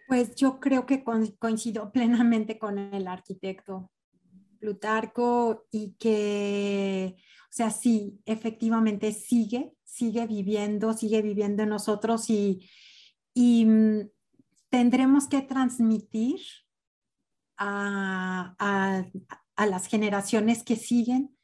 Pues yo creo que coincido plenamente con el arquitecto Plutarco y que, o sea, sí, efectivamente sigue, sigue viviendo, sigue viviendo en nosotros y, y mm, tendremos que transmitir a, a, las generaciones que siguen,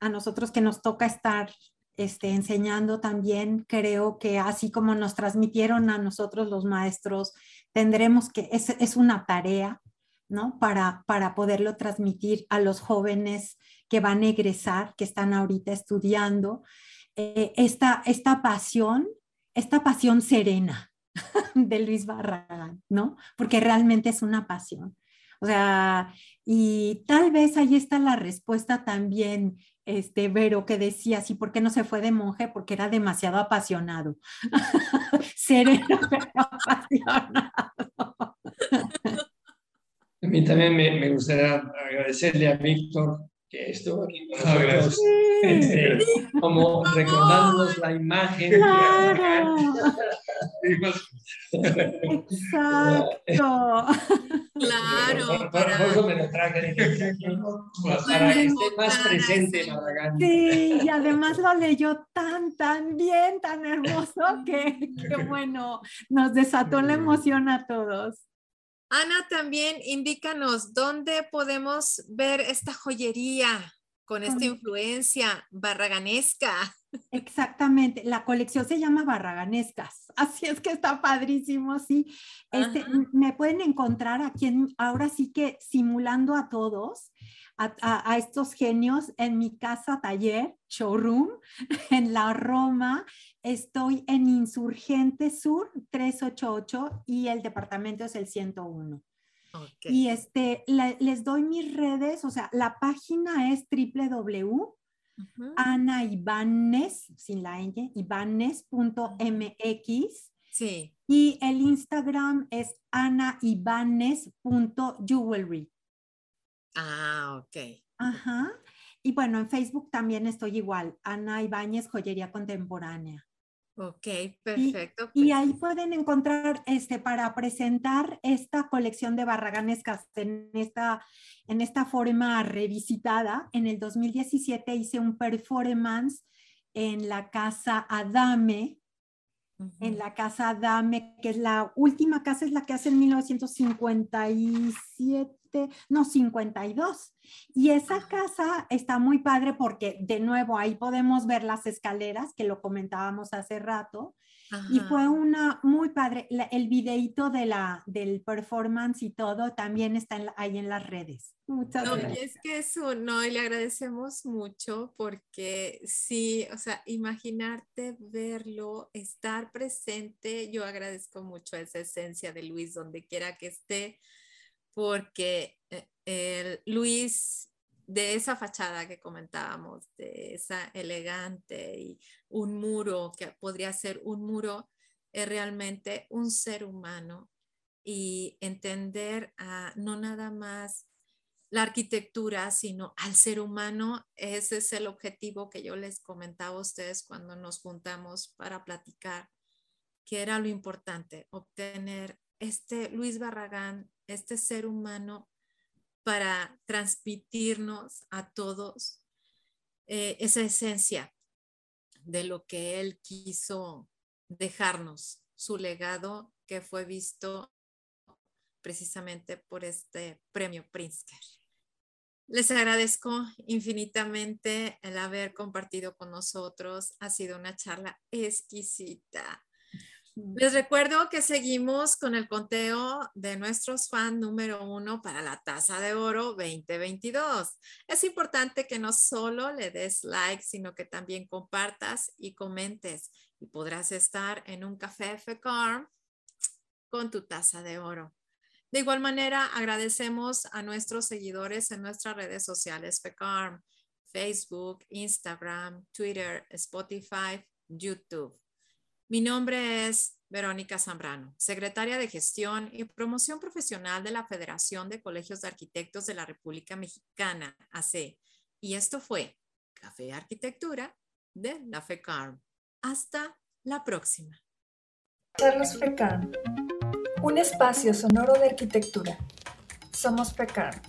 a nosotros que nos toca estar este, enseñando también, creo que así como nos transmitieron a nosotros los maestros, tendremos que, es, es una tarea, ¿no? Para, para poderlo transmitir a los jóvenes que van a egresar, que están ahorita estudiando, eh, esta, esta pasión, esta pasión serena, de Luis Barragán, ¿no? Porque realmente es una pasión. O sea, y tal vez ahí está la respuesta también, este, Vero, que decía, sí, ¿por qué no se fue de monje? Porque era demasiado apasionado. Sereno, pero apasionado. A mí también me, me gustaría agradecerle a Víctor que estuvo aquí con nosotros, este, como recordándonos la imagen. Claro. Exacto. Claro. Por, eso me lo traje para que esté más presente Sí, y además lo leyó tan, tan bien, tan hermoso que, que bueno, nos desató la emoción a todos. Ana, también indícanos dónde podemos ver esta joyería con esta influencia barraganesca. Exactamente, la colección se llama Barraganescas, así es que está padrísimo, sí. Este, me pueden encontrar aquí, en, ahora sí que simulando a todos, a, estos genios en mi casa taller, showroom, en la Roma. Estoy en Insurgente Sur 388 y el departamento es el 101. Y este, les doy mis redes, o sea, la página es www. Ana Ibanes, sin la ñ, ibanes.mx. Sí. Y el Instagram es anaibanes.jewelry. Ah, ok. Ajá. Y bueno, en Facebook también estoy igual, Ana Ibáñez, Joyería Contemporánea. Ok, perfecto. Y, ahí pueden encontrar este para presentar esta colección de barraganescas en esta, en esta forma revisitada. En el 2017 hice un performance en la casa Adame, en la casa Adame, que es la última casa, es la que hace en 1957 no, 52. Y esa casa está muy padre porque de nuevo ahí podemos ver las escaleras que lo comentábamos hace rato. Y fue una muy padre, el videito de la, del performance y todo también está ahí en las redes. Muchas gracias. Y es que eso, no, y le agradecemos mucho porque sí, o sea, imaginarte, verlo, estar presente, yo agradezco mucho esa esencia de Luis donde quiera que esté porque eh, Luis, de esa fachada que comentábamos, de esa elegante y un muro que podría ser un muro, es realmente un ser humano y entender no nada más la arquitectura, sino al ser humano. Ese es el objetivo que yo les comentaba a ustedes cuando nos juntamos para platicar, que era lo importante, obtener este Luis Barragán este ser humano para transmitirnos a todos eh, esa esencia de lo que él quiso dejarnos, su legado que fue visto precisamente por este premio Pritzker. Les agradezco infinitamente el haber compartido con nosotros. Ha sido una charla exquisita. Les recuerdo que seguimos con el conteo de nuestros fans número uno para la Taza de Oro 2022. Es importante que no solo le des like, sino que también compartas y comentes y podrás estar en un café FECARM con tu taza de oro. De igual manera, agradecemos a nuestros seguidores en nuestras redes sociales FECARM, Facebook, Instagram, Twitter, Spotify, YouTube. Mi nombre es Verónica Zambrano, secretaria de Gestión y Promoción Profesional de la Federación de Colegios de Arquitectos de la República Mexicana, AC. Y esto fue Café Arquitectura de la FECARM. Hasta la próxima. Charlos FECARM, un espacio sonoro de arquitectura. Somos FECARM.